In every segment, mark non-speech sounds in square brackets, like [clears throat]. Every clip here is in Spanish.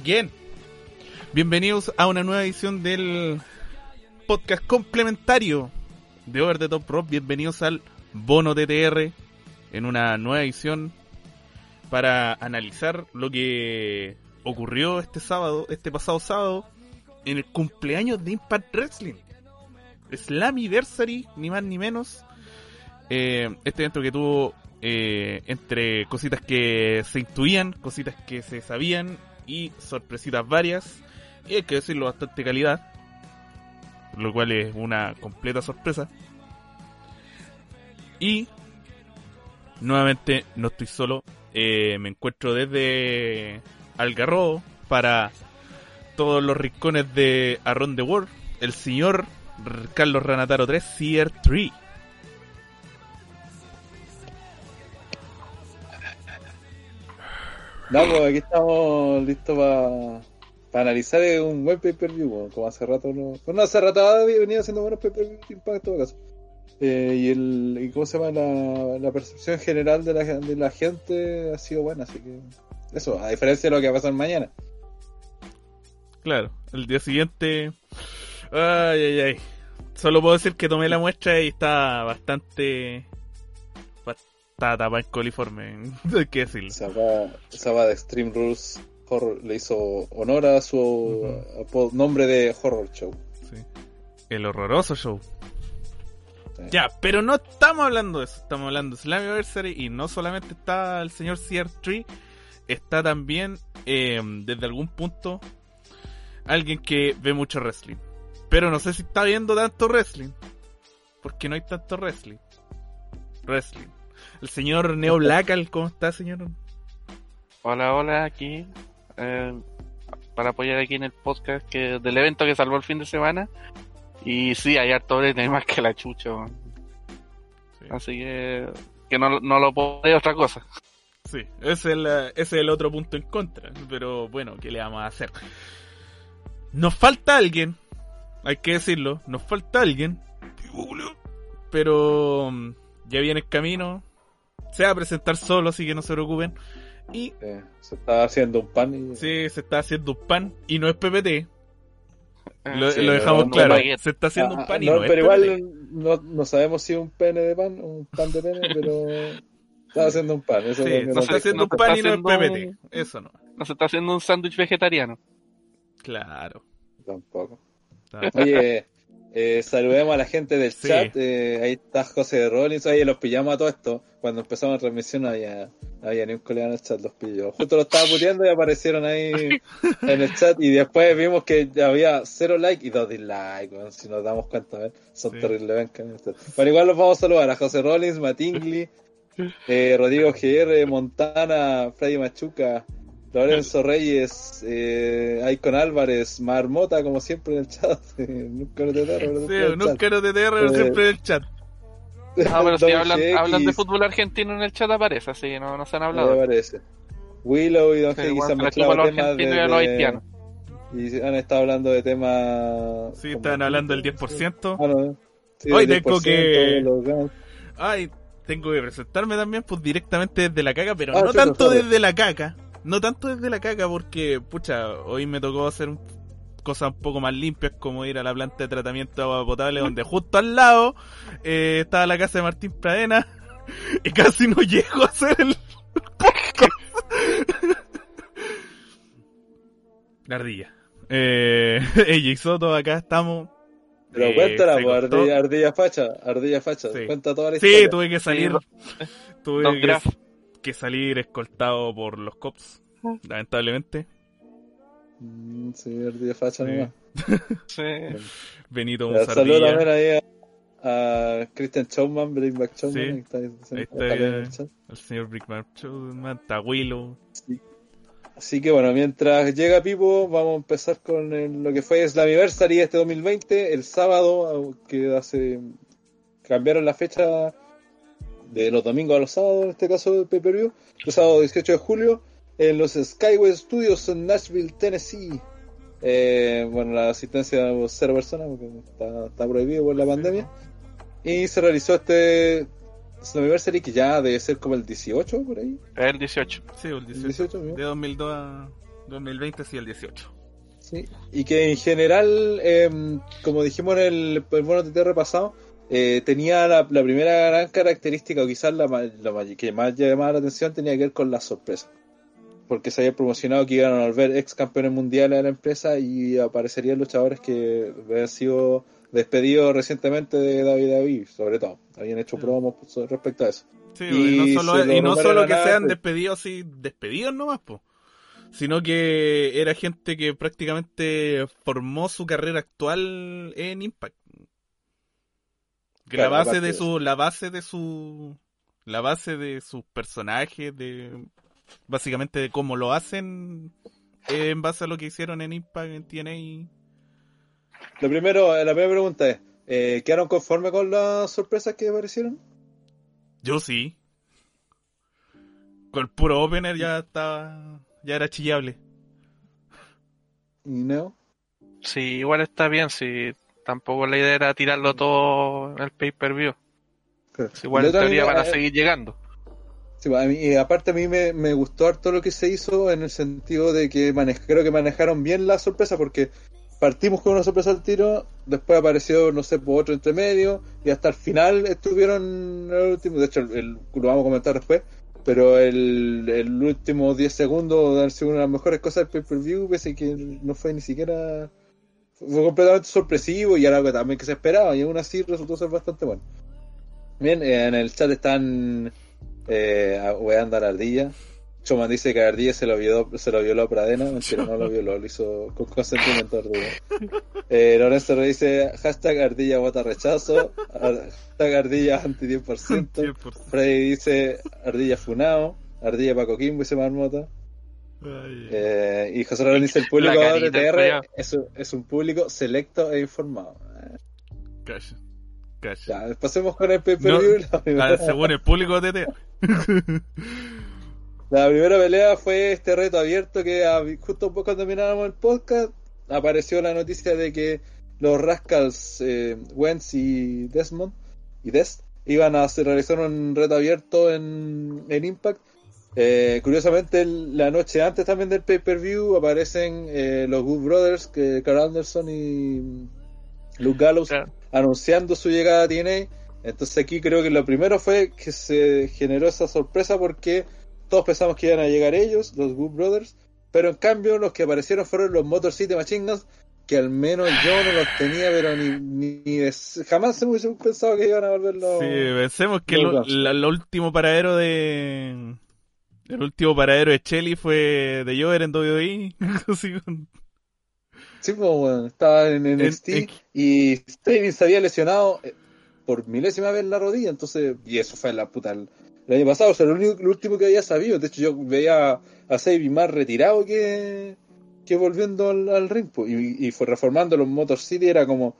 again. Bienvenidos a una nueva edición del podcast complementario de Over the Top Rock. Bienvenidos al Bono TTR en una nueva edición para analizar lo que ocurrió este sábado, este pasado sábado, en el cumpleaños de Impact Wrestling. Slammiversary, ni más ni menos. Eh, este evento que tuvo eh, entre cositas que se intuían, cositas que se sabían y sorpresitas varias. Y hay que decirlo, bastante calidad. Lo cual es una completa sorpresa. Y nuevamente no estoy solo. Eh, me encuentro desde Algarrobo para todos los rincones de Around the World. El señor Carlos Ranataro 3, CR3. No, pues aquí estamos listos para analizar un buen pay-per-view, como hace rato no... Bueno, hace rato había venido haciendo buenos pay-per-view en todo caso. Eh, y el y cómo se llama la, la percepción general de la, de la gente ha sido buena, así que eso, a diferencia de lo que va a pasar mañana. Claro, el día siguiente. Ay, ay, ay. Solo puedo decir que tomé la muestra y está bastante. Está tapada en coliforme. Hay que decirlo. Esa va, esa va de Extreme Rules Horror le hizo honor a su nombre de Horror Show. Sí. El horroroso show. Sí. Ya, pero no estamos hablando de eso. Estamos hablando de Slammiversary y no solamente está el señor CR3, está también, eh, desde algún punto, alguien que ve mucho wrestling. Pero no sé si está viendo tanto wrestling. Porque no hay tanto wrestling. Wrestling. El señor Neo Blackal, ¿cómo está, señor? Hola, hola, aquí. eh, para apoyar aquí en el podcast que del evento que salvó el fin de semana. Y sí, hay harto hay [laughs] más que la chucha. Sí. Así que, que no, no lo puedo de otra cosa. Sí, ese es, el, ese es el otro punto en contra. Pero bueno, ¿qué le vamos a hacer? Nos falta alguien, hay que decirlo, nos falta alguien. Pero mm, ya viene el camino. Se va a presentar solo, así que no se preocupen. Y Eh, se está haciendo un pan y sí, se está haciendo un pan y no es PPT. Lo, Sí, lo dejamos no, claro. Se está haciendo Ah, un pan y no, no, es pero PPT. igual no, no sabemos si es un pene de pan o un pan de pene, [laughs] pero está haciendo un pan. Eso Sí, es lo que se está no haciendo un pan y no es PPT. Eso no. No se está haciendo un sándwich vegetariano. Claro. Tampoco. Oye, eh, saludemos a la gente del Sí. chat. eh, ahí está José Rollins. Oye, los pillamos a todo esto. Cuando empezamos la transmisión no había, no había ni un colega en el chat, los pilló. Justo lo estaba puteando y aparecieron ahí [laughs] en el chat. Y después vimos que había cero like y dos dislikes. si nos damos cuenta, son Sí. terribles. Pero igual los vamos a saludar a José Rollins, Matingli, [laughs] eh, Rodrigo GR, Montana, Freddy Machuca. Lorenzo Reyes, eh, Icon Álvarez, Marmota, como siempre en el chat. [laughs] nunca lo te Sí, nunca no te TR, Eh, siempre en el chat. Ah, pero si hablan, hablan de fútbol argentino en el chat aparece, así que no, no se han hablado. parece. Willow y Don Sí, se han mezclado chupa a los temas de, argentinos y a los de- haitianos. y han estado hablando de temas. Sí, estaban hablando del 10%. Ah, no, sí, Hoy del tengo 10%, que- los. Ay, tengo que presentarme también, pues directamente desde la caca, pero Ah, no sí, tanto desde la caca. No tanto desde la caca, porque, pucha, hoy me tocó hacer un- cosas un poco más limpias, como ir a la planta de tratamiento de agua potable, [laughs] donde justo al lado eh, estaba la casa de Martín Pradena, [laughs] y casi no llego a hacer el La ardilla. Eh, [laughs] ella y Soto, acá estamos. Pero Eh, cuéntala, pues, ardilla, ardilla facha, ardilla facha. Sí. Cuenta toda la Sí, historia. tuve que salir. Sí, tuve Don que, Graf. Que salir escoltado por los cops, lamentablemente. Mm, Sí, ardilla facha Sí. nomás. [laughs] Sí. Benito Saludos Musardilla. también ahí a, a Christian Chowman, Bring Back Chowman. Sí. está, ahí está, Ahí está, el chat. El señor Brickman Showman, está Willow. Así que bueno, mientras llega Pipo, vamos a empezar con el- lo que fue Slammiversary este 2020, el sábado, que hace cambiaron la fecha de los domingos a los sábados, en este caso del pay-per-view, el sábado 18 de julio, en los Skyway Studios en Nashville, Tennessee. Eh, bueno, la asistencia de cero personas, porque está, está prohibido por la pandemia. Y se realizó este Slammiversary, que ya debe ser como el 18 por ahí. El 18. Sí, el 18. 18, ¿no? de 2002 a 2020, sí, el 18. Sí, y que en general, em, como dijimos en el, el bono TTR pasado, eh, tenía la, la primera gran característica, o quizás la, la que más llamaba la atención, tenía que ver con la sorpresa. Porque se había promocionado que iban a volver ex campeones mundiales de la empresa y aparecerían luchadores que habían sido despedidos recientemente de David David, sobre todo. Habían hecho promos respecto a eso. Sí, Y y, no solo, y no que nada, sean pues. despedidos así, despedidos nomás, po. Sino que era gente que prácticamente formó su carrera actual en Impact. Que Claro, la base de su, la base de su, la base de sus personajes, de, básicamente de cómo lo hacen, eh, en base a lo que hicieron en Impact, en TNA y- Lo primero, la primera pregunta es, eh, ¿quedaron conformes con las sorpresas que aparecieron? Yo sí. Con el puro opener ya estaba, ya era chillable. ¿Y Neo? Sí, igual está bien, si tampoco la idea era tirarlo todo en el pay-per-view. Claro. Si igual en otro teoría van a seguir llegando. Sí, pues, a mí- y aparte a mí me, me gustó harto lo que se hizo en el sentido de que manej- creo que manejaron bien la sorpresa porque partimos con una sorpresa al tiro, después apareció, no sé, por otro entre medio y hasta el final estuvieron el último, de hecho el, el- lo vamos a comentar después, pero el, el último 10 segundos han sido una de las mejores cosas del pay-per-view, pese que no fue ni siquiera... Fue completamente sorpresivo y era algo también que se esperaba y aún así resultó ser bastante bueno. Bien, eh, en el chat están eh, weando a la ardilla. Choman dice que a Ardilla se lo violó, se lo violó a Pradena, mentira, no lo violó, lo hizo con consentimiento Ardilla. Eh, Lorenzo Rey dice hashtag Ardilla vota rechazo, hashtag Ardilla anti 10%. 100%. Freddy dice Ardilla funao, Ardilla Paco Kimbo dice Marmota. Eh, y José Rolón dice el público de TR es, un- es un público selecto e informado. Calla. Calla. Ya, pasemos con el pay-per-view. No, La según el público de TT. [laughs] La primera pelea fue este reto abierto que justo un poco cuando terminábamos el podcast apareció la noticia de que los Rascals eh, Wentz y Desmond y Dest iban a realizar un reto abierto en, en Impact. Eh, curiosamente la noche antes también del pay-per-view aparecen eh, los Good Brothers, que Carl Anderson y Luke Gallows Claro. anunciando su llegada a TNA. Entonces aquí creo que lo primero fue que se generó esa sorpresa porque todos pensamos que iban a llegar ellos, los Good Brothers, pero en cambio los que aparecieron fueron los Motor City Machine Guns, que al menos yo no los tenía, pero ni, ni, ni de- jamás se me hubiese pensado que iban a volver los... Sí, pensemos que la- lo último paradero de. El último paradero de Chelly fue de Jover en WWE. [laughs] Sí, pues, bueno, estaba en En- NXT en- y Stavin se había lesionado eh, por milésima vez la rodilla, entonces, y eso fue la puta el, el año pasado, o sea, lo, único, lo último que había sabido, de hecho yo veía a Sabin más retirado que, que volviendo al, al ring, pues, y, y fue reformando los Motor City, era como,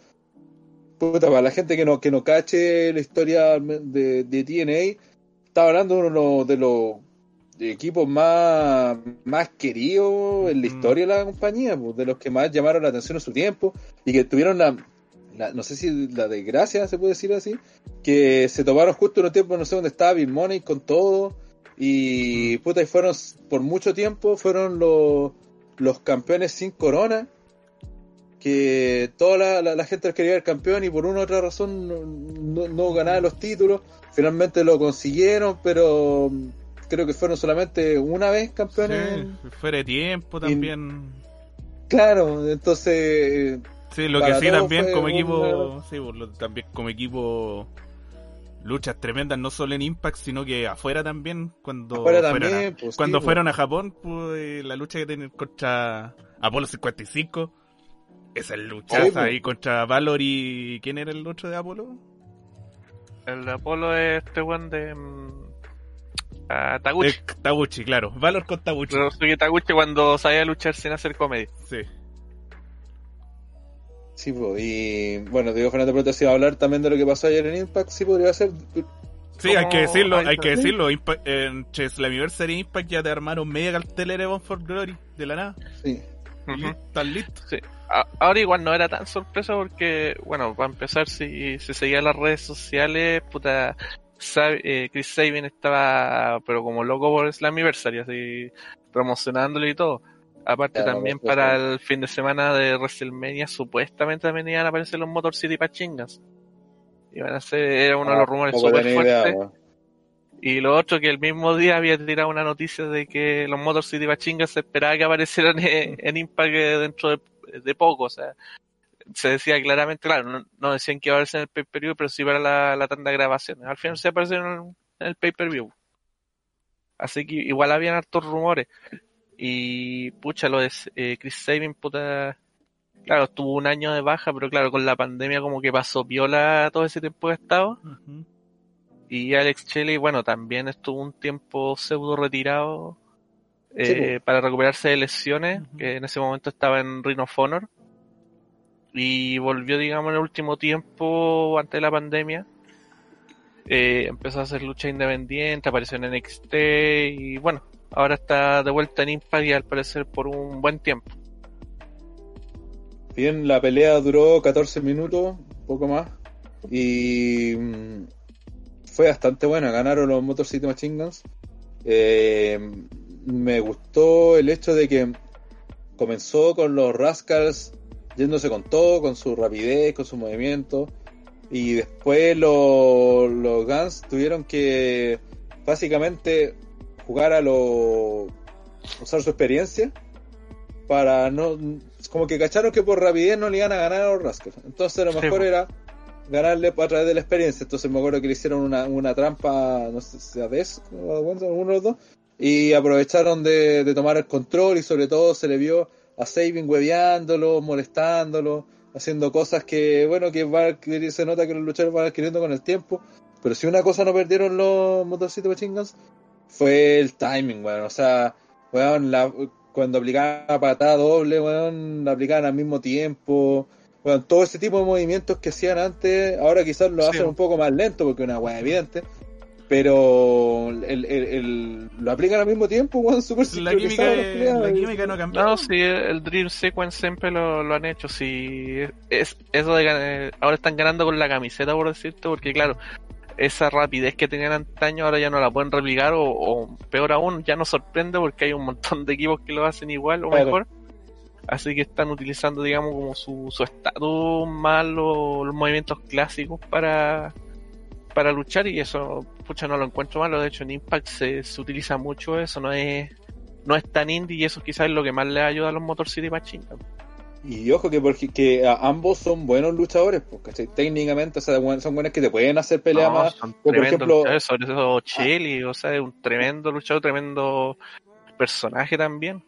puta, para la gente que no, que no cache la historia de, de TNA, estaba hablando de uno de los equipos más, más queridos en la Mm. historia de la compañía, pues, de los que más llamaron la atención en su tiempo y que tuvieron la, la- no sé si la desgracia se puede decir así, que se tomaron justo en un tiempo, no sé dónde estaba Bill Money con todo y puta, y fueron por mucho tiempo, fueron los, los campeones sin corona que toda la, la- la gente los quería ver campeón y por una u otra razón no, no, no ganaban los títulos. Finalmente lo consiguieron, pero creo que fueron solamente una vez campeones. Sí, fuera de tiempo también. Claro, entonces Sí, lo que sí también como un- equipo. Sí, pues, también como equipo. Luchas tremendas, no solo en Impact, sino que afuera también. Cuando Afuera fueron, también, a, pues, cuando sí, fueron a Japón, pues la lucha que tenían contra Apolo 55. Esa lucha Sí, pues. ahí contra Valor y. ¿Quién era el otro de Apolo? El Apolo es este weón de. Taguchi. Eh, Taguchi, claro. Valor con Taguchi. Ryosuke Taguchi cuando sabía luchar sin hacer comedia. Sí. Sí, po, y bueno, Diego Fernando Prota si va a hablar también de lo que pasó ayer en Impact, sí podría ser. Sí, hay que ¿Cómo? decirlo, hay que decirlo. Impa- en Chess Slammiversary Impact ya te armaron media cartelera de Born for Glory de la nada. Sí. Ujú. Están listos. Sí. Ahora igual no era tan sorpresa porque, bueno, para empezar, si se seguía las redes sociales, puta, Chris Sabin estaba, pero como loco por Slammiversary, así, promocionándolo y todo. Aparte Claro, también para el fin de semana de WrestleMania, supuestamente también iban a aparecer los Motor City Pachingas. Iban a ser, era uno de los rumores Tampoco súper idea, fuertes. Y lo otro que el mismo día había tirado una noticia de que los Motor City Pachingas se esperaba que aparecieran [laughs] en, en Impact dentro de, de poco, o sea, se decía claramente, claro, no, no decían que iba a aparecer en el pay-per-view, pero sí para la, la tanda de grabaciones. Al final se aparecieron en el pay-per-view. Así que igual habían hartos rumores. Y pucha, lo de eh, Chris Sabin, puta, claro, estuvo un año de baja, pero claro, con la pandemia como que pasó piola todo ese tiempo que estaba. Y Alex Shelley, bueno, también estuvo un tiempo pseudo retirado Sí, eh, para recuperarse de lesiones, que en ese momento estaba en Ring of Honor. Y volvió, digamos, en el último tiempo, antes de la pandemia. Eh, empezó a hacer lucha independiente, apareció en NXT y bueno, ahora está de vuelta en Impact y al parecer por un buen tiempo. Bien, la pelea duró 14 minutos, poco más. Y mm, fue bastante buena. Ganaron los Motor City Machine Guns. Eh, me gustó el hecho de que comenzó con los Rascals yéndose con todo, con su rapidez, con su movimiento. Y después los, los Guns tuvieron que básicamente jugar a lo. usar su experiencia para no. como que cacharon que por rapidez no le iban a ganar a los Rascals. Entonces lo mejor era ganarle a través de la experiencia. Entonces me acuerdo que le hicieron una, una trampa, no sé si a Des, o a Wenzel, uno de los dos, y aprovecharon de, de tomar el control y sobre todo se le vio a Sabin hueveándolo, molestándolo, haciendo cosas que, bueno, que va, se nota que los luchadores van adquiriendo con el tiempo. Pero si una cosa no perdieron los Motor City Machine Guns, fue el timing, weón. O sea, weón, la, cuando aplicaban la patada doble, weón, la aplicaban al mismo tiempo. Weón, todo ese tipo de movimientos que hacían antes, ahora quizás lo Sí. hacen un poco más lento porque una weá evidente. Pero el, el- el- lo aplican al mismo tiempo, weón, súper La química, eh, la química no cambió. No, sí, el Dream Sequence siempre lo, lo han hecho. Sí, es eso de gan- ahora están ganando con la camiseta, por decirte, porque claro, esa rapidez que tenían antaño ahora ya no la pueden replicar o, o peor aún, ya no sorprende porque hay un montón de equipos que lo hacen igual o Claro. mejor. Así que están utilizando, digamos, como su su estatus más los, los movimientos clásicos para para luchar y eso, pucha, no lo encuentro malo. De hecho, en Impact se, se utiliza mucho eso, no es no es tan indie y eso quizás es lo que más le ayuda a los Motor City Machine. Y ojo que porque que ambos son buenos luchadores, ¿cachai? Técnicamente, o sea, son buenos que te pueden hacer peleas No, más. son por ejemplo- sobre todo Chelly, o sea, es un tremendo luchador, tremendo personaje también.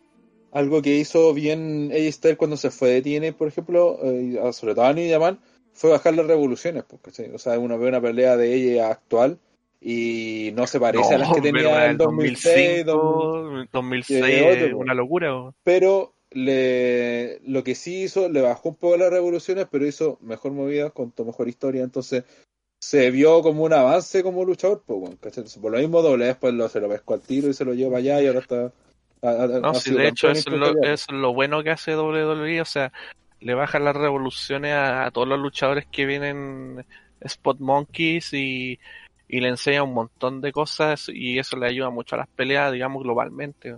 Algo que hizo bien Styles cuando se fue de TNA, por ejemplo, eh, y sobre todo a New Japan, fue bajar las revoluciones, pues, ¿cachai? O sea, uno ve una pelea de ella actual y no se parece a las que tenía en el 2006, 2000, 2005, 2006, Eh, otro, es una locura. o- pero le, lo que sí hizo, le bajó un poco las revoluciones, pero hizo mejor movidas, contó mejor historia, entonces se vio como un avance como luchador, pues, bueno, ¿cachai? Entonces, por lo mismo doble, después lo, se lo pescó al tiro y se lo lleva allá y ahora está... No, sí, de hecho, eso es, lo, eso es lo bueno que hace WWE, o sea, le baja las revoluciones a, a todos los luchadores que vienen Spot Monkeys y, y le enseña un montón de cosas y eso le ayuda mucho a las peleas, digamos, globalmente.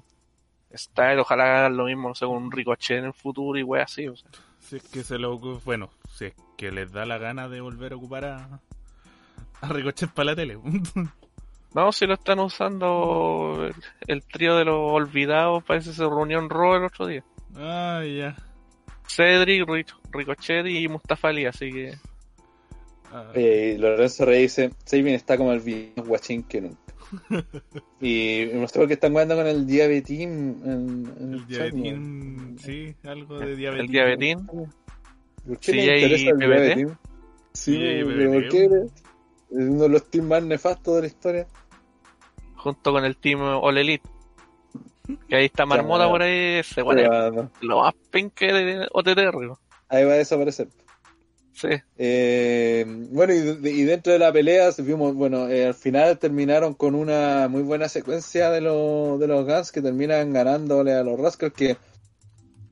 Style, ojalá hagan lo mismo, no sé, con un Ricochet en el futuro y wey así, o sea. Si es que se lo bueno, si es que les da la gana de volver a ocupar a, a Ricochet para la tele. [laughs] No, si lo están usando el, el trío de los olvidados, parece que se reunió en Raw el otro día. ah, ya. Cedric, Rich- Ricochet y Mustafa Ali, así que Ah, Eh, Lorenzo Rey dice, Sabin está como el viejo guachín que nunca. [laughs] y no sé por qué están jugando con el diabetín en, en el diabetín, sí, algo de diabetín. el diabetín. ¿Por qué Sí, interesa el PBT? diabetín? Sí, pero ¿por qué? uno de los teams más nefastos de la historia. Junto con el team All Elite. Que ahí está [laughs] Marmota por ahí, se pone Ah, no. lo más penque de OTTR. Ahí va a desaparecer. Sí. Eh, bueno, y, de- y dentro de la pelea vimos, bueno, eh, al final terminaron con una muy buena secuencia de, los de los Guns que terminan ganándole a los Rascals que,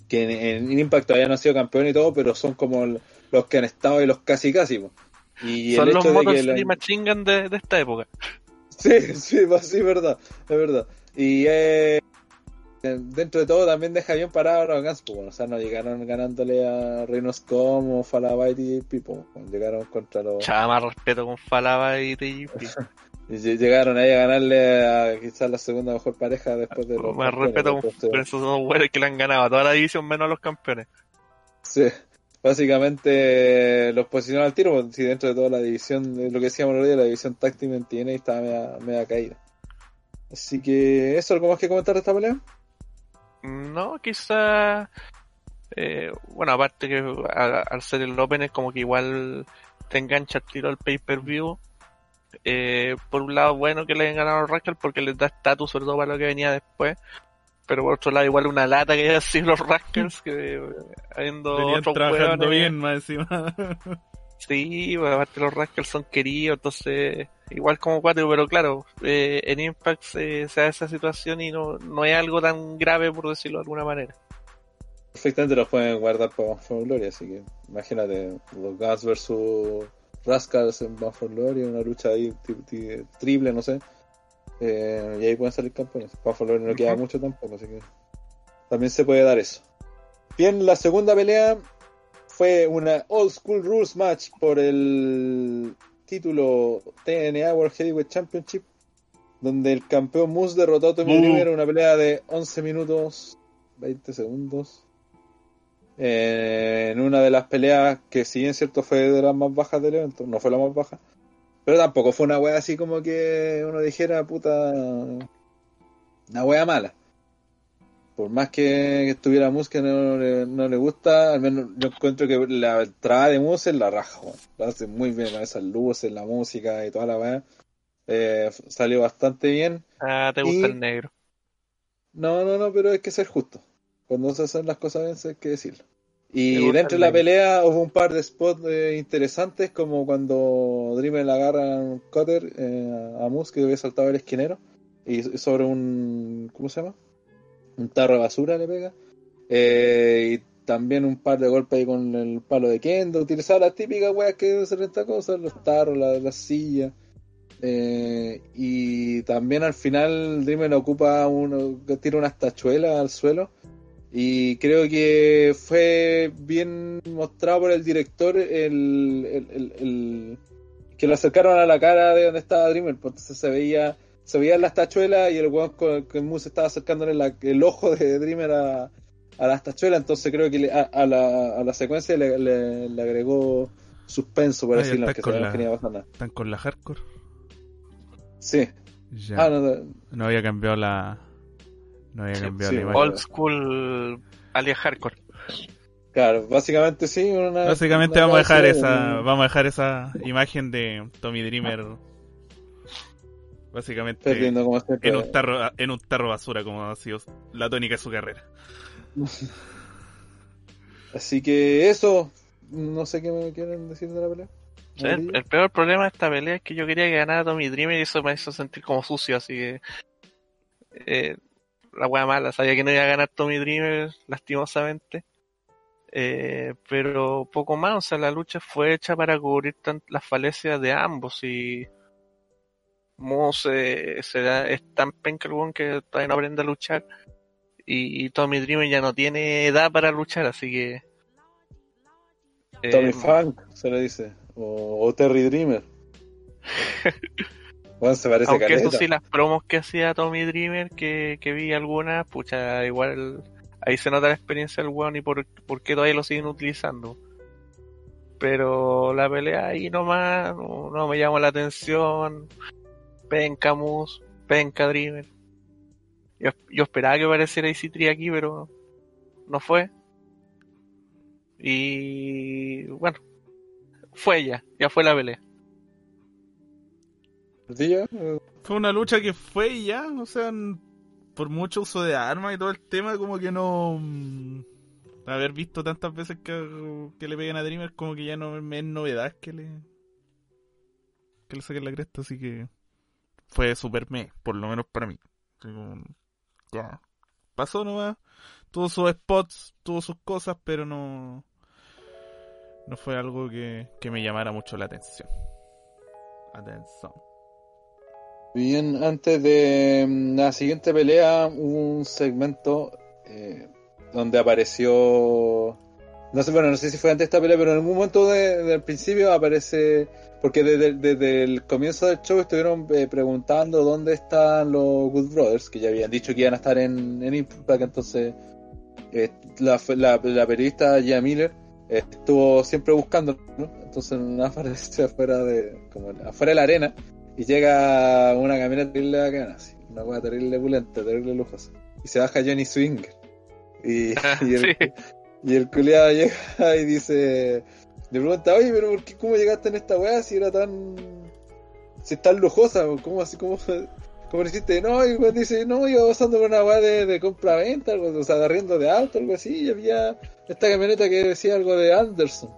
que en, en Impact todavía no han sido campeones y todo, pero son como los que han estado y los casi casi. po. Y Son el los hecho de que la- de, de esta época. [laughs] Sí, sí, sí, es verdad, es verdad. Y eh, dentro de todo también deja bien parado a los Guns, pues, o sea, no llegaron ganándole a Reinos Com o Falabaiti y Pipo, llegaron contra los... Chava más respeto con Falaba y TJP. [laughs] y lle- Llegaron ahí a ganarle a quizás la segunda mejor pareja después de los... más respeto con, esos dos güeyes que le han ganado a toda la división menos a los campeones. Sí, básicamente los posicionaron al tiro, porque si dentro de toda la división, lo que decíamos el día, la división Team en TNA estaba media, media caída. Así que, ¿eso algo más que comentar de esta pelea? No, quizá. eh, bueno, aparte que al, al ser el Open es como que igual te engancha el tiro al pay-per-view. Eh, por un lado, bueno que le hayan ganado a los Rascals porque les da estatus, sobre todo para lo que venía después. Pero por otro lado, igual una lata que [laughs] haya sido los Rascals, que eh, habiendo Venían otros trabajando bien más encima. [laughs] Sí, bueno, aparte los Rascals son queridos, entonces igual como cuatro, pero claro, eh, en Impact se, se da esa situación y no, no es algo tan grave por decirlo de alguna manera. Perfectamente los pueden guardar para Bound for Glory, así que imagínate, los Guns versus Rascals en Bound for Glory, una lucha ahí tri- tri- triple, no sé. Eh, y ahí pueden salir campeones. Bound for Glory no queda mucho tampoco, así que también se puede dar eso. Bien, la segunda pelea fue una Old School Rules match por el título TNA World Heavyweight Championship, donde el campeón Moose derrotó a Tommy Uh. Dreamer en una pelea de 11 minutos 20 segundos. Eh, en una de las peleas que si bien cierto fue de las más bajas del evento, no fue la más baja, pero tampoco fue una wea así como que uno dijera puta una wea mala. Por más que estuviera Moose que no, le- no le gusta, al menos yo encuentro que la entrada de Moose es la raja, lo hace muy bien con esas luces, la música y toda la wea. Eh, salió bastante bien. Ah, te gusta Y- el negro. No, no, no, pero hay que ser justo. Cuando se hacen las cosas bien, hay que decirlo. Y dentro de la pelea hubo un par de spots eh, interesantes, como cuando Dreamer le agarra un cutter eh, a Moose que había saltado el esquinero y sobre un. ¿Cómo se llama? Un tarro de basura le pega. Eh, y también un par de golpes ahí con el palo de Kendo. Utilizaba las típicas weas que hacen esta cosa, los tarros, la- las sillas. Eh, y también al final Dreamer ocupa uno, tira unas tachuelas al suelo. Y creo que fue bien mostrado por el director el, el- el- que lo acercaron a la cara de donde estaba Dreamer. entonces se veía, se veían las tachuelas y el weón con que Moose estaba acercándole la- el ojo de Dreamer a, a las tachuelas. Entonces creo que le- a, a la, a la secuencia le, le- le agregó suspenso, por decirlo, que con sabíamos la- que no nada. ¿Están con la hardcore? Sí. Ya. Ah, no, no, No había cambiado la. No había cambiado sí, la imagen. Old school alias hardcore. claro, básicamente sí. Una, Básicamente una vamos a dejar esa, vamos a dejar esa imagen de Tommy Dreamer básicamente perdiendo como siempre. en un tarro, en un tarro basura como ha sido la tónica de su carrera. [laughs] Así que eso, no sé qué me quieren decir de la pelea. El, el peor problema de esta pelea es que yo quería que ganara Tommy Dreamer y eso me hizo sentir como sucio, así que eh, la wea mala, sabía que no iba a ganar Tommy Dreamer lastimosamente. Eh, pero poco más, o sea, la lucha fue hecha para cubrir las falencias de ambos y Moose eh, se da- es tan penca el que todavía no aprende a luchar y, Tommy Dreamer ya no tiene edad para luchar, así que Tommy eh, Funk se le dice. O, o Terry Dreamer. [laughs] bueno, se parece Aunque caleta. eso sí, las promos que hacía Tommy Dreamer, que, que vi algunas, pucha, igual ahí se nota la experiencia del weón y por, por qué todavía lo siguen utilizando. Pero la pelea ahí nomás no, no me llamó la atención. Penca Moose, penca Dreamer. Yo, yo esperaba que apareciera EC3 aquí, pero no fue. Y bueno, fue ya, ya fue la pelea. ¿Ardilla? Eh, Fue una lucha que fue y ya, o sea, por mucho uso de armas y todo el tema, como que no... mm, Haber visto tantas veces que, que le pegan a Dreamer, como que ya no me es novedad que le... Que le saquen la cresta, así que... Fue super me, por lo menos para mí. Ya. Pasó nomás. Tuvo sus spots, tuvo sus cosas, pero no... No fue algo que, que me llamara mucho la atención. Atención. Bien, antes de mm, la siguiente pelea, hubo un segmento eh, donde apareció. No sé, bueno, no sé si fue antes de esta pelea, pero en algún momento de- del principio aparece. Porque desde, desde el comienzo del show estuvieron eh, preguntando dónde están los Good Brothers, que ya habían dicho que iban a estar en, en Impact, entonces eh, la, la, la periodista Gia Miller eh, estuvo siempre buscando, ¿no? entonces nada aparece afuera de, como afuera de la arena y llega una camioneta terrible bacana, así, una cosa terrible opulenta, terrible lujosa. Y se baja Johnny Swinger. Y, [laughs] y el, Sí. y el culiado llega y dice, le pregunta, oye, pero ¿por qué, cómo llegaste en esta weá si era tan, si es tan lujosa? ¿Cómo así, cómo, lo hiciste? No, y pues dice, no, iba pasando por una weá de, de compra-venta, o sea, de arriendo de auto, algo así, y había esta camioneta que decía algo de Anderson.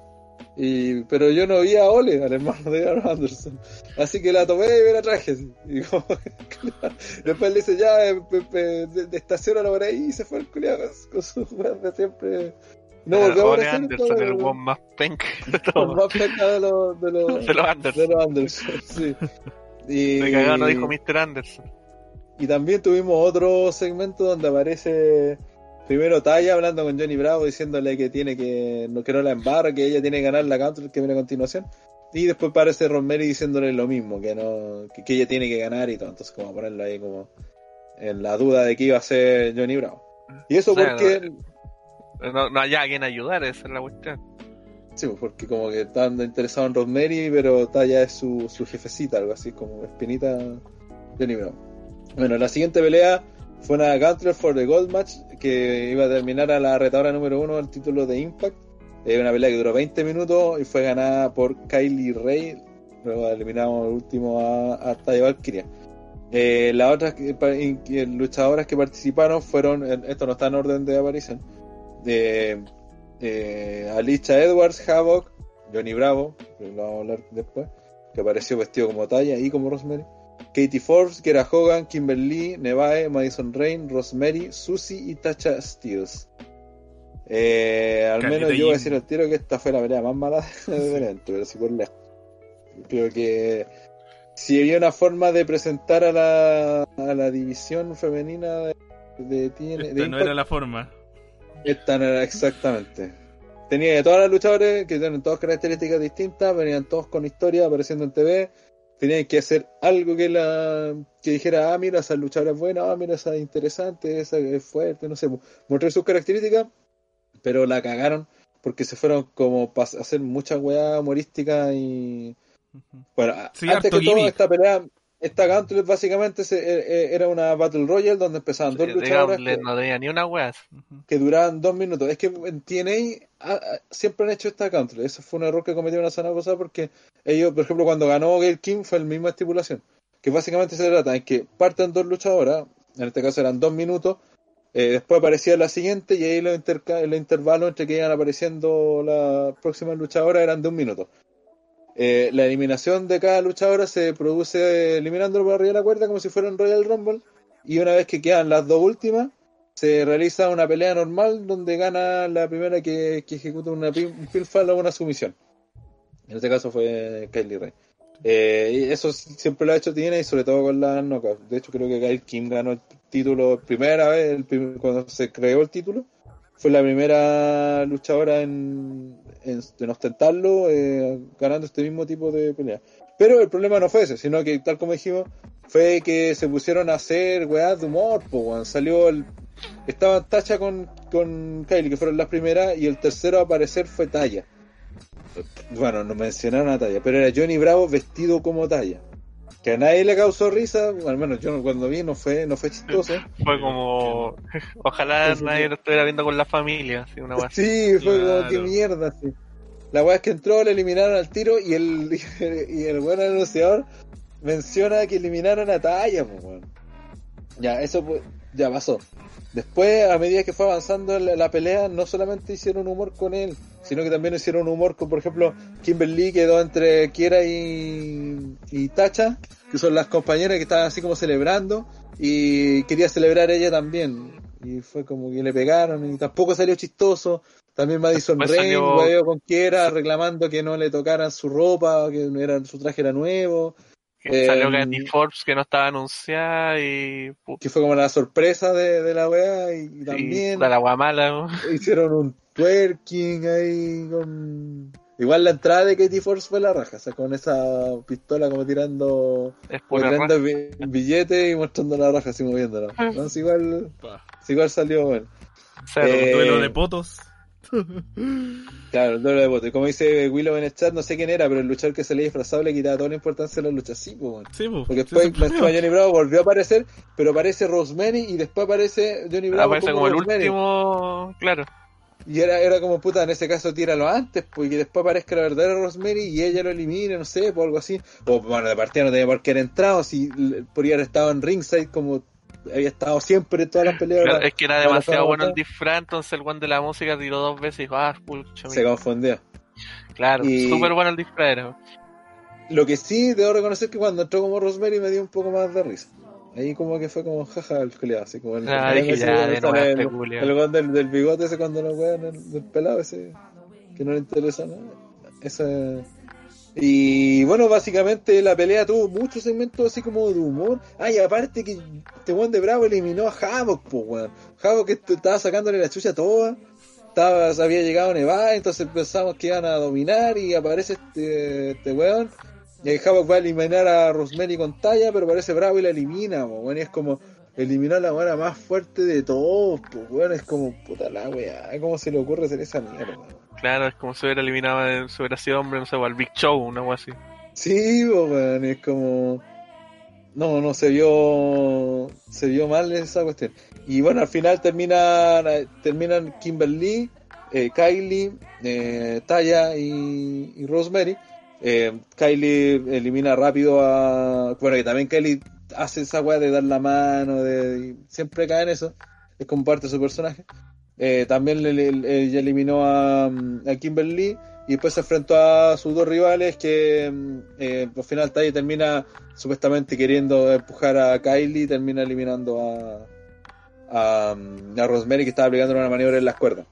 Y, pero yo no vi a Ole, al hermano de Aaron Anderson. Así que la tomé y me la traje. así. Y como- [laughs] después le dice, ya, eh, pe- pe- de, de estacionalo por ahí y se fue el culiado con, con su weón de siempre. No Ole Anderson, el one más penca de [laughs] más cerca de los, de los, [laughs] De los Anderson. de los Anderson. Sí. Y, [laughs] De cagado no dijo Mr. Anderson. y también tuvimos otro segmento donde aparece primero Taya hablando con Johnny Bravo diciéndole que tiene que no, que no la embarra, que ella tiene que ganar la counter que viene a continuación. Y después aparece Rosemary diciéndole lo mismo, que no que, que ella tiene que ganar y todo. Entonces como ponerlo ahí como en la duda de que iba a ser Johnny Bravo. Y eso porque No, no haya a quien ayudar, esa es la cuestión. sí, pues, porque como que están interesados en Rosemary, pero Taya es su, su jefecita, algo así como espinita Johnny Bravo. Bueno, la siguiente pelea fue una Counter for the Gold Match que iba a terminar a la retadora número uno del título de Impact. Es una pelea que duró 20 minutos y fue ganada por Kylie Ray. Luego eliminamos el último a, a Taya Valkyria. Eh, las otras luchadoras que participaron fueron, esto no está en orden de aparición, de eh, Alicia Edwards, Havoc, Johnny Bravo, que lo vamos a hablar después, que apareció vestido como Taya y como Rosemary. Katie Forbes, Kera Hogan, Kimberly, Nevaeh, Madison Rain, Rosemary, Susie y Tasha Steels. Eh, al Caleta menos yo voy a decir al tiro que esta fue la pelea más mala [laughs] del evento, pero sí por lejos. Creo que si había una forma de presentar a la, a la división femenina de, de, de Esta no Impact, era la forma. Esta exactamente. Tenía todas las luchadores que tienen todas características distintas, venían todos con historia apareciendo en TV. Tenían que hacer algo que la que dijera, ah, mira, esa luchadora es buena, ah, mira, esa es interesante, esa es fuerte, no sé, mostrar sus características, pero la cagaron porque se fueron como para hacer mucha weá humorística y bueno, Sí, antes que todo esta pelea, esta Gauntlet básicamente se- eh, eh, era una Battle Royale donde empezaban dos Gauntlet que- no tenía ni una wea. Que duraban dos minutos. Es que en TNA ah, ah, siempre han hecho esta counter. Ese fue un error que cometieron la semana pasada porque ellos, por ejemplo, cuando ganó Gail King fue la misma estipulación. Que básicamente se trata de que partan dos luchadoras, en este caso eran dos minutos, eh, después aparecía la siguiente y ahí los, interca- los intervalos entre que iban apareciendo las próximas luchadoras eran de un minuto. Eh, la eliminación de cada luchadora se produce eliminándolo por arriba de la cuerda como si fuera un Royal Rumble y una vez que quedan las dos últimas se realiza una pelea normal donde gana la primera que, ejecuta una un pinfall o una sumisión. En este caso fue Kylie Ray. Eh, y eso siempre lo ha hecho TNA y sobre todo con las knockouts. De hecho creo que Kyle Kim ganó el título primera vez cuando se creó el título. Fue la primera luchadora en, en, en ostentarlo eh, ganando este mismo tipo de pelea. Pero el problema no fue ese, sino que tal como dijimos, fue que se pusieron a hacer weas de humor. Salió el. Estaba Tacha con, con Kylie, que fueron las primeras, y el tercero a aparecer fue Taya. Bueno, no mencionaron a Taya, pero era Johnny Bravo vestido como Taya. Que a nadie le causó risa, al menos yo cuando vi no fue, no fue chistoso. [laughs] Fue como. [laughs] Ojalá nadie lo estuviera viendo con la familia. Así, una. Sí, fue como que mierda, sí. La weá es que entró, le eliminaron al tiro y el, [laughs] y el buen anunciador menciona que eliminaron a Taya, pues, weón. Ya, eso pues, ya pasó. Después, a medida que fue avanzando la, la pelea, no solamente hicieron humor con él, sino que también hicieron humor con, por ejemplo, Kimberly quedó entre Kiera y, y Tacha, que son las compañeras que estaban así como celebrando, y quería celebrar ella también. Y fue como que le pegaron, y tampoco salió chistoso. También Madison Rain, salió- con Kiera, reclamando que no le tocaran su ropa, que no era, su traje era nuevo. Que salió Em, Candy Forbes que no estaba anunciada y, pu- que fue como la sorpresa de, de la wea y, y también la guamala. ¿no? [laughs] hicieron un twerking ahí con igual la entrada de Katie Force fue la raja, o sea, con esa pistola como tirando Es bi- billetes y mostrando la raja así moviéndola. [laughs] Sí, igual, igual salió bueno. Cero. Eh, Duelo de potos. [laughs] Claro, el doble de voto. Y como dice Willow en el chat, no sé quién era, pero el luchador que se le disfrazado le quitaba toda la importancia a la lucha. Sí, pues. Sí, pues. Porque sí, después Johnny Bravo volvió a aparecer, pero aparece Rosemary y después aparece Johnny Bravo Aparece como el Rosemary. último, claro. Y era, era como puta, en ese caso tíralo antes, pues y que después aparezca la verdadera Rosemary y ella lo elimine, no sé, por algo así. O bueno, de partida no tenía por qué haber entrado, si podría haber estado en ringside como había estado siempre en todas las peleas. Claro, es que era demasiado bueno el disfraz, entonces el one de la música tiró dos veces y dijo, ah, pucha, Se mira. confundía. Claro, y- súper bueno el disfraz era. Lo que sí debo reconocer que cuando entró como Rosemary me dio un poco más de risa. Ahí como que fue como jaja el culiado, así como el, Ah, el- dije, ya, de nuevo este el, del, del bigote ese cuando lo wean, el, del pelado ese que no le interesa nada. Ese... Y bueno, básicamente la pelea tuvo muchos segmentos así como de humor. Ah, y aparte que este weón de Bravo eliminó a Havok, pues weón. Havok que est- estaba sacándole la chucha toda. Estaba, había llegado Nevada, entonces pensamos que iban a dominar y aparece este, este weón. Y el Havok va a eliminar a Rosemary con talla, pero parece Bravo y la elimina, weón. Y es como, eliminó a la weona más fuerte de todos, pues weón. Es como, puta la weá, ¿cómo se le ocurre hacer esa mierda? weón? Claro, es como si hubiera eliminado, eh, si hubiera sido hombre, no sé, al Big Show, una cosa así. Sí, es como. No, no, se vio. Se vio mal esa cuestión. Y bueno, al final terminan, terminan Kimberly, eh, Kylie, eh, Taya y, y Rosemary. Kylie elimina rápido a. Bueno, que también Kylie hace esa weá de dar la mano, de, siempre cae en eso. Es como parte de su personaje. Eh, también le- eliminó a, a Kimberly y después se enfrentó a sus dos rivales que mm, eh, al final Taya termina supuestamente queriendo empujar a Kylie y termina eliminando a, a, mm, a Rosemary que estaba aplicando una maniobra en las cuerdas.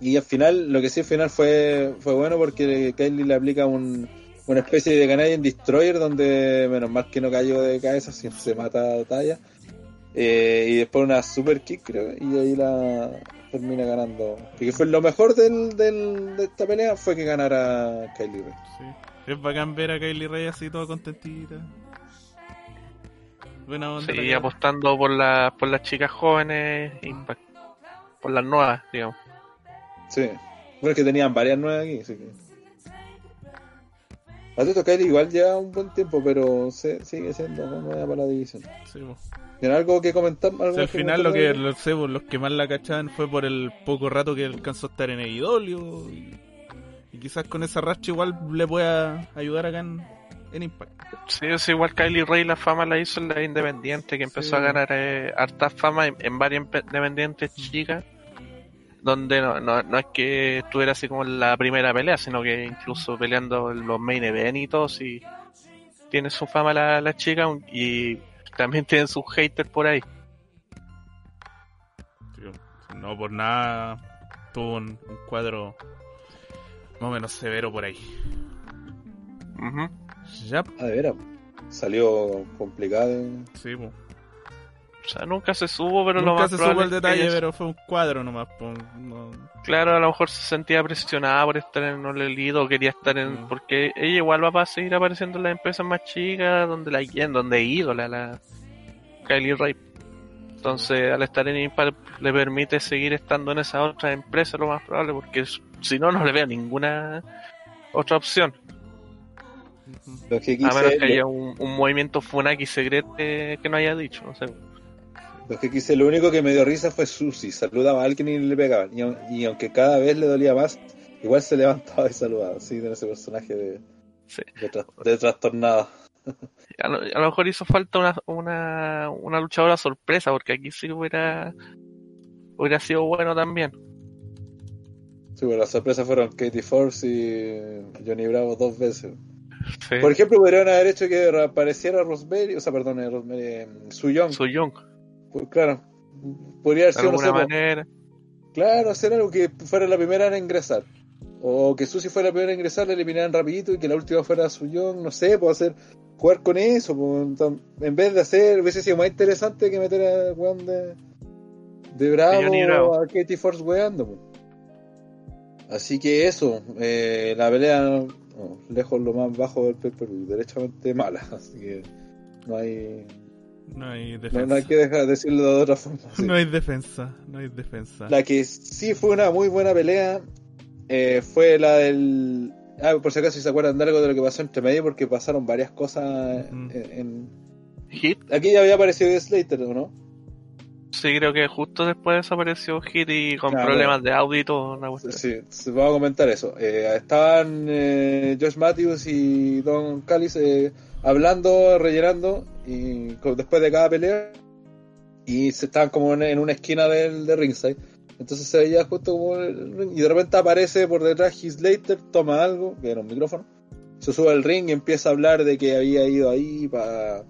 Y al final, lo que sí al final fue, fue bueno porque Kylie le aplica un, una especie de Canadian Destroyer donde menos mal que no cayó de cabeza, si se mata a Taya. Eh, y después una super kick creo y ahí la termina ganando. Porque fue lo mejor del, del- de esta pelea fue que ganara Kylie Ray. Sí. Es bacán ver a Kylie Ray así toda contentita. Buena onda. Sí, apostando por, la, por las chicas jóvenes, por las nuevas, digamos. Sí. Bueno, es que tenían varias nuevas aquí, así que. A todo esto, Kylie igual lleva un buen tiempo, pero se, sigue siendo nueva para la división. Sí, po. ¿Tienen algo que comentar? O ¿Algo sea, al final lo que lo sé, los que más la cachaban fue por el poco rato que alcanzó a estar en AEW y, y quizás con esa racha igual le pueda ayudar acá en, en Impact. Sí, es igual Kylie Ray la fama la hizo en la Independiente, que empezó Sí. a ganar eh, harta fama en, en varias independientes chicas, donde no, no, no es que estuviera así como en la primera pelea, sino que incluso peleando en los main event y todo, y tiene su fama la, la chica y también [laughs] tienen sus haters por ahí. Tío, No por nada tuvo un, un cuadro más o menos severo por ahí. Ya, Ah, de veras. Salió complicado. sí, pues. O sea, nunca se supo, pero lo más se probable supo el es que detalle, haya- pero fue un cuadro nomás. pues, no- Claro, a lo mejor se sentía presionada por estar en el lead o quería estar en... Mm. Porque ella igual va a seguir apareciendo en las empresas más chicas, donde la guían, donde ídola la Kylie Ray. Entonces, al estar en Impact le permite seguir estando en esa otra empresa, lo más probable, porque si no, no le veo ninguna otra opción. Lo que A menos que haya un, un movimiento Funaki secreto que no haya dicho, no sé. Lo que quise, lo único que me dio risa fue Susi. Saludaba a alguien y le pegaban. Y, au- y aunque cada vez le dolía más, igual se levantaba y saludaba. Sí, de ese personaje de, Sí. de, tras- de trastornado. [laughs] A lo, a lo mejor hizo falta una, una, una luchadora sorpresa, porque aquí sí hubiera, hubiera sido bueno también. Sí, bueno, las sorpresas fueron Katie Force y Johnny Bravo dos veces. Sí. Por ejemplo, podrían haber hecho que reapareciera Rosemary, o sea, perdón, eh, Rosemary, eh, Su Young. Su Young, Pues, claro, podría haber de sido, no sé, manera. claro, hacer algo que fuera la primera en ingresar. O que Susi fuera la primera en ingresar, la eliminaran rapidito y que la última fuera Su Young, no sé, puedo hacer, jugar con eso, enton- en vez de hacer, hubiese sido más interesante que meter a weón de, de Bravo, Bravo. a Katie Force weando. po. Así que eso, eh, la pelea no, lejos lo más bajo del pay derechamente mala, [laughs] así que no hay, No hay defensa. no hay que dejar de decirlo de otra forma. [laughs] sí. No hay defensa, no hay defensa. La que sí fue una muy buena pelea eh, fue la del. Ah, por si acaso si se acuerdan de algo de lo que pasó entre medio, porque pasaron varias cosas en, en- Hit, Aquí ya había aparecido Slater, ¿o no? sí, creo que justo después desapareció Hit y con Claro. problemas de audio y todo. Una. Sí, sí, vamos a comentar eso. Eh, estaban eh, Josh Matthews y Don Callis eh, hablando, rellenando, y después de cada pelea, y se estaban como en, una esquina del, de ringside. Entonces se veía justo como el ring, y de repente aparece por detrás Slater, toma algo, que era un micrófono, se sube al ring y empieza a hablar de que había ido ahí para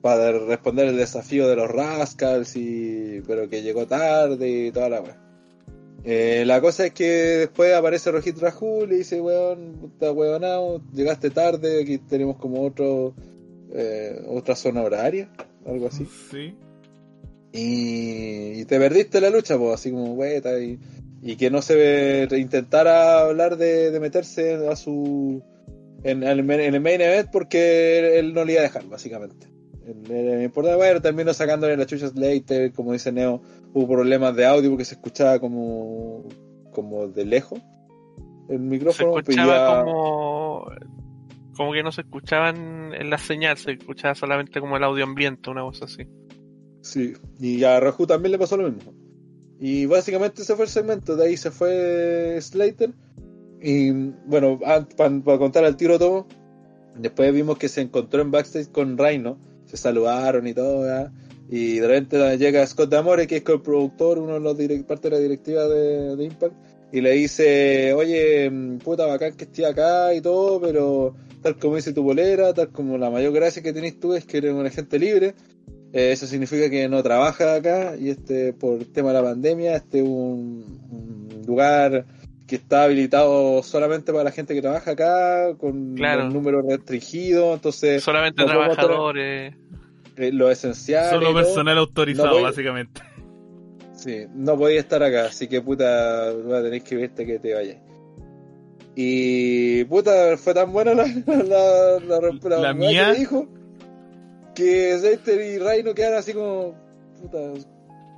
para responder el desafío de los Rascals, y, pero que llegó tarde y toda la weá. Eh, la cosa es que después aparece Rojit Raju y dice, weón, puta weonado, llegaste tarde, aquí tenemos como otro eh, otra zona horaria, algo así. Sí. Y, y te perdiste la lucha, pues, así como hueta, y, y que no se ve- intentara hablar de, de meterse a su en, el main- en el main event porque él no le iba a dejar, básicamente. Él- Por bueno, terminó sacándole las chuchas later, como dice Neo, hubo problemas de audio porque se escuchaba como, como de lejos el Se micrófono. pues escuchaba como. Como que no se escuchaban en la señal, se escuchaba solamente como el audio ambiente, una cosa así. Sí, y a Raju también le pasó lo mismo. Y básicamente ese fue el segmento, de ahí se fue Slater. Y bueno, para contar al tiro todo, después vimos que se encontró en backstage con Rhino, se saludaron y todo, y de repente llega Scott Damore, que es el productor, uno de los direct- parte de la directiva de, de Impact, y le dice, oye, mm, puta bacán que estoy acá y todo, pero tal como dice tu bolera, tal como la mayor gracia que tenés tú es que eres un agente libre, eh, eso significa que no trabaja acá y este por tema de la pandemia, este es un, un lugar que está habilitado solamente para la gente que trabaja acá, con Claro. un número restringido, entonces Solamente no trabajadores. eh, lo esencial. Solo todo, personal autorizado, No básicamente. Sí, no podía estar acá, así que puta, va a tener que verte que te vayas. Y puta, fue tan buena la, [laughs] la, la, la, mía. que dijo que Slater y Reino quedaron así como, puta,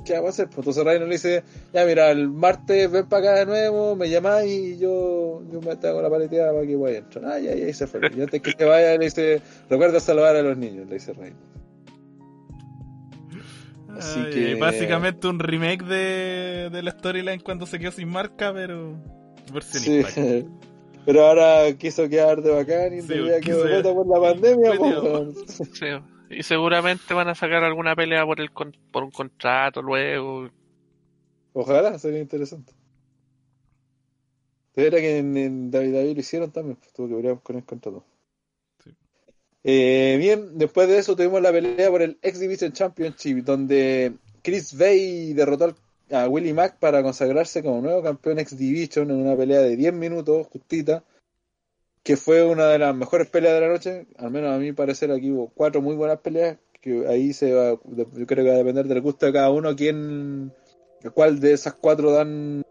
¿qué vamos a hacer? Pues entonces Reino le dice, ya mira, el martes ven para acá de nuevo, me llamáis y yo, yo me hago la paleteada para que vaya a entrar. Ah, ya, ya, se fue. Y antes que se vaya le dice, recuerda saludar a los niños, le dice Reino. Así Ay, que- Básicamente un remake de, de la storyline cuando se quedó sin marca, pero versión Sí. [laughs] Pero ahora quiso quedar de bacán y en Sí, realidad quiso- quedó rota por la pandemia. [laughs] Sí. Y seguramente van a sacar alguna pelea por el con- por un contrato luego. Ojalá, sería interesante. Pero era que en, en David David lo hicieron también, pues tuvo que ver con el contrato. Sí. Eh, bien, después de eso tuvimos la pelea por el X Division Championship, donde Chris Bay derrotó al- a Willie Mack para consagrarse como nuevo campeón X Division en una pelea de 10 minutos, justita, que fue una de las mejores peleas de la noche. Al menos a mi parecer aquí hubo cuatro muy buenas peleas, que ahí se va, yo creo que va a depender del gusto de cada uno, quién, cuál de esas cuatro dan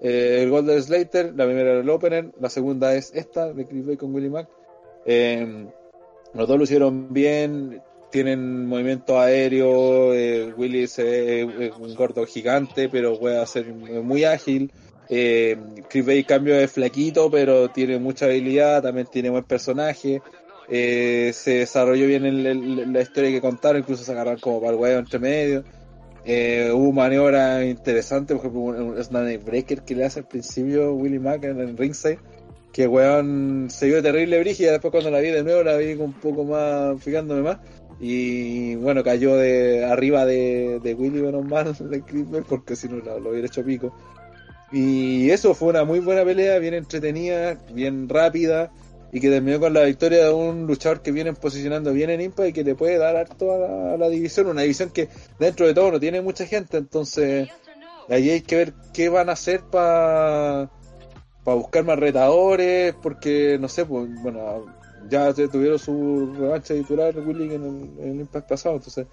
eh, el gol de Slater. La primera era el opener, la segunda es esta, de Chris Bay con Willie Mack. Eh, los dos lo hicieron bien, tienen movimiento aéreo, eh, Willy se ve eh, un gordo gigante, pero puede ser muy ágil. Eh, Chris Bay cambio de flaquito, pero tiene mucha habilidad, también tiene buen personaje. Eh, se desarrolló bien el- la historia que contaron, incluso se agarraron como para el huevo entre medio. Eh, hubo maniobras interesantes, por ejemplo, un, un snake breaker que le hace al principio Willie Mack en ringside, que weón se vio terrible brígida, después cuando la vi de nuevo la vi un poco más, fijándome más, y bueno, cayó de arriba de, de Willy menos mal [laughs] de Bell, porque si no lo, hubiera hecho pico. Y eso fue una muy buena pelea, bien entretenida, bien rápida, y que terminó con la victoria de un luchador que viene posicionando bien en Impact y que le puede dar harto a la, división, una división que dentro de todo no tiene mucha gente, entonces ahí hay que ver qué van a hacer para buscar más retadores, porque no sé, pues bueno, ya tuvieron su revancha titular Willy en el, en el Impact pasado, entonces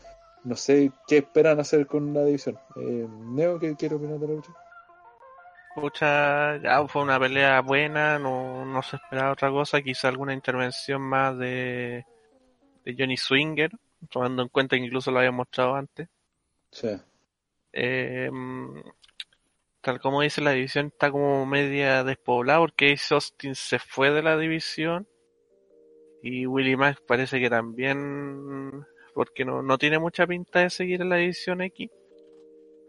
no sé qué esperan hacer con la división. Eh, Neo, ¿qué quiere opinar de la lucha? Pucha, ya fue una pelea buena, no, no se esperaba otra cosa, quizá alguna intervención más de, de Johnny Swinger, tomando en cuenta que incluso lo había mostrado antes. Sí. Eh, tal como dice la división está como media despoblada porque Ace Austin se fue de la división y Willie Mack parece que también porque no, no tiene mucha pinta de seguir en la división X.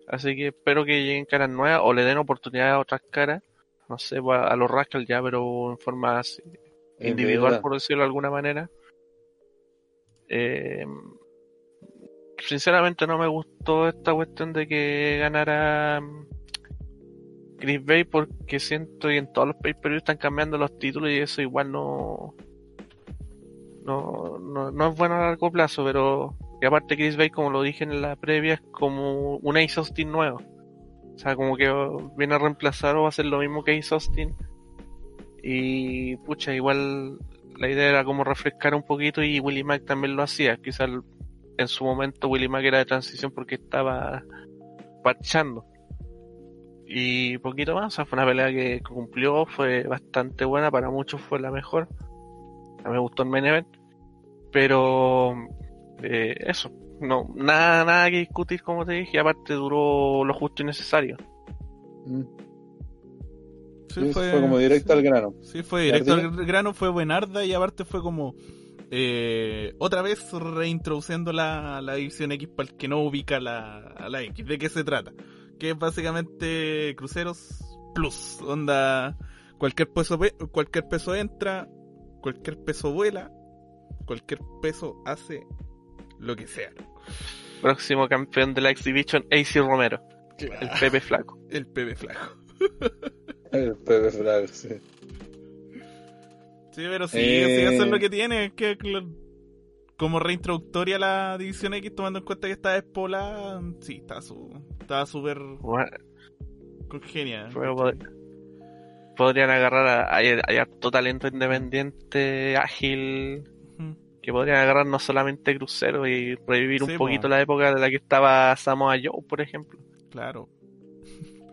Así que espero que lleguen caras nuevas o le den oportunidad a otras caras. No sé a, a los Rascal ya pero en forma así, individual por decirlo de alguna manera. Eh, sinceramente no me gustó esta cuestión de que ganara mm, Chris Bay porque siento que en todos los pay están cambiando los títulos y eso igual no no, no, no es bueno a largo plazo, pero y aparte Chris Bay, como lo dije en la previa, es como un Ace Austin nuevo. O sea, como que viene a reemplazar o va a hacer lo mismo que Ace Austin. Y pucha, igual la idea era como refrescar un poquito y Willie Mack también lo hacía. Quizás en su momento Willie Mack era de transición porque estaba parchando. Y poquito más, o sea, fue una pelea que cumplió, fue bastante buena, para muchos fue la mejor. A mí me gustó el main event, pero eh, eso, no, nada, nada que discutir como te dije, y aparte duró lo justo y necesario. Mm. Sí, Sí, fue, como directo al grano. Sí, fue directo al grano, fue buenarda y aparte fue como eh, otra vez reintroduciendo la, la división X para el que no ubica la, a la X. ¿De qué se trata? Que es básicamente cruceros plus. Onda, cualquier peso, ve- cualquier peso entra, cualquier peso vuela, cualquier peso hace lo que sea. Próximo campeón de la Exhibition, AC Romero, el Pepe Flaco. El PB flaco. El Pepe Flag, sí. Sí, pero sí, Eh. sí, eso es lo que tiene. Es que como reintroductoria a la División X, tomando en cuenta que está despoblada, sí, está su, estaba súper Bueno, congenia. pod- podrían agarrar a, harto talento independiente, ágil, que podrían agarrar no solamente crucero y revivir Sí, un po. poquito la época de la que estaba Samoa Joe, por ejemplo. Claro.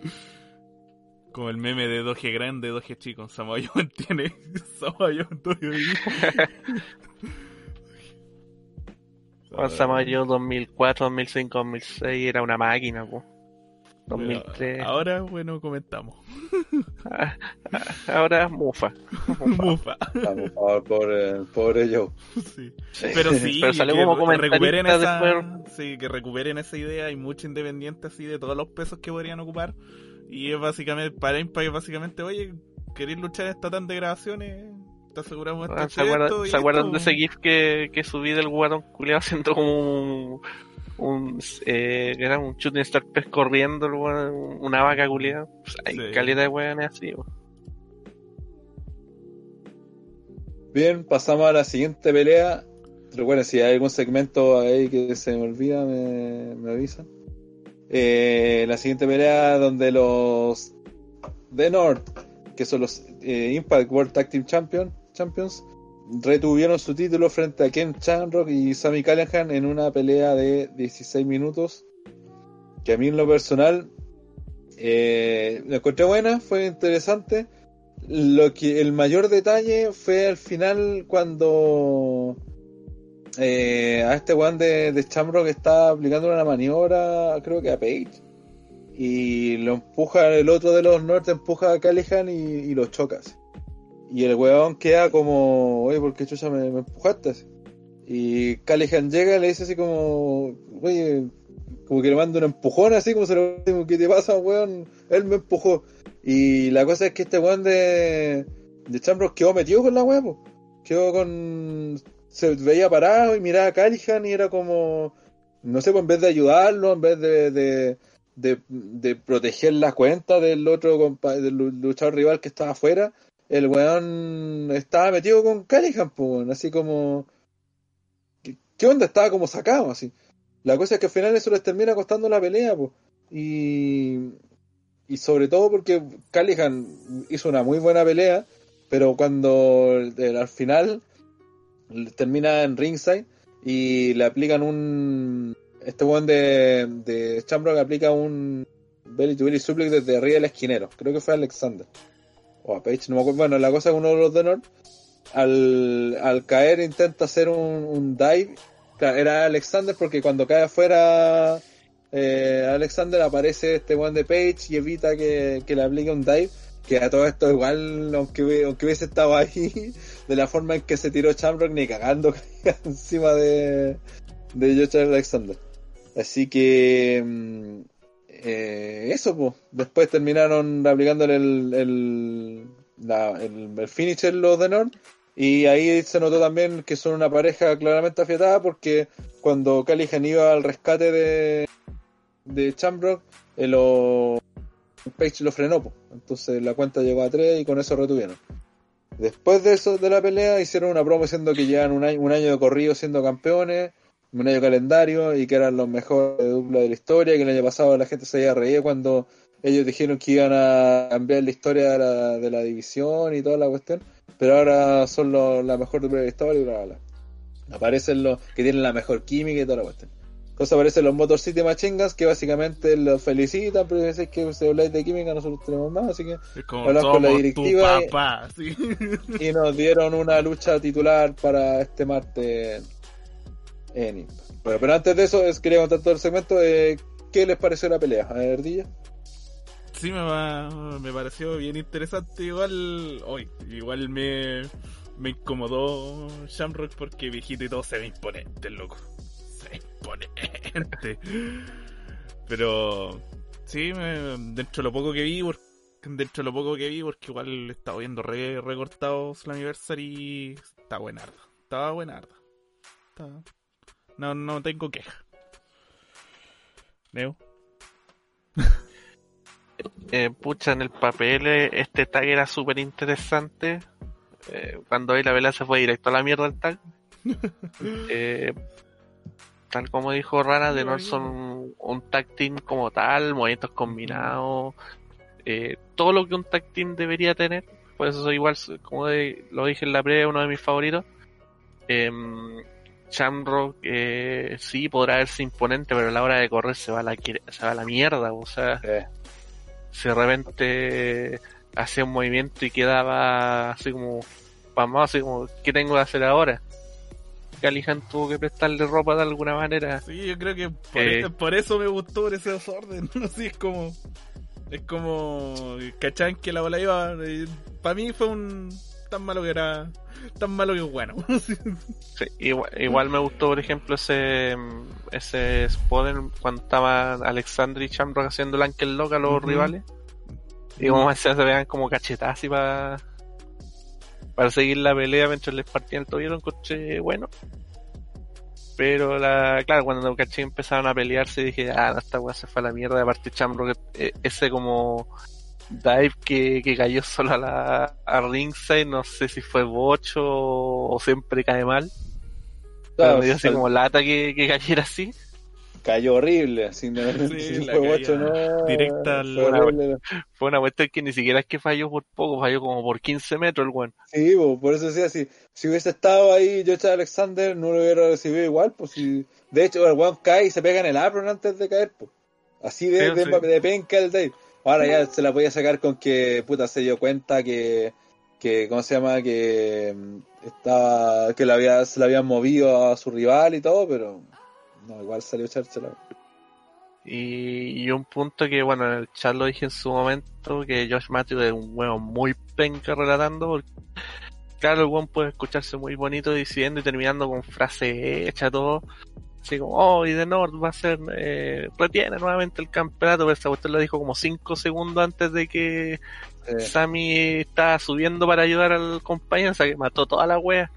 [laughs] Como el meme de Doge grande, Doge chico. Samoa Joe tiene [laughs] Samoa Joe [laughs] Samoa Joe 2004, 2005, 2006 era una máquina, po. 2003. Ahora, bueno, comentamos. Ah, [laughs] ah, Ahora [laughs] mufa. Mufa. Favor, [laughs] pobre, pobre Joe. Sí. Pero sí, Pero salió que como re- recuperen esa, después. sí, que recuperen esa idea. Hay mucho independiente así de todos los pesos que podrían ocupar. Y es básicamente, para Impact es básicamente, oye, ¿queréis luchar en esta tan de grabaciones? ¿Te aseguramos Ah, este ¿Se acuerdan, de ese GIF que, que subí del guatón culiado haciendo como un, un eh, que era un shooting star pez corriendo, el weón, una vaca culiada? Pues hay Sí. calidad de weones así, weón. Bien, pasamos a la siguiente pelea. Recuerden, si hay algún segmento ahí que se me olvida, me, me avisan. Eh, la siguiente pelea donde los The North, que son los eh, Impact World Tag Team Champion, Champions, retuvieron su título frente a Ken Shamrock y Sammy Callahan en una pelea de 16 minutos. Que a mí en lo personal eh, la encontré buena, fue interesante. Lo que el mayor detalle fue al final cuando eh, a este one de, de Shamrock está aplicando una maniobra, creo que a Page, y lo empuja, el otro de los Norte empuja a Callahan y, y lo chocas. Y el weón queda como, oye, ¿por qué chucha me, me empujaste? Y Callahan llega y le dice así como, oye, como que le manda un empujón así, como se lo como, ¿qué te pasa, weón? Él me empujó. Y la cosa es que este weón de, de Chambros quedó metido con la weá. Quedó con. Se veía parado y miraba a Callihan y era como. No sé, pues en vez de ayudarlo, en vez de, de, de, de proteger la cuenta del otro del lu- luchador rival que estaba afuera, el weón estaba metido con Callihan, pues, así como. ¿Qué, onda? Estaba como sacado, así. La cosa es que al final eso les termina costando la pelea. Y. Sobre todo porque Callihan hizo una muy buena pelea, pero cuando el- al final termina en ringside y le aplican un. Este weón de, de Chambrock aplica un belly to belly suplex desde arriba del esquinero. Creo que fue Alexander. O a Page, no me acuerdo. Bueno, la cosa es uno de los de al, al caer intenta hacer un, un dive. Era Alexander porque cuando cae afuera eh, Alexander aparece este one de Page y evita que, que le aplique un dive. Que a todo esto igual, aunque, aunque hubiese estado ahí, [laughs] de la forma en que se tiró Shamrock, ni cagando [laughs] encima de, de Josh Alexander. Así que mm, eh, eso, pues. Después terminaron aplicándole el, el, el, finisher los de North. Y ahí se notó también que son una pareja claramente afiatada porque cuando Callihan iba al rescate de, de Shamrock, eh, lo, Page lo frenó. po. Entonces la cuenta llegó a 3 y con eso retuvieron. Después de eso, de la pelea, hicieron una promo diciendo que llevan un año, un año de corrido siendo campeones, de calendario y que eran los mejores dupla de la historia, que el año pasado la gente se había reído cuando ellos dijeron que iban a cambiar la historia de la, de la división y toda la cuestión, pero ahora son los- la mejor dupla de la historia y bla, bla, bla. Aparecen los que tienen la mejor química y toda la cuestión. Entonces aparecen los Motor City Machingas que básicamente los felicitan, pero dicen que si habláis de química nosotros tenemos más, así que Hablan con la directiva sí. y nos dieron una lucha titular para este martes en Impact. Bueno, pero antes de eso, es, quería contar todo el segmento. Eh, ¿Qué les pareció la pelea? A ver. Sí, me, me pareció bien interesante. Igual, hoy, igual me, me incomodó Shamrock porque viejito y todo se ve imponente, loco. Se ve imponente. Pero, sí, me- dentro de lo poco que vi, por- dentro de lo poco que vi, porque igual he estado viendo re, recortados Slammiversary, está buenarda. Estaba buenarda. Está- No, no tengo queja. Neo. [laughs] eh, pucha, en el papel eh, este tag era súper interesante. Eh, cuando ahí la vela se fue directo a la mierda el tag. [laughs] Eh, tal como dijo Rana, de No, son un, tag team como tal, movimientos combinados, eh, todo lo que un tag team debería tener. Por eso soy igual, como de- lo dije en la previa, uno de mis favoritos. Em, Shamrock eh, sí podrá verse imponente, pero a la hora de correr se va a la, se va a la mierda. O sea, Eh, si de repente hacía un movimiento y quedaba así como pasmado, así como, ¿qué tengo que hacer ahora? Calihan tuvo que prestarle ropa de alguna manera. Sí, yo creo que por, Eh. eso, por eso me gustó por ese desorden. [laughs] Así es como. Es como. ¿Cachan que la bola iba? Para mí fue un. Tan malo que era. Tan malo que bueno. [laughs] Sí, igual, igual me gustó, por ejemplo, ese ese spot cuando estaban Alexander y Shamrock haciendo el Ankle Lock a los rivales. Y como [laughs] decía, se vean como cachetadas así para para seguir la pelea mientras les partían el tobillo, lo encontré bueno. Pero la, claro, cuando caché empezaron a pelearse dije, ah, no, esta weá se fue a la mierda. Aparte Shamrock, eh, ese como dive que, que cayó solo a la a ringside, no sé si fue bocho o siempre cae mal. Pero claro, me dio así como lata que, que cayera así. Cayó horrible. Sin, Sí, [laughs] si la fue caída ocho, no. directa al- fue horrible. Fue una cuestión que ni siquiera es que falló por poco, falló como por 15 metros el weón. Sí, po, por eso decía, si, si hubiese estado ahí Josh Alexander, no lo hubiera recibido igual. Pues si, de hecho, el one cae y se pega en el apron antes de caer. Pues. Así de, Sí, de, sí. de penca el Dave. Ahora ya se la podía sacar con que puta se dio cuenta que, que ¿cómo se llama? Que mm, estaba, que la había, se la habían movido a su rival y todo, pero no, igual salió echársela. Y, y un punto que, bueno, en el chat lo dije en su momento, que Josh Matthews es un huevo muy penca relatando, porque claro, el weón puede escucharse muy bonito diciendo y terminando con frase hecha, todo. Así como, oh, y de Nord va a ser, eh, retiene nuevamente el campeonato, pero esa cuestión lo dijo como 5 segundos antes de que Eh, Sammy estaba subiendo para ayudar al compañero, o sea que mató toda la wea.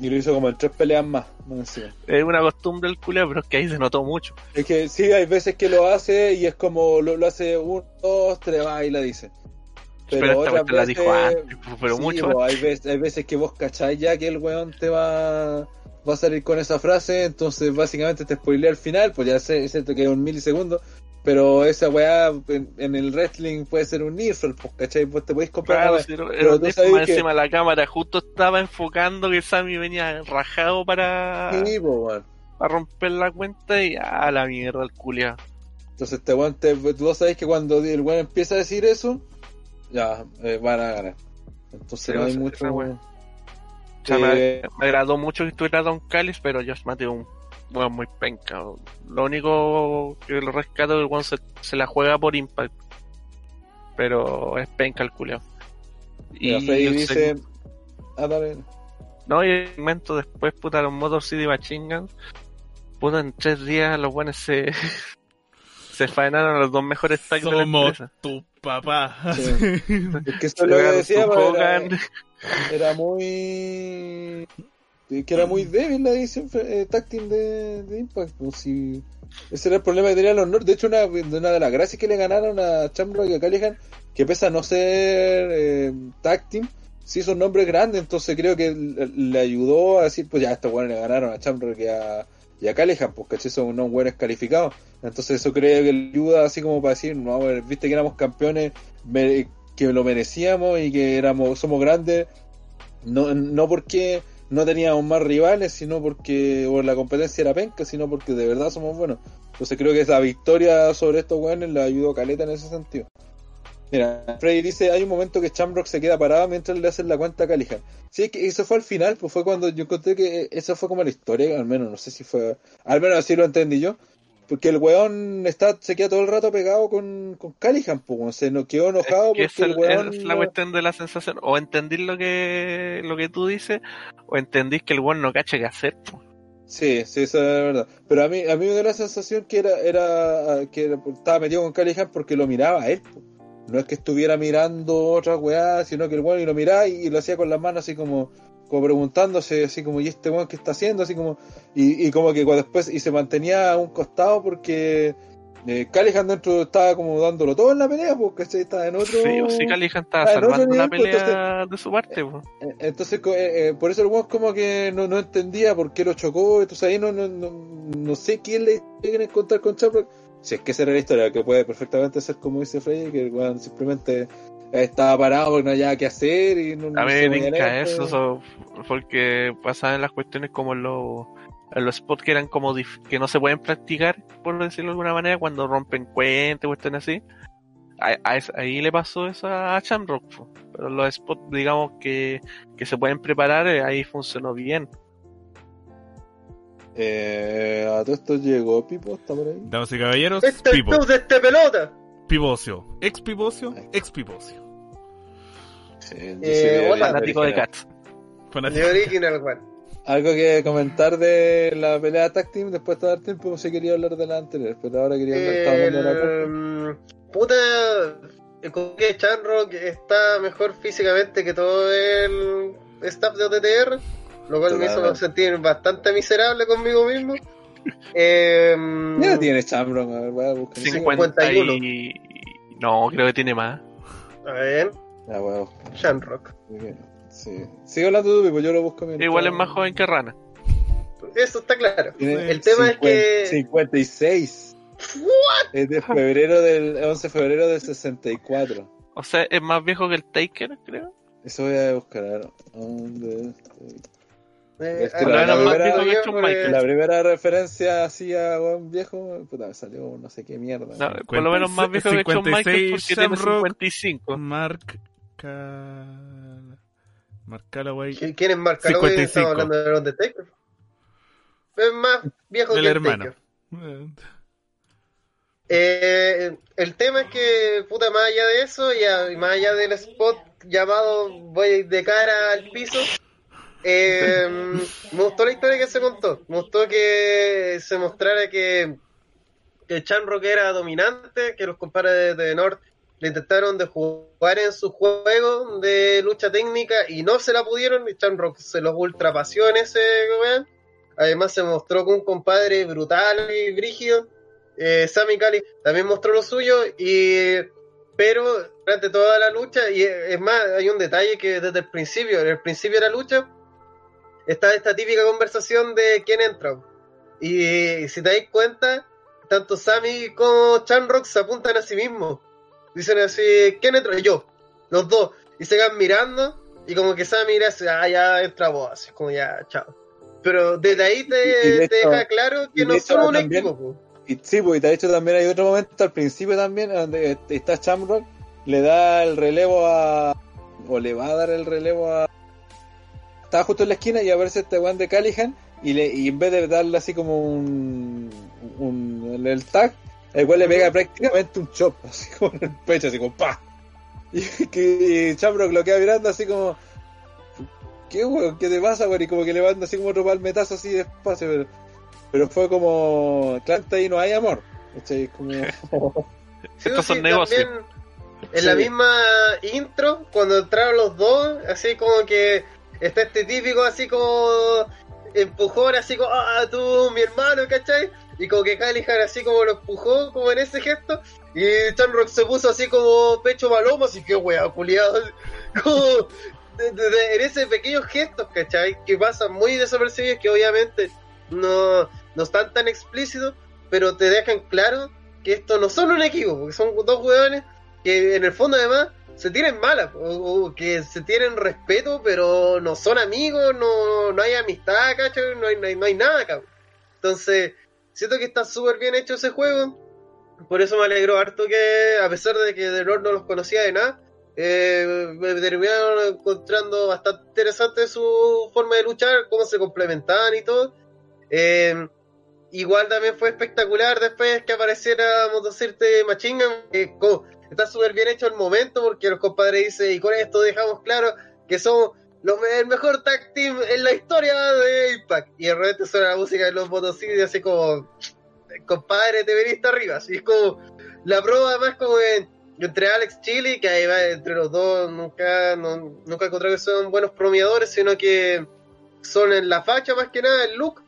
y lo hizo como en tres peleas más. más encima. Es una costumbre el culeo, pero es que ahí se notó mucho. Es que sí, hay veces que lo hace y es como lo, lo hace uno, dos, tres, va y la dice. Pero, esta otras cuestión la dijo veces- antes, pues, pero sí, mucho hay, veces, hay veces que vos cacháis ya que el weón te va, va a salir con esa frase, entonces básicamente te spoilea al final, pues ya sé, es cierto que es un milisegundo, pero esa weá en, en el wrestling puede ser un neutral, pues cachai, vos te podéis comprar Claro, pero era tú sabes más que- encima la cámara justo estaba enfocando que Sammy venía rajado para, Sí, po, weón. para romper la cuenta y a la mierda el culiao. Entonces este weón, te, tú sabes que cuando el weón empieza a decir eso, ya, eh, van a ganar. Entonces Sí, no hay mucho... O sea, Eh, me, me agradó mucho que estuviera Don Callis, pero Josh Mateo un weón muy penca. Lo único que lo rescato es que el se, se la juega por impact. Pero es penca el mira, Freddy el dice... seg- Ah. No, y el segmento después, puta, los Motor City Machine Guns. Puta, en tres días los buenos se. [laughs] se faenaron a los dos mejores tags de la Somos empresa. tu papá. Sí. [laughs] Es que eso lo que decía, era, muy... Que era muy débil la edición eh, táctil de, de Impact. Pues, si... Ese era el problema que tenían los North. De hecho, una, una de las gracias que le ganaron a Shamrock y a Callihan, que pese a no ser eh, team, sí son nombres grandes. Entonces creo que le, ayudó a decir, pues ya, estos buenos le ganaron a Shamrock y a, y a Callihan, pues caché, son unos buenos calificados. Entonces eso creo que le ayuda así como para decir, no, bueno, viste que éramos campeones, que lo merecíamos y que éramos somos grandes, no, no porque no teníamos más rivales, sino porque o la competencia era penca, sino porque de verdad somos buenos. Entonces creo que esa victoria sobre estos weones le ayudó a Caleta en ese sentido. Mira, Freddy dice, hay un momento que Shamrock se queda parado mientras le hacen la cuenta a Callihan. Sí, es que eso fue al final, pues fue cuando yo conté que esa fue como la historia, al menos, no sé si fue, al menos así lo entendí yo. Porque el weón está, se queda todo el rato pegado con, con Callihan, pues, se nos quedó enojado que porque esa el weón... es la cuestión de la sensación. O entendís lo que, lo que tú dices, o entendís que el weón no cacha qué hacer. po. Sí, sí, eso es verdad. Pero a mí, a mí me dio la sensación que era, era que era- estaba metido con Callihan porque lo miraba a él. po. No es que estuviera mirando otras weá, sino que el weón y lo miraba y, y lo hacía con las manos así como, como preguntándose, así como, ¿y este weón qué está haciendo? Así como, y, y como que cuando después, y se mantenía a un costado porque eh, Callihan dentro estaba como dándolo todo en la pelea, porque estaba en otro. Sí, o si Callihan estaba salvando la pues, pelea de su parte. po. Eh, Entonces, eh, eh, por eso el weón como que no, no entendía por qué lo chocó. Entonces ahí no, no, no, no sé quién le quieren contar con Shamrock. Si es que esa era la historia, que puede perfectamente ser como dice Freddy, que el weón simplemente eh, estaba parado porque no había nada que hacer y no, A no mí me eso, so- porque pasaban las cuestiones como en los, los spots que eran como dif- que no se pueden practicar, por decirlo de alguna manera, cuando rompen cuentas, cuestiones así. A- a es- ahí le pasó eso a Shamrock, pero los spots, digamos, que, que se pueden preparar, eh, ahí funcionó bien. Eh, a todo esto llegó Pipo, está por ahí. Damas y caballeros, Este es el Pipo. de este pelota. Pivocio. Ex Pivocio, ex Pivocio. Sí, Eh, hola. Fanático de. Cats. Fanático. Original. Algo que comentar de la pelea tag team después de dar tiempo, si quería hablar de la anterior, pero ahora quería hablar, de la mm, puta, el que Chanrock está mejor físicamente que todo el staff de OTTR, lo cual me hizo sentir bastante miserable conmigo mismo. Eh, ¿Qué edad tiene Shamrock? A ver, voy a buscar. 50 y... No, creo que tiene más. a ver, Ya, voy a buscar. Chanrock. Sí. Sigue hablando tú, Pipo, yo lo busco mientras- Igual es más joven que Rana. Eso está claro. Tiene El tema es 50 que- 56. Es de febrero del 11 de febrero del 64. O sea, es más viejo que el Taker, creo. Eso voy a buscar. a ver. ¿Dónde? Eh, ah, la- primera- yo La referencia así a buen viejo, puta, me salió no sé qué mierda. No, por lo menos más viejo que Shawn Michaels porque tiene Shamrock. 55. Mark Cal... Mark Calloway. ¿Qui- ¿Quién es Mark Calloway? 55. Estamos hablando de los de Taker. Es más viejo Del que el hermano. Eh, el tema es que, puta, más allá de eso, y más allá del spot llamado Voy de cara al piso, eh, me gustó la historia que se contó. Me gustó que se mostrara que, que era dominante, que los compadres de, North le intentaron de jugar en su juego de lucha técnica y no se la pudieron, y se los ultrapasió en ese. Además se mostró con un compadre brutal y brígido. Eh, Sammy Cali también mostró lo suyo, y pero durante toda la lucha, y es más, hay un detalle que desde el principio, en el principio de la lucha, está esta típica conversación de quién entra. Y si te dais cuenta, tanto Sammy como Chanrock se apuntan a sí mismos. Dicen así, ¿quién entra? Yo, los dos. Y se van mirando, y como que Sammy mira así, ah, ya entra vos, así como ya, chao. Pero desde ahí te, Y- y de te hecho- deja claro y que de no somos un también- equipo. po. Y sí, pues y de hecho también hay otro momento al principio también donde está Shamrock, le da el relevo a. o le va a dar el relevo a. Estaba justo en la esquina y aparece este weón de Callihan y, le, y en vez de darle así como un. un el tag, el cual le pega prácticamente un chop, [laughs] así como en el pecho, así como ¡pa! Y, que, y Shamrock lo queda mirando así como. ¿Qué weón? ¿Qué te pasa, weón? Y como que le manda así como otro palmetazo así despacio, pero. Pero fue como, claro, ahí no hay amor. ¿cachai? Como, Sí, [laughs] Estos sí, son negocios. también En la misma intro, cuando entraron los dos, así como que está este típico, así como empujón, así como, ah, tú, mi hermano, ¿cachai? Y como que Callihan así como lo empujó, como en ese gesto, y Chanrock se puso así como pecho paloma, así que wea, culiado. [laughs] Como en ese pequeños gestos, ¿cachai? Que pasan muy desapercibidos, que obviamente no, no están tan explícitos, pero te dejan claro que estos no son un equipo, porque son dos hueones que en el fondo además se tienen malas, o, que se tienen respeto, pero no son amigos, no, no hay amistad, ¿cachai? No hay, no hay, no hay nada. Entonces, siento que está súper bien hecho ese juego, por eso me alegró harto que, a pesar de que The Lord no los conocía de nada, eh, me terminaron encontrando bastante interesante su forma de luchar, cómo se complementaban y todo. Eh, igual también fue espectacular después que apareciera Motocirte Machine Gun, eh, está súper bien hecho el momento porque los compadres dicen, y con esto dejamos claro que somos los, el mejor tag team en la historia de Impact. Y de repente suena la música de los Motocirte así como, compadre, te veniste arriba. Así es como la prueba además como en- entre Alex Chile, que ahí va entre los dos, nunca, no, nunca encontré que son buenos promeadores, sino que son en la facha más que nada, el look.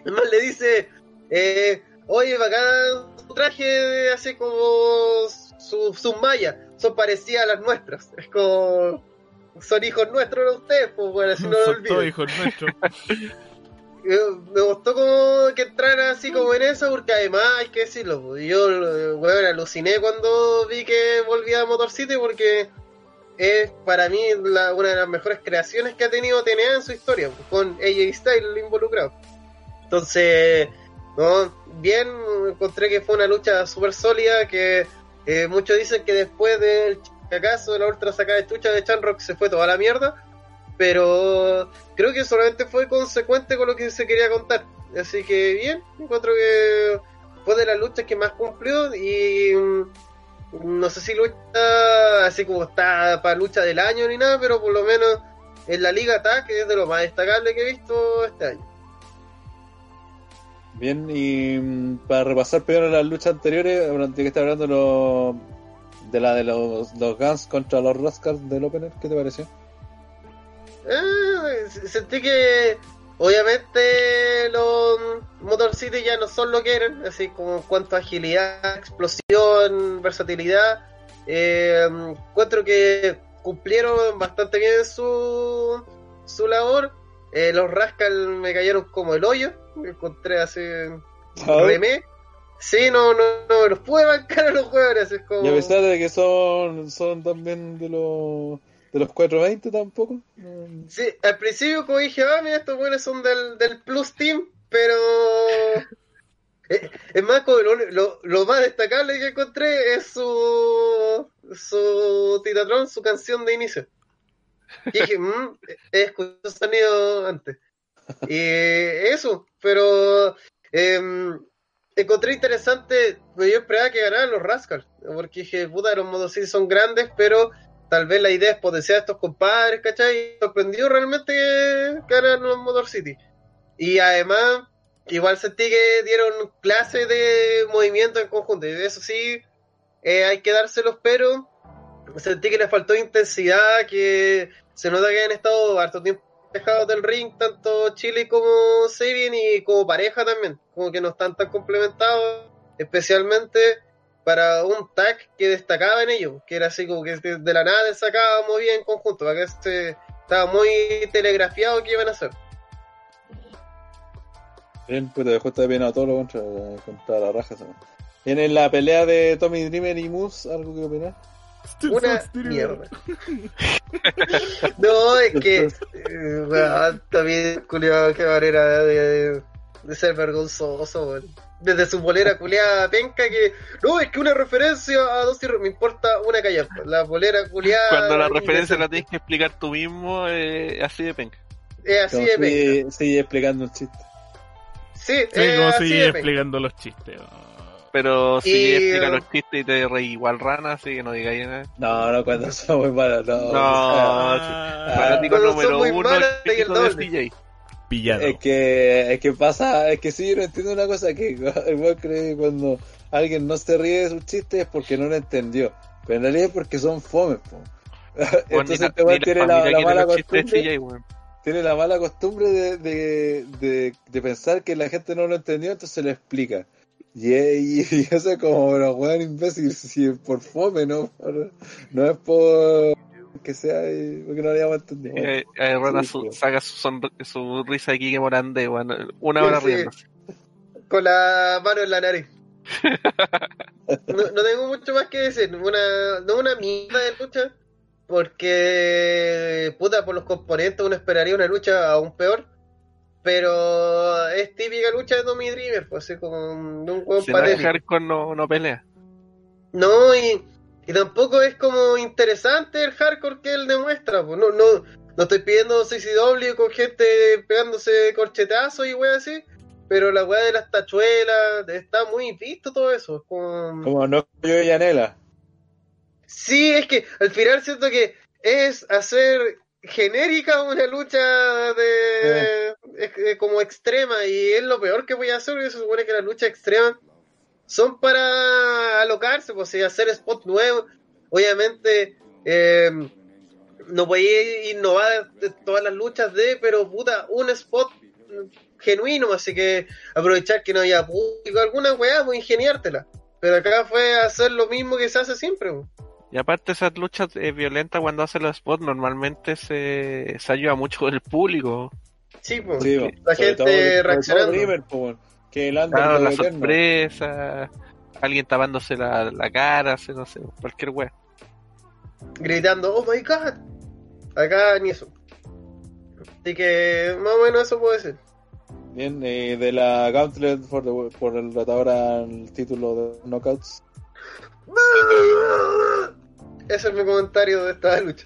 Además le dice, eh, oye, bacán tu traje, así como sus su mallas, son parecidas a las nuestras. Es como, son hijos nuestros de ustedes, pues bueno, así no lo olviden. hijos nuestros. [laughs] Eh, me gustó como que entrara así como en eso, porque además hay que decirlo, pues, yo eh, weón, aluciné cuando vi que volvía a Motor City porque es para mí la- una de las mejores creaciones que ha tenido TNA en su historia, pues, con AJ Styles involucrado. Entonces, no, bien, encontré que fue una lucha súper sólida, que eh, muchos dicen que después del acaso de la ultra sacada de chucha de Chanrock se fue toda la mierda, pero creo que solamente fue consecuente con lo que se quería contar. Así que bien, encuentro que fue de las luchas que más cumplió y mm, no sé si lucha así como está para lucha del año ni nada, pero por lo menos en la Liga TAC es de lo más destacable que he visto este año. Bien, y mm, para repasar primero las luchas anteriores, durante que está hablando lo- de la de los, los Guns contra los Rascals del Opener, ¿qué te pareció? Eh, sentí que obviamente los Motor City ya no son lo que eran, así como en cuanto a agilidad, explosión, versatilidad. Eh, encuentro que cumplieron bastante bien su, su labor. Eh, los Rascal me cayeron como el hoyo, me encontré así remé. Sí, no, no, no, los pude bancar a los jugadores, es como... Y a pesar de que son, son también de los de los 420 tampoco. no- Sí, al principio como dije, ah, mira, estos buenos son del, del Plus Team, pero... [laughs] Eh, Es más, como lo, lo- lo más destacable que encontré es su... su Titatron, su canción de inicio. Y dije, mmm, he escuchado ese sonido antes. Y eso, pero... em, encontré interesante, pues yo esperaba que ganaran los Rascals, porque dije, puta, los modos sí son grandes, pero tal vez la idea es potenciar a estos compadres, ¿cachai? Y sorprendió realmente que ganaran los Motor City. Y además, igual sentí que dieron clases de movimiento en conjunto, y eso sí, eh, hay que dárselos, pero sentí que le faltó intensidad, que se nota que han estado harto tiempo alejados del ring, tanto Chile como Sabin y como pareja también, como que no están tan complementados, especialmente para un tag que destacaba en ellos, que era así como que de la nada destacábamos bien en conjunto, para que este estaba muy telegrafiado que iban a hacer. Bien, pues te dejó estar bien a todo lo contra, contra la raja. ¿sabes? Bien, en la pelea de Tommy Dreamer y Moose, ¿algo que opinar? Una mierda. [laughs] no, es que, eh, weón, también, culiado, qué manera de, de ser vergonzoso, weón. Desde su bolera culiada penca que, no, es que una referencia a dos me importa una callampa. La bolera culiada. Cuando la referencia la tienes que explicar tú mismo, eh, así de penca. Es así Como de penca. sigue, sigue explicando un chiste. Sí, Sí, es como así sigue de penca. explicando los chistes. Pero si Y, explica los chistes y te reí igual rana, así que no digáis nada. No, no, cuando son muy malos, no. No, Ah, Fanático cuando son número uno, el de. CJ. pillado. Es que, es que pasa, es que sí, yo no entiendo una cosa, que [laughs] el weón cree que cuando alguien no se ríe de sus chistes es porque no lo entendió. Pero en realidad es porque son fomes, po. [laughs] Bueno, Entonces ni este weón tiene la, mala costumbre, CJ, tiene la mala costumbre de, de, de, de pensar que la gente no lo entendió, entonces lo explica. Y, y, y [laughs] eso es como, pero weón imbécil, si es por fome, no, por- no es por que sea, eh, porque no lo habíamos entendido. Eh, eh, Rana su- saca su, sonr- su risa aquí que morande, weón. Una hora Sí. riéndose. con la mano en la nariz. [laughs] No, no tengo mucho más que decir. Una, no una mierda de lucha. Porque, puta, por los componentes uno esperaría una lucha aún peor. Pero es típica lucha de Tommy Dreamer, pues así como de un Si es patético. hardcore, no, no pelea. No, y, y tampoco es como interesante el hardcore que él demuestra. Pues no, no, no estoy pidiendo CCW con gente pegándose corchetazos y wea así. Pero la wea de las tachuelas, está muy visto todo eso. es como- Como no yo y Yanela. Sí, es que al final siento que es hacer genérica una lucha de como extrema y es lo peor que voy a hacer. y Se supone que las luchas extremas son para alocarse, pues y hacer spot nuevos. Obviamente eh, no voy a innovar de todas las luchas de, pero puta, un spot genuino, así que aprovechar que no haya público, alguna weá, pues ingeniártela. Pero acá fue hacer lo mismo que se hace siempre. pues. Y aparte esas luchas eh, violentas cuando hace los spots normalmente se, se ayuda mucho con el público. Sí, pues. Sí, la gente todo- reaccionando. Weón. que el Claro, la eterno. sorpresa, alguien tapándose la, la cara, se- no sé, cualquier wea. gritando, oh my god. Acá ni eso. Así que más o menos eso puede ser. Bien, eh, de la Gauntlet the- por el retador al título de Knockouts. [laughs] Ese es mi comentario de esta lucha.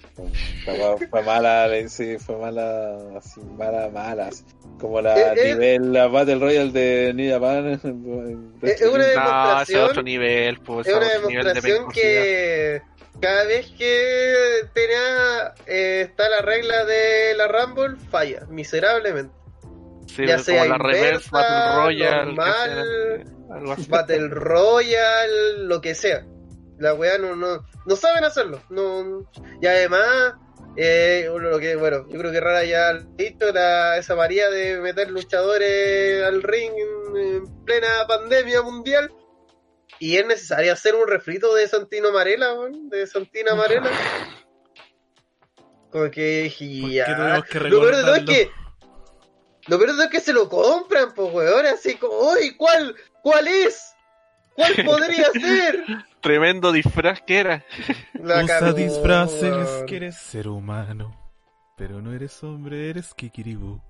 Fue, fue mala, sí, fue mala, así, mala, mala. así. Como la Eh, eh. nivel, la Battle Royale de New Japan. [laughs] Es- es una No, ese es demostración- otro nivel, pues, Es una de demostración que cada vez que tenía eh, está la regla de la Rumble, falla miserablemente. Sí, ya como sea la Reverse inversa, Battle Royale, normal, así. Battle Royale, lo que sea. La weá no, no, no saben hacerlo. No, y además, eh, lo que, bueno, yo creo que Rara ya ha dicho la, esa María de meter luchadores al ring en, en plena pandemia mundial. Y es necesario hacer un refrito de Santino Marela, weón, de Santina Marela. Como que dije, ¿Por qué ya. que Lo peor de todo es que. Lo peor de todo es que se lo compran, pues, weón. Así como, uy, ¿cuál? ¿Cuál es? ¿Cuál [laughs] podría ser? Tremendo disfraz que era. La Usa cagó, disfraces que eres ser humano. Pero no eres hombre, eres Kikiribu.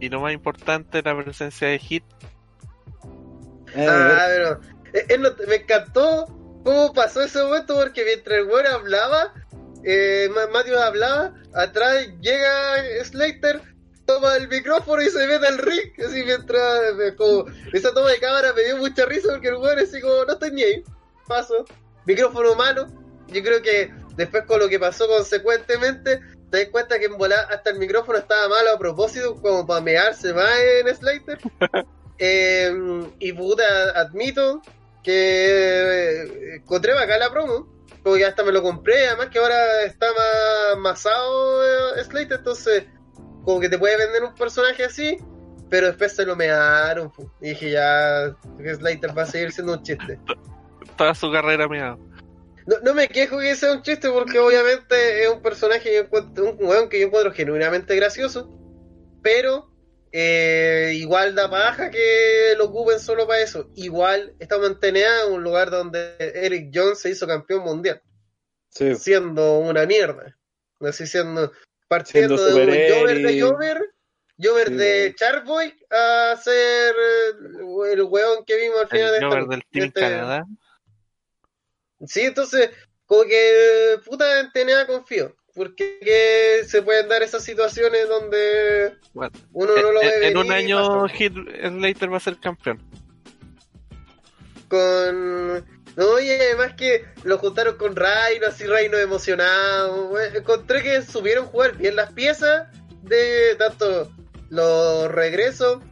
Y lo más importante, la presencia de Hit. Eh, Ah, pero. eh, eh, no- me encantó cómo pasó ese momento porque mientras el weón hablaba, eh, Ma- Matthews hablaba, atrás llega Slater, toma el micrófono y se mete al ring. Así mientras. eh, Como, esa toma de cámara me dio mucha risa porque el weón así como, no estoy ni ahí. Paso. Micrófono mano. Yo creo que después con lo que pasó consecuentemente, te das cuenta que en volar hasta el micrófono estaba malo a propósito, como para mearse más en Slater. [laughs] Eh, y puta, admito que eh, encontré bacán la promo. como que hasta me lo compré, además que ahora está más masado eh, Slater, entonces como que te puede vender un personaje así, pero después se lo mearon, y dije ya, que Slater va a seguir siendo un chiste. [laughs] Toda su carrera mía. No, no me quejo que sea un chiste porque obviamente es un personaje que yo encuentro, un weón que yo encuentro genuinamente gracioso, pero eh, igual da paja que lo ocupen solo para eso. Igual estamos en TNA, un lugar donde Eric Jones se hizo campeón mundial, Sí. siendo una mierda. Así siendo, partiendo de un Jover de. Jover, Jover Sí. de Charboy a ser eh, el weón que vimos al final de El esta- Jover del de Team este- Canadá. Sí, entonces, como que puta en TNA confío. Porque que se pueden dar esas situaciones donde Bueno, uno no lo en, ve en un año Slater va a ser campeón. con y además que lo juntaron con Rhino así Rhino emocionado encontré que supieron jugar bien las piezas de tanto los regresos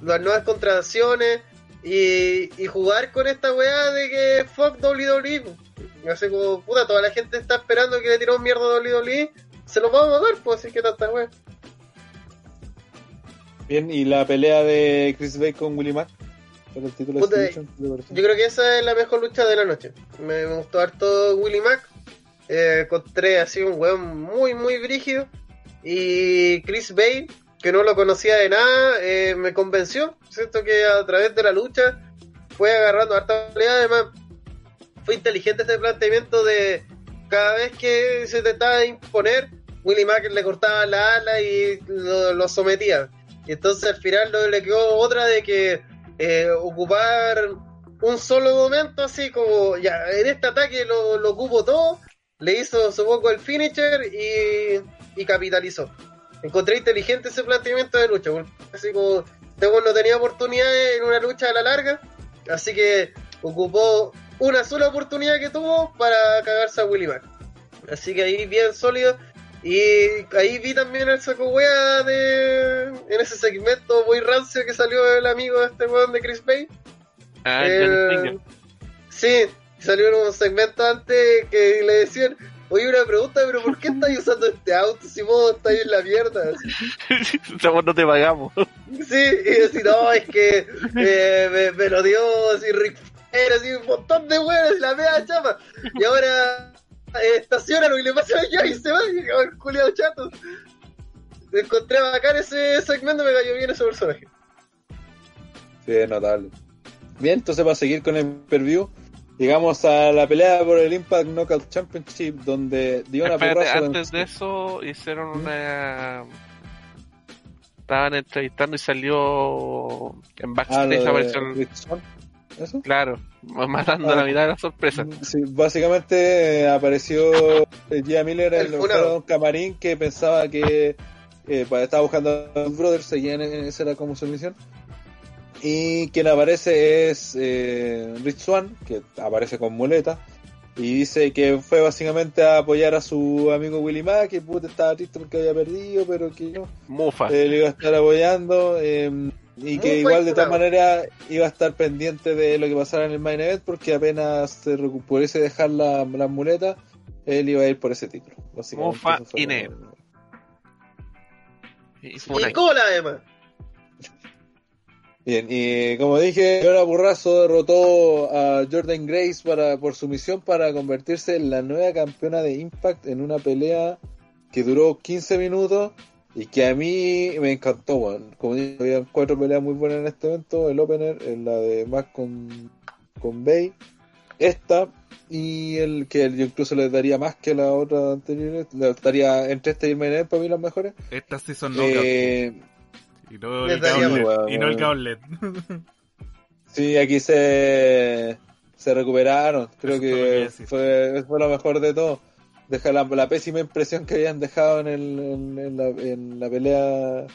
las nuevas contrataciones y, jugar con esta weá de que fuck WWE así como puta toda la gente está esperando que le tiró mierda a WWE se lo vamos a dar pues así que tanta weá. Bien, y la pelea de Chris Bay con Willie Mack por el título Puta, Exhibition, ¿qué te pareció? Yo creo que esa es la mejor lucha de la noche. Me, me gustó harto Willy Mac. Eh, encontré así un weón muy, muy brígido. Y Chris Bay, que no lo conocía de nada, eh, me convenció. Siento que a través de la lucha fue agarrando harta pelea. Además, fue inteligente este planteamiento de cada vez que se de imponer, Willy Mack le cortaba la ala y lo, lo sometía. Y entonces al final le quedó otra de que eh, ocupar un solo momento así como ya en este ataque lo, lo ocupó todo le hizo supongo el finisher y, y capitalizó. Encontré inteligente ese planteamiento de lucha así como este weón no tenía oportunidades en una lucha a la larga así que ocupó una sola oportunidad que tuvo para cagarse a Willy Mack así que ahí bien sólido y ahí vi también el saco wea de en ese segmento muy rancio que salió el amigo de este weón de Chris Bay Ah, eh, sí, salió en un segmento antes que le decían, oye, una pregunta, pero ¿por qué estáis usando este auto si vos estáis en la mierda? [laughs] Esa no te pagamos. Sí, y decir, no, es que eh, me, me lo dio así Rick Flair, así un montón de huevos, la mea chapa. Y ahora eh, estacionan y le pasan allá y se va, y el culiado chato. Encontré bacán ese segmento, me cayó bien ese personaje. Sí, es notable. Bien, entonces para seguir con el preview, llegamos a la pelea por el Impact Knockout Championship, donde dio una Espérate, porrazo antes de eso hicieron una... Estaban entrevistando y salió en Ah, backstage lo apareció el- ¿Eso? Claro, matando Ah. la mitad de la sorpresa. Sí, básicamente eh, apareció eh, Gia Miller en un camarín que pensaba que eh, pues, estaba buscando a los brothers, seguían en esa era como su misión. Y quien aparece es eh, Rich Swan, que aparece con muleta. Y dice que fue básicamente a apoyar a su amigo Willy Mack, que puta estaba triste porque había perdido, pero que no. Mufa. Eh, le iba a estar apoyando eh, y que Muy igual de todas maneras iba a estar pendiente de lo que pasara en el main event porque apenas se pudiese dejar la, las muletas él iba a ir por ese título Mufa y lo- negro. Y cola además. bien y como dije Leona Burrazo derrotó a Jordan Grace para por su misión para convertirse en la nueva campeona de Impact en una pelea que duró 15 minutos y que a mí me encantó, weón. Como dije, había cuatro peleas muy buenas en este evento, el opener, en la de Mac con, con Bay, esta, y el que yo incluso le daría más que la otra anterior, le daría entre este y el main para mí las mejores. Estas sí son. Eh, y no Les el gauntlet. Y no el gauntlet. [laughs] sí, aquí se, se recuperaron, creo Eso que fue, fue lo mejor de todo. Deja la, pésima impresión que habían dejado en, el, en, la, en la pelea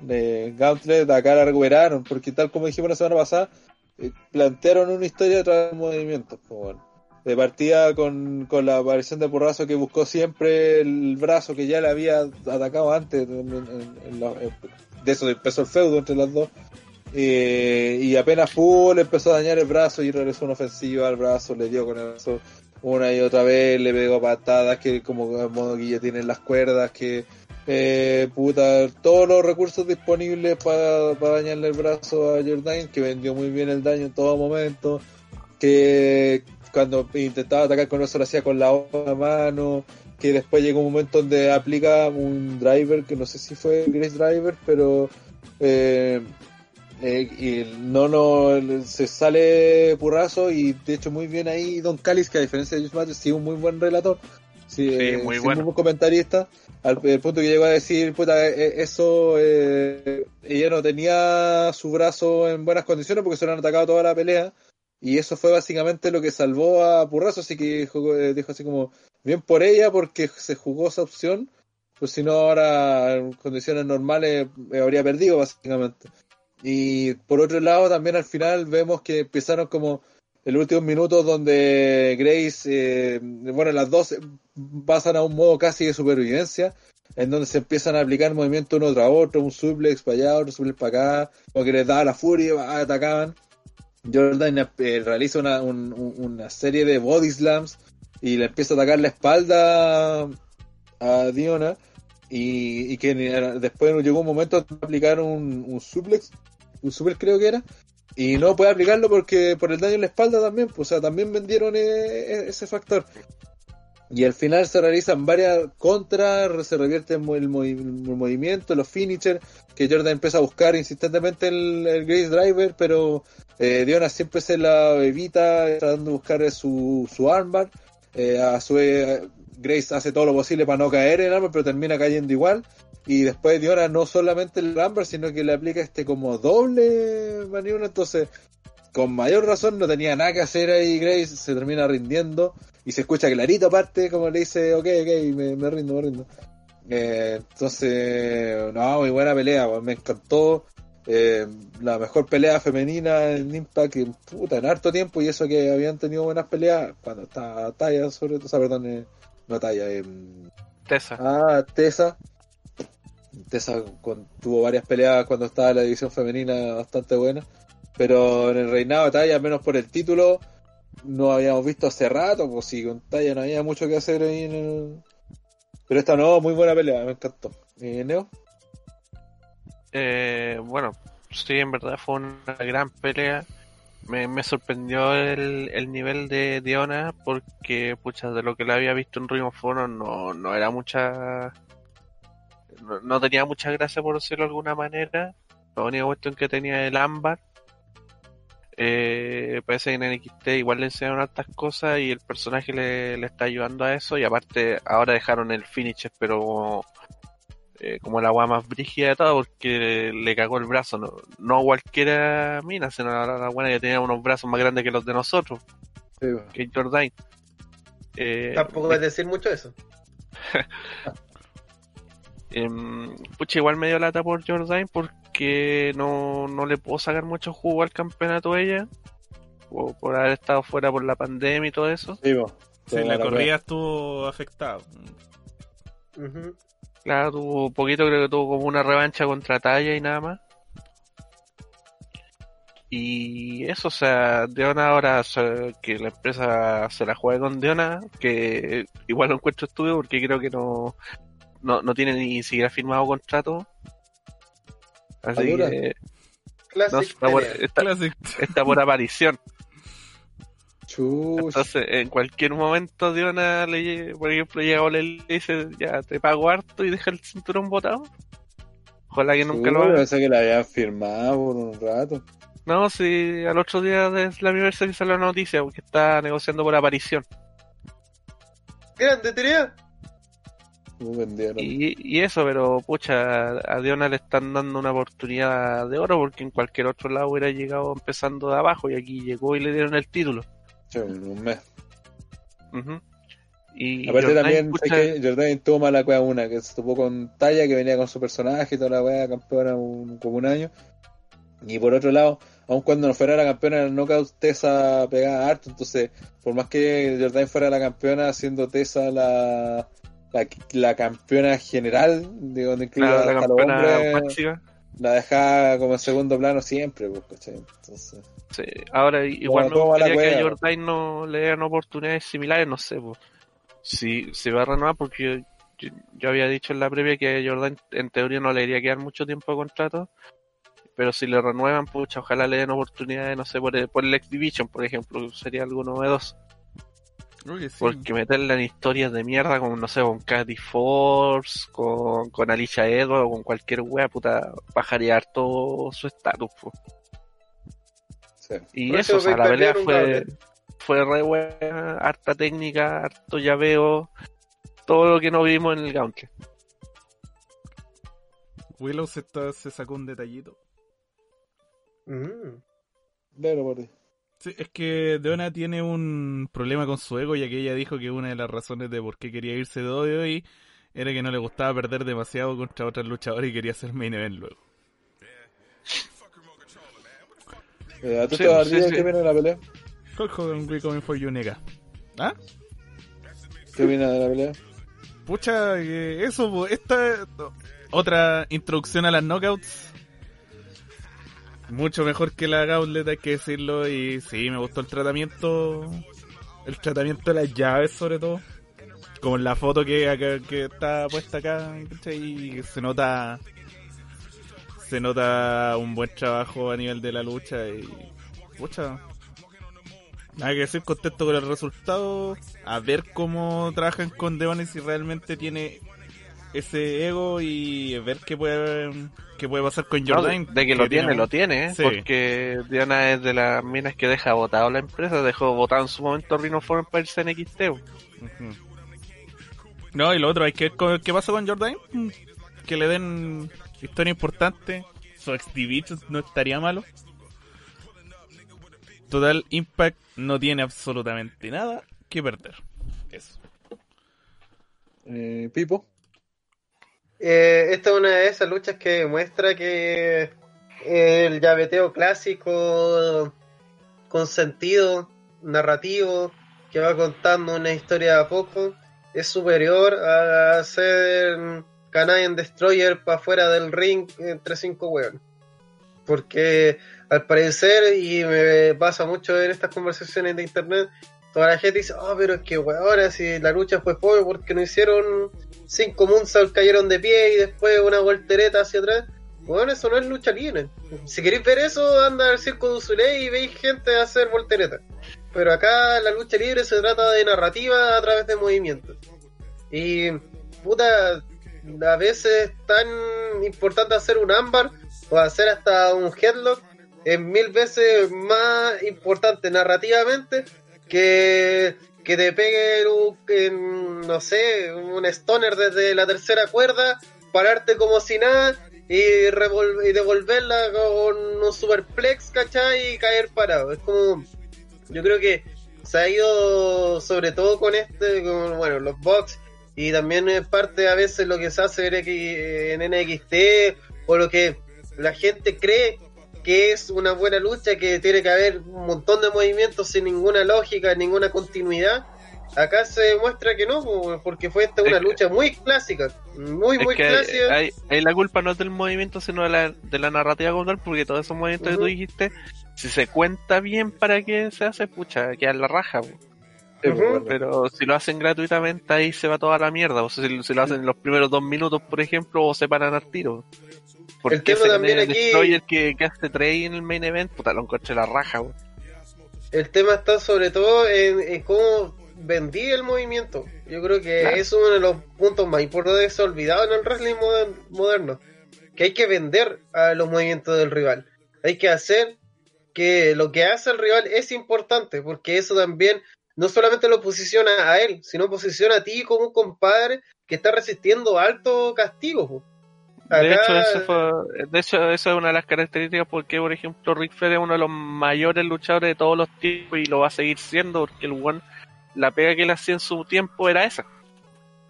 de Gauntlet, acá la recuperaron, porque tal como dijimos la semana pasada, eh, plantearon una historia tras movimientos. pues, bueno. De partida con, la aparición de Porrazo que buscó siempre el brazo que ya le había atacado antes, la- en- de eso empezó el feudo entre las dos. Eh, y apenas pudo, le empezó a dañar el brazo y regresó una ofensiva al brazo, le dio con el brazo. Una y otra vez, le pegó patadas que como a modo guillotina en las cuerdas, que eh, puta, todos los recursos disponibles para dañarle el brazo a Jordan, que vendió muy bien el daño en todo momento, que cuando intentaba atacar con eso lo hacía con la otra mano, que después llegó un momento donde aplica un driver, que no sé si fue Grace Driver, pero eh, eh, y no, no, se sale purrazo y de hecho muy bien ahí Don Callis, que a diferencia de Juice Matthews, sí, un muy buen relator, sí, Sí, eh, muy sí, bueno. buen comentarista, al el punto que llegó a decir, puta, eh, eh, eso, eh, ella no tenía su brazo en buenas condiciones porque se lo han atacado toda la pelea. Y eso fue básicamente lo que salvó a Purrazo, así que dijo, eh, dijo así como, bien por ella porque se jugó esa opción, pues si no ahora en condiciones normales eh, habría perdido básicamente. Y por otro lado también al final vemos que empezaron como el últimos minutos donde Grace, eh, bueno, las dos pasan a un modo casi de supervivencia, en donde se empiezan a aplicar movimientos uno tras otro, un suplex para allá, otro suplex para acá, o que les daba la furia, ah, atacaban. Jordan eh, realiza una, un- un- una serie de body slams y le empieza a atacar la espalda a Diona y, y que después llegó un momento de aplicar un, un suplex, un suplex creo que era, y no puede aplicarlo porque por el daño en la espalda también, pues, o sea, también vendieron eh, ese factor. Y al final se realizan varias contras, se revierte el, mo- el movi- el movimiento, los finishers, que Jordan empieza a buscar insistentemente el, el Grace Driver, pero eh, Diona siempre se la evita tratando de buscar su, su armbar. Eh, a su vez, Grace hace todo lo posible para no caer en el armbar, pero termina cayendo igual. Y después Diona no solamente el armbar, sino que le aplica este como doble maniobra. Entonces, con mayor razón no tenía nada que hacer ahí Grace, se termina rindiendo y se escucha clarito aparte como le dice, ok, ok, me, rindo, me rindo. Eh, entonces, no, muy buena pelea, me encantó. Eh, la mejor pelea femenina en Impact en, puta, en harto tiempo y eso que habían tenido buenas peleas cuando estaba Taya sobre todo, sea, perdón, eh, no Taya, eh, Tessa. Ah, Tessa. Tessa con- tuvo varias peleas cuando estaba en la división femenina bastante buena. Pero en el reinado de Talla, al menos por el título, no habíamos visto hace rato, pues sí, con Talla no había mucho que hacer ahí en el... Pero esta no, muy buena pelea, me encantó. ¿Y Neo? Eh, bueno, sí, en verdad fue una gran pelea. Me, me sorprendió el, el nivel de Diona porque, pucha, de lo que le había visto en Ring of no, no era mucha... No, no tenía mucha gracia, por decirlo de alguna manera. La única cuestión que tenía el ámbar. Eh, parece que en NXT igual le enseñaron hartas cosas y el personaje le, le está ayudando a eso. Y aparte, ahora dejaron el finisher, pero eh, como la agua más brígida de todo porque le cagó el brazo. No, no cualquiera mina, sino la, la buena que tenía unos brazos más grandes que los de nosotros, Sí, que Jordan. Eh, Tampoco es decir mucho eso. [laughs] em, pucha, igual me dio lata por Jordan porque no, no le puedo sacar mucho jugo al campeonato a ella. Por, por haber estado fuera por la pandemia y todo eso. sí, la la corrida estuvo afectada. Ujú. Claro, tuvo poquito, creo que tuvo como una revancha contra Talla y nada más. Y eso, o sea, Deona ahora, o sea, que la empresa se la juegue con Deona, que igual lo encuentro estudio porque creo que no, no, no tiene ni siquiera firmado contrato. Así que no, por, está por aparición. Chuch. Entonces, en cualquier momento Diona, le, por ejemplo, llega Ole y le dice, ya, te pago harto y deja el cinturón botado. Ojalá que nunca lo haga. Pensé que la habían firmado por un rato. No, si al otro día de la que salió la noticia, porque está negociando por aparición. Grande. No vendieron. Y, y eso, pero pucha, a Diona le están dando una oportunidad de oro porque en cualquier otro lado hubiera llegado empezando de abajo y aquí llegó y le dieron el título. Sí, un mes. Y Aparte Jordan, también, pucha, sé que Jordan tuvo mala cueva una, que se topó con Talla, que venía con su personaje y toda la wea campeona un- como un año. Y por otro lado, aun cuando no fuera la campeona del knockout, Tessa pegaba harto, entonces, por más que Jordan fuera la campeona, siendo Tessa la, la, la campeona general, digo, donde incluye claro, la hasta los campeona hombres, máxima. La dejaba como en segundo plano siempre, pues, ¿cachai? Entonces, Sí, ahora igual como me gustaría que a. Jordan no le den oportunidades similares, no sé, pues. Si se va a renovar, porque yo, yo, yo había dicho en la previa que a Jordan en teoría no le iría a quedar mucho tiempo de contrato, pero si le renuevan, pucha, ojalá le den oportunidades, no sé, por el, por el X Division, por ejemplo, sería algo novedoso. Sí. Porque meterla en historias de mierda como, no sé, con Katy Force, con, con Alicia Edwards o con cualquier wea, puta, bajaría harto su estatus, pues. sí. Y Por eso, o sea, la pelea fue, fue re buena, harta técnica, harto llaveo, todo lo que no vimos en el Gauntlet. Willow se, está- se sacó un detallito. Mm. Por ahí. Sí, es que Deona tiene un problema con su ego, ya que ella dijo que una de las razones de por qué quería irse de hoy era que no le gustaba perder demasiado contra otras luchadoras y quería ser main event luego. Eh, ¿A tú Sí, te sí, a sí. qué viene de la pelea? Hulk Hogan, we coming for you, nigga. ¿Ah? ¿Qué viene de la pelea? Pucha, que eso, esta otra introducción a las knockouts. Mucho mejor que la Gauntlet, hay que decirlo. Y sí, me gustó el tratamiento. El tratamiento de las llaves, sobre todo. Como en la foto que, acá- que está puesta acá. Y se nota. Se nota un buen trabajo a nivel de la lucha. Y. Pucha. Nada que decir, contento con el resultado. A ver cómo trabajan con Devon y si realmente tiene ese ego y ver qué puede, qué puede pasar con No, Jordan. de que lo tiene, lo tiene, ¿eh? Sí. porque Diana es de las minas que deja votado la empresa, dejó votado en su momento Rhino Forum para irse en NXT. Ujú. No, y lo otro, hay que ver qué pasa con Jordan. Que le den historia importante. Su ex Division no estaría malo. Total Impact no tiene absolutamente nada que perder. Eso. Eh, Pipo. Eh, esta es una de esas luchas que muestra que el llaveteo clásico con sentido narrativo que va contando una historia a poco es superior a hacer Canadian Destroyer para afuera del ring entre cinco hueones. Porque al parecer, y me pasa mucho en estas conversaciones de internet, toda la gente dice, oh, pero es que weón, si la lucha fue pobre porque no hicieron cinco moonsaults cayeron de pie y después una voltereta hacia atrás. Bueno, eso no es lucha libre. Si queréis ver eso, anda al circo de Usuley y veis gente hacer voltereta. Pero acá la lucha libre se trata de narrativa a través de movimientos. Y, puta, a veces es tan importante hacer un ámbar o hacer hasta un headlock es mil veces más importante narrativamente que, que te pegue un, no sé, un stoner desde la tercera cuerda, pararte como si nada y, y devolverla con un superplex, ¿cachai? Y caer parado. Es como, yo creo que se ha ido sobre todo con este, con, bueno, los box y también es parte a veces lo que se hace en NXT o lo que la gente cree que es una buena lucha, que tiene que haber un montón de movimientos sin ninguna lógica, ninguna continuidad. Acá se muestra que no, po, porque fue esta una Es que- lucha muy clásica, muy, Es muy que clásica. ahí, ahí la culpa no es del movimiento, sino de la, de la narrativa como tal, porque todos esos movimientos que tú dijiste, si se cuenta bien para qué se hace, pucha, queda en la raja. pues. Pero si lo hacen gratuitamente, ahí se va toda la mierda. O sea, si, si lo hacen en los primeros dos minutos, por ejemplo, o se paran al tiro. Porque El tema también aquí- Destroyer que, que hace trade en el main event, puta, lo encontré la raja. El tema está sobre todo en, en cómo vendí el movimiento. Yo creo que Claro. es uno de los puntos más importantes olvidados en el wrestling moder- moderno. Que hay que vender a los movimientos del rival. Hay que hacer que lo que hace el rival es importante, porque eso también no solamente lo posiciona a él, sino posiciona a ti como un compadre que está resistiendo alto castigo. po. De hecho, eso fue, de hecho, eso es una de las características porque, por ejemplo, Rick Flair es uno de los mayores luchadores de todos los tiempos y lo va a seguir siendo porque el one, la pega que él hacía en su tiempo era esa.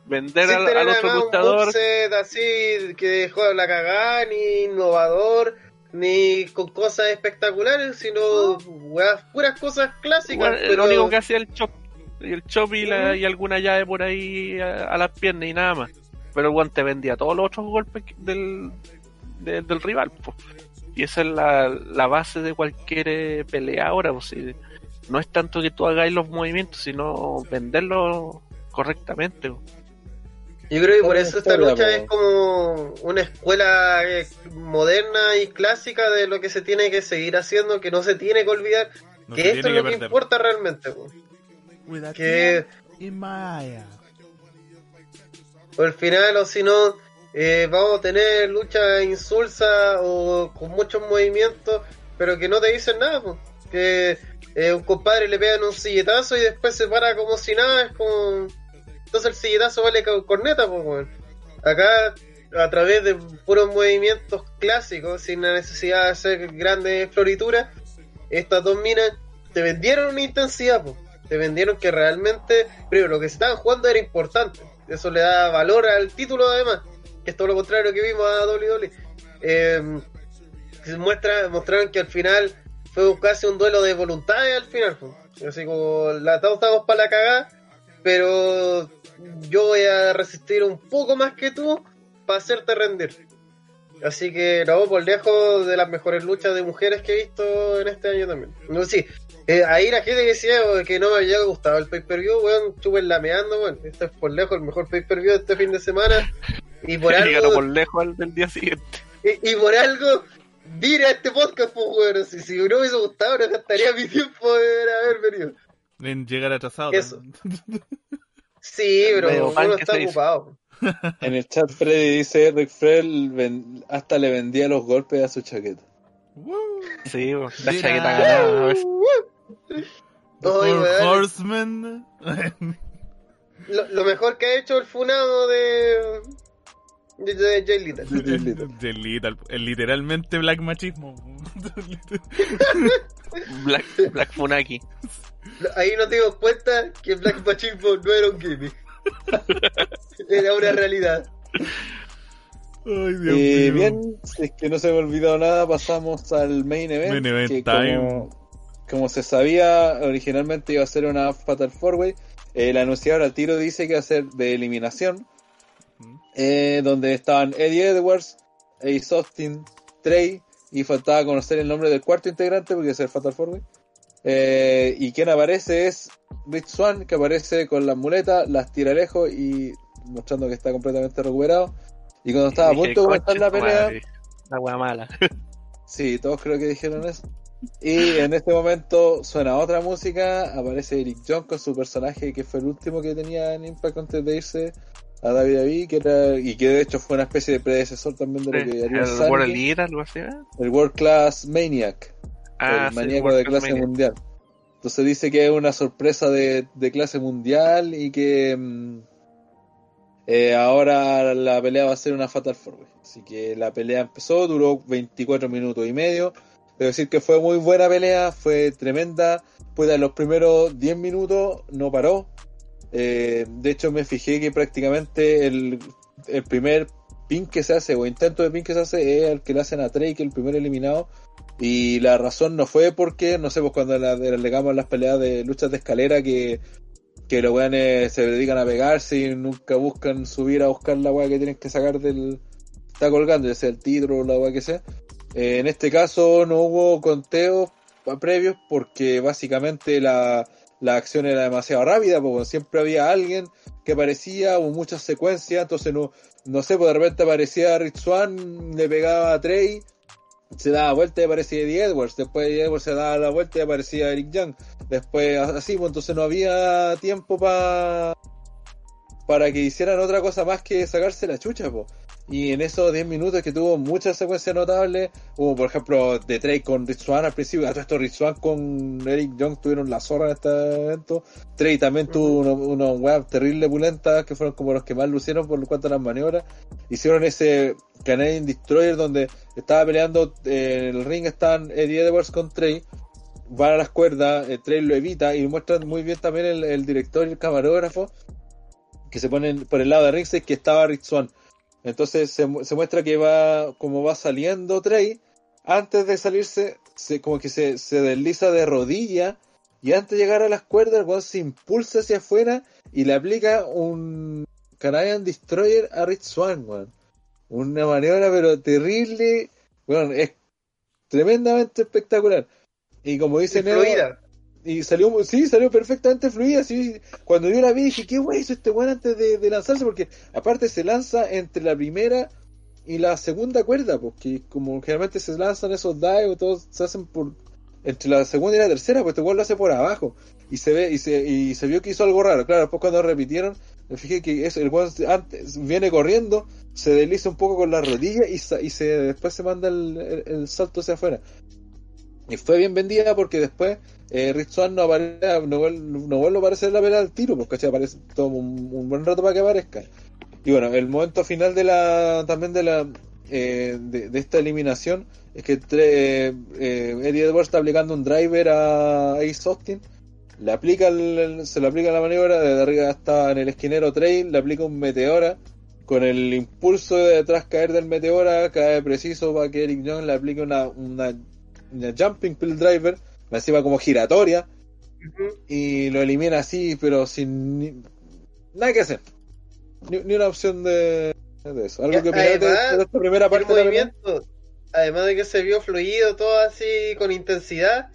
Vender sin al, al otro un luchador moveset así que dejó la cagada, ni innovador, ni con cosas espectaculares, sino weas, puras cosas clásicas. Bueno, pero Lo único que hacía el chop. El chop y, la- y alguna llave por ahí a, a las piernas y nada más. Pero el guante vendía todos los otros golpes del, de- del rival. po. Y esa es la, la base de cualquier eh, pelea ahora. pues, si no es tanto que tú hagáis los movimientos, sino venderlos correctamente. po. Yo creo que por eso esta lucha po. es como una escuela eh, moderna y clásica de lo que se tiene que seguir haciendo, que no se tiene que olvidar, No que esto es lo que perder. importa realmente. po. Que o al final, o si no, eh, vamos a tener lucha insulsa o con muchos movimientos, pero que no te dicen nada. Que eh, un compadre le pegan un silletazo y después se para como si nada, es como. Entonces el silletazo vale corneta, pues, weón. Acá, a través de puros movimientos clásicos, sin la necesidad de hacer grandes florituras, estas dos minas te vendieron una intensidad. Te vendieron que realmente, primero, lo que estaban jugando era importante. Eso le da valor al título, además, que es todo lo contrario que vimos a WWE. Eh, muestra, mostraron que al final fue casi un duelo de voluntades al final. Así como la estamos para la cagada, pero yo voy a resistir un poco más que tú para hacerte rendir. Así que no, por lejos de las mejores luchas de mujeres que he visto en este año también. No, sí, eh, ahí la gente que decía oh, que no me había gustado el pay-per-view, weón, chupen lameando, weón. Este es por lejos el mejor pay-per-view de este fin de semana. Y por [laughs] algo, por lejos al del día siguiente. y, y por algo, mira este podcast, pues, weón. Si, si no me hubiese gustado, no gastaría mi tiempo de haber venido. En llegar atrasado. Eso. también. Sí, pero Medio uno está ocupado. [laughs] En el chat Freddy dice, Rick Fred ven- hasta le vendía los golpes a su chaqueta. Sí, la chaqueta ganada. Horsemen. Lo, lo mejor que ha hecho el funado de. de, de Jay Little. Del literal- el literalmente black machismo. Black, Black Funaki. Ahí nos dimos cuenta que Black Machismo no era un gimmick. era una realidad. Ay, Dios Y mío. bien, si es que no se me olvidó nada, pasamos al main event. Main event que time. Como, como se sabía, originalmente iba a ser una Fatal Four Way. El anunciador al tiro dice que va a ser de eliminación. Eh, donde estaban Eddie Edwards, Ace Austin, Trey. Y faltaba conocer el nombre del cuarto integrante porque es el Fatal Four Way. Eh, y quien aparece es Rich Swan, que aparece con las muletas, las tira lejos y mostrando que está completamente recuperado. Y cuando estaba a punto de comenzar "Conche la pelea, madre". La wea mala. Sí, todos creo que dijeron eso. Y en este momento suena otra música, aparece Eric John con su personaje que fue el último que tenía en Impact antes de irse a que era, y que de hecho fue una especie de predecesor también de lo que haría El World Leader, algo así. ¿eh? el World Class Maniac, Ah, el sí, maníaco World de clase mundial. Entonces dice que es una sorpresa de, de clase mundial y que mm, eh, ahora la pelea va a ser una Fatal Four. Así que la pelea empezó, duró 24 minutos y medio. Debo decir que fue muy buena pelea, fue tremenda. Pues en los primeros 10 minutos no paró. Eh, de hecho me fijé que prácticamente el, primer pin que se hace o intento de pin que se hace es el que le hacen a Trey, que es el primer eliminado. Y la razón no fue porque, no sé, pues cuando la- legamos las peleas de luchas de escalera que, que los weones se dedican a pegarse y nunca buscan subir a buscar la weá que tienen que sacar del... Está colgando, ya sea el título o la weá que sea. En este caso no hubo conteos previos porque básicamente la, la acción era demasiado rápida, porque siempre había alguien que aparecía, hubo muchas secuencias, entonces no, no sé, pues de repente aparecía Rich Swan, le pegaba a Trey, se daba vuelta y aparecía Eddie Edwards, después Eddie Edwards se daba la vuelta y aparecía Eric Young, después así, pues entonces no había tiempo para para que hicieran otra cosa más que sacarse la chucha, po. Y en esos 10 minutos que tuvo muchas secuencias notables, hubo por ejemplo de Trey con Rich al principio, a todo esto Rich con Eric Young tuvieron la zorra en este evento. Trey también tuvo unos, weas terribles pulentas que fueron como los que más lucieron por cuanto a las maniobras. Hicieron ese Canadian Destroyer donde estaba peleando eh, en el ring, estaban Eddie Edwards con Trey. Van a las cuerdas, eh, Trey lo evita y muestran muy bien también el, el director y el camarógrafo que se ponen por el lado de ringside que estaba Rich Swan. Entonces se, se muestra que va, como va saliendo Trey, antes de salirse, se, como que se, se desliza de rodilla y antes de llegar a las cuerdas, el weón se impulsa hacia afuera y le aplica un Canadian Destroyer a Rich Swan, weón. una maniobra pero terrible, bueno, es tremendamente espectacular. Y como dice Fluida. Y salió, sí, salió perfectamente fluida, sí. Cuando yo la vi dije, qué wey hizo este weón antes de, de lanzarse, porque aparte se lanza entre la primera y la segunda cuerda, porque como generalmente se lanzan esos dives, todos se hacen por entre la segunda y la tercera, pues este weón lo hace por abajo. Y se ve, y se, y se vio que hizo algo raro. Claro, después cuando repitieron, me fijé que es, el weón antes viene corriendo, se desliza un poco con la rodilla y, sa- y se, después se manda el, el- el salto hacia afuera. Y fue bien vendida porque después eh, Rick Swann no, aparece, no, vuel- no vuelve a aparecer la pelea al tiro, porque ¿cachai? aparece todo un, buen rato para que aparezca. Y bueno, el momento final de la también de la eh, de, esta eliminación es que tre- eh, Eddie Edwards está aplicando un driver a Ace Austin, le aplica el- se le aplica la maniobra, desde arriba está en el esquinero trail, le aplica un meteora, con el impulso de detrás caer del meteora, cae preciso para que Eric Young le aplique una, una jumping pill driver, encima como giratoria, y lo elimina así, pero sin ni- nada que hacer. Ni, ni una opción de, de eso. Algo Ya, que opinar además, de esta primera El parte de la además de que se vio fluido, todo así con intensidad,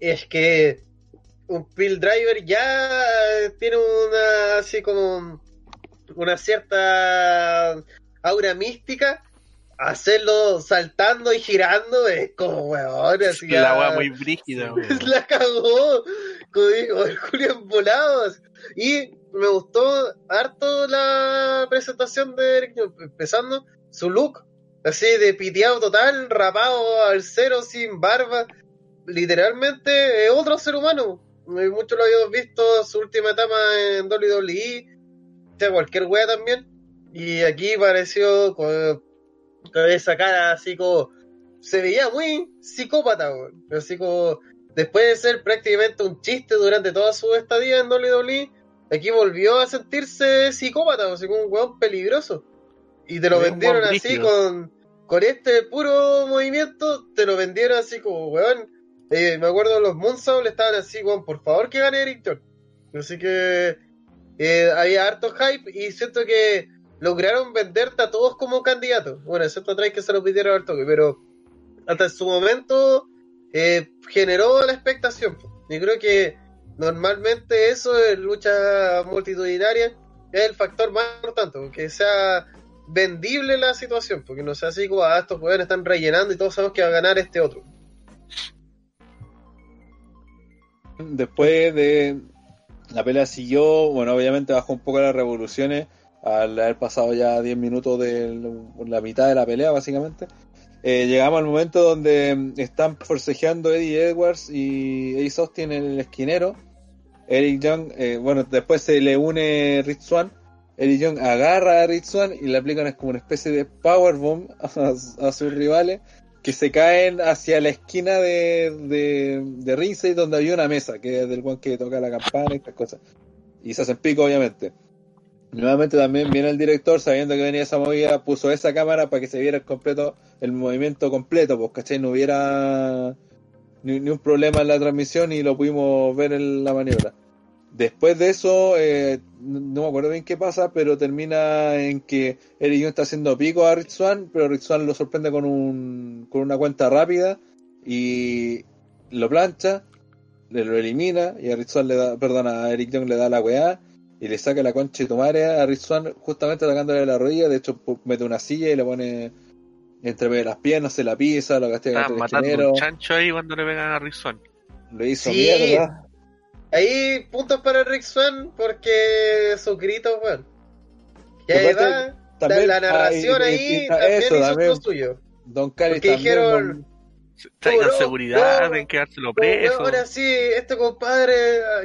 es que un Pill Driver ya tiene una así como una cierta aura mística. Hacerlo saltando y girando es como weón, así [laughs] La weá muy brígida, [laughs] weón. la cagó. Como digo, el Julián Volados. Y me gustó harto la presentación de Eric empezando su look, así de piteado total, rapado al cero, sin barba. Literalmente es otro ser humano. Eh, Muchos lo habíamos visto su última etapa en WWE, o sea, cualquier wea también. Y aquí pareció con, esa cara así como. Se veía muy psicópata, weón. Así como. Después de ser prácticamente un chiste durante toda su estadía en WWE, aquí volvió a sentirse psicópata, así como un weón peligroso. Y te lo vendieron así con, con este puro movimiento, te lo vendieron así como, weón. Eh, me acuerdo los Moonsault estaban así, weón, por favor que gane Eric. Así que eh, había harto hype y siento que lograron venderte a todos como candidatos. Bueno, excepto a Trey que se lo pidieron al toque, pero hasta en su momento eh, generó la expectación. Y creo que normalmente eso lucha multitudinaria es el factor más importante, que sea vendible la situación, porque no sea así como, ah, estos jugadores están rellenando y todos sabemos que va a ganar este otro. Después de la pelea siguió, bueno, obviamente bajó un poco las revoluciones al haber pasado ya 10 minutos de la mitad de la pelea, básicamente. Eh, llegamos al momento donde están forcejeando Eddie Edwards y Ace Austin en el esquinero. Eric Young, eh, bueno, después se le une Rich Swan. Eric Young agarra a Rich Swan y le aplican como una especie de powerbomb [laughs] a, a sus rivales que se caen hacia la esquina de, de, donde había una mesa, que es del one que toca la campana y estas cosas. Y se hacen pico, obviamente. Nuevamente también viene el director, sabiendo que venía esa movida, puso esa cámara para que se viera el completo, el movimiento completo, pues, ¿cachai? No hubiera ni, un problema en la transmisión y lo pudimos ver en la maniobra. Después de eso, eh, no me acuerdo bien qué pasa, pero termina en que Eric Young está haciendo pico a Rich Swan, pero Rich Swan lo sorprende con, un, con una cuenta rápida y lo plancha, le lo elimina y a Rich le da, perdón, a Eric Young le da la weá y le saca la concha y tu madre a Rich Swan justamente atacándole la rodilla, de hecho mete una silla y le pone entre medio de las piernas, se la pisa, lo castiga el matando un chancho ahí cuando le pegan a Rizón. le hizo Sí. mierda. Ahí puntos para Rick Swan porque sus gritos, weón. Y ahí va, la, También, la narración ah, y- y- ahí también eso, hizo también, lo suyo. Don Cali Porque también, dijeron, don- Traigan no, seguridad, no. tienen que dárselo Como, preso. Ahora sí, este compadre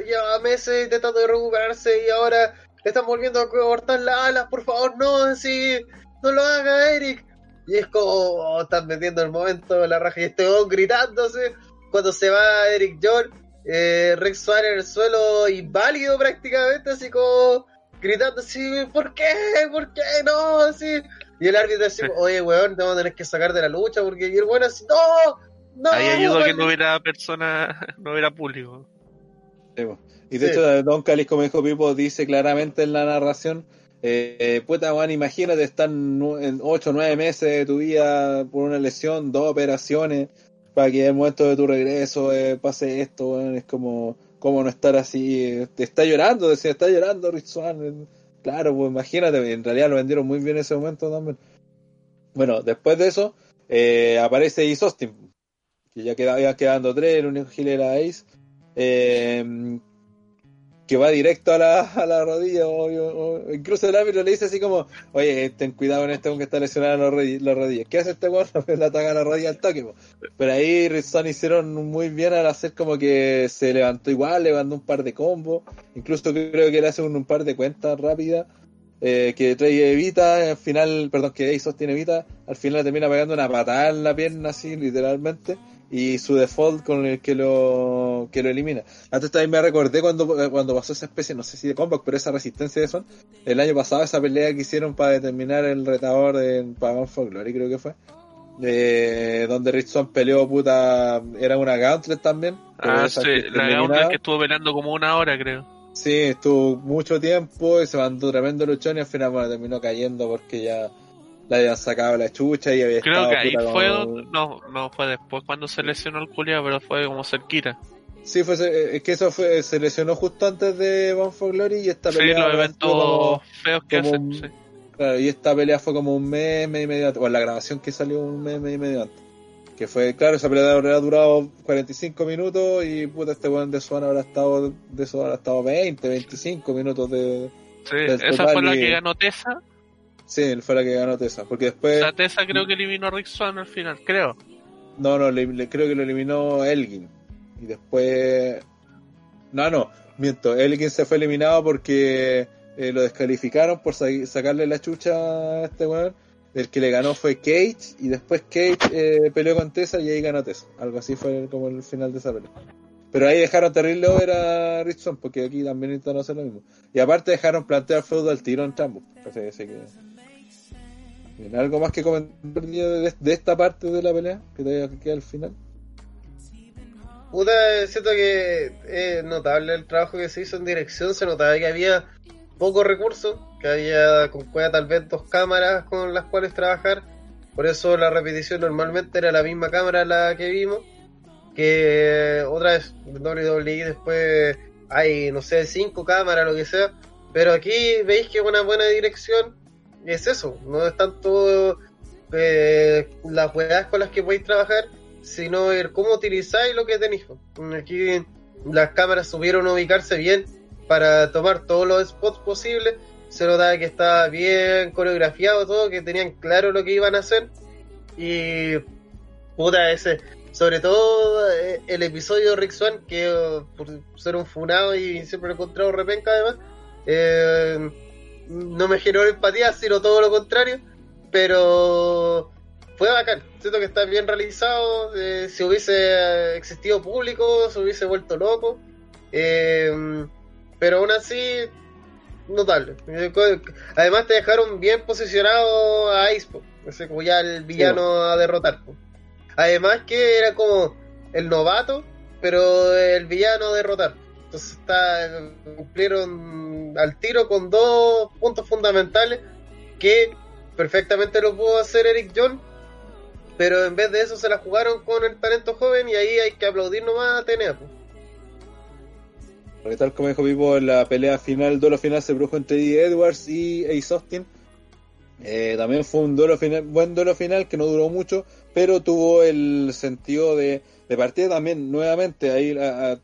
lleva meses intentando recuperarse y ahora le están volviendo a cortar las alas, por favor, no, así, no lo haga, Eric. Y es como, oh, están metiendo el momento la raja y este hombre gritándose. Cuando se va Eric John, eh, Rex Suárez en el suelo inválido prácticamente, así como gritando así, ¿por qué? ¿Por qué? No, así. Y el árbitro así, oye, weón, te vamos a tener que sacar de la lucha porque y el bueno así, no, no. Ahí ayudó a que no maldito". hubiera persona, [laughs] no hubiera público. Sí. Y de Sí. hecho, Don Calis, como dijo Pipo, dice claramente en la narración Eh, eh, puta, weón, imagínate estar en 8 o 9 meses de tu vida por una lesión, dos operaciones, para que en el momento de tu regreso eh, pase esto, weón, es como, como no estar así, te está llorando, decía, está llorando eh, claro, pues imagínate, en realidad lo vendieron muy bien en ese momento también. Bueno, después de eso, eh, aparece Austin, que ya quedaba, quedando tres, el único gil era Ace, eh, que va directo a la, a la rodilla, o, incluso el árbitro le dice así como, oye, ten cuidado con este que está lesionado en la rodi- la rodilla. ¿Qué hace este weón? [laughs] Le ataca la rodilla al toque. Pero ahí Rizón hicieron muy bien al hacer como que se levantó igual, levantó un par de combos, incluso creo que le hace un, par de cuentas rápidas, eh, que trae Evita, al final, perdón, que Ace tiene Evita, al final termina pegando una patada en la pierna así, literalmente, y su default con el que lo, que lo elimina. Antes también me recordé cuando, cuando pasó esa especie, no sé si de comeback, pero esa resistencia de Son, el año pasado, esa pelea que hicieron para determinar el retador de Pagan for Glory, creo que fue. Eh, donde Rich Swann peleó puta, era una Gauntlet también. Ah, sí, la. Gauntlet que estuvo peleando como una hora, creo. Sí, estuvo mucho tiempo y se mandó tremendo luchón y al final bueno, terminó cayendo porque ya le habían sacado la chucha y había Creo que ahí fue, como- no, no fue después cuando se lesionó el culiao, pero fue como cerquita. Sí, fue, es que eso fue, se lesionó justo antes de Bound for Glory y esta Sí, pelea los eventos como- feos que hacen, un- sí. claro, y esta pelea fue como un mes, mes y medio antes, o la grabación que salió un mes, mes y medio antes. Que fue, claro, esa pelea habrá durado 45 minutos y puta, este weón de Swan habrá estado, de eso habrá estado 20, 25 minutos de... Sí, esa fue la y- que ganó Tessa. Sí, fue la que ganó Tessa, porque O después... sea, Tessa creo que eliminó a Rick Swan al final, creo. No, no, le, le- creo que lo eliminó Elgin. Y después. No, no, miento. Elgin se fue eliminado porque eh, lo descalificaron por sa- sacarle la chucha a este weón. El que le ganó fue Cage. Y después Cage eh, peleó con Tessa y ahí ganó Tessa. Algo así fue como el final de esa pelea. Pero ahí dejaron terrible over a Richson porque aquí también intentaron hacer lo mismo. Y aparte dejaron plantear feudo al tiro en ambos. Así, así que. Bien, ¿Algo más que comentar de, de esta parte de la pelea? Que todavía queda al final. Puta, siento que es notable el trabajo que se hizo en dirección. Se notaba que había pocos recursos, que había con cueva tal vez dos cámaras con las cuales trabajar. Por eso la repetición normalmente era la misma cámara la que vimos. Que otra vez, WWE después hay, no sé, cinco cámaras, lo que sea. Pero aquí veis que una buena dirección es eso, no es tanto eh, las weas con las que podéis trabajar, sino el cómo utilizáis lo que tenéis. Aquí las cámaras supieron ubicarse bien para tomar todos los spots posibles. Se notaba que estaba bien coreografiado todo, que tenían claro lo que iban a hacer. Y puta, ese, sobre todo eh, el episodio de Rick Swan, que por ser un funado y siempre lo he encontrado repenca además, eh, no me generó empatía, sino todo lo contrario. Pero fue bacán. Siento que está bien realizado. eh, si hubiese existido público, se hubiese vuelto loco. Eh, pero aún así, notable. Además, te dejaron bien posicionado a Ice, po. Ese como ya el villano a derrotar. po. Además, que era como el novato, pero el villano a derrotar. Entonces, está, cumplieron al tiro con dos puntos fundamentales que perfectamente lo pudo hacer Eric John, pero en vez de eso se la jugaron con el talento joven y ahí hay que aplaudir nomás a Tenea. po. Porque tal como dijo Pipo, en la pelea final, el duelo final se produjo entre Edwards y Ace Austin. Eh, también fue un duelo final, buen duelo final que no duró mucho, pero tuvo el sentido de, de partida también, nuevamente, ahí a,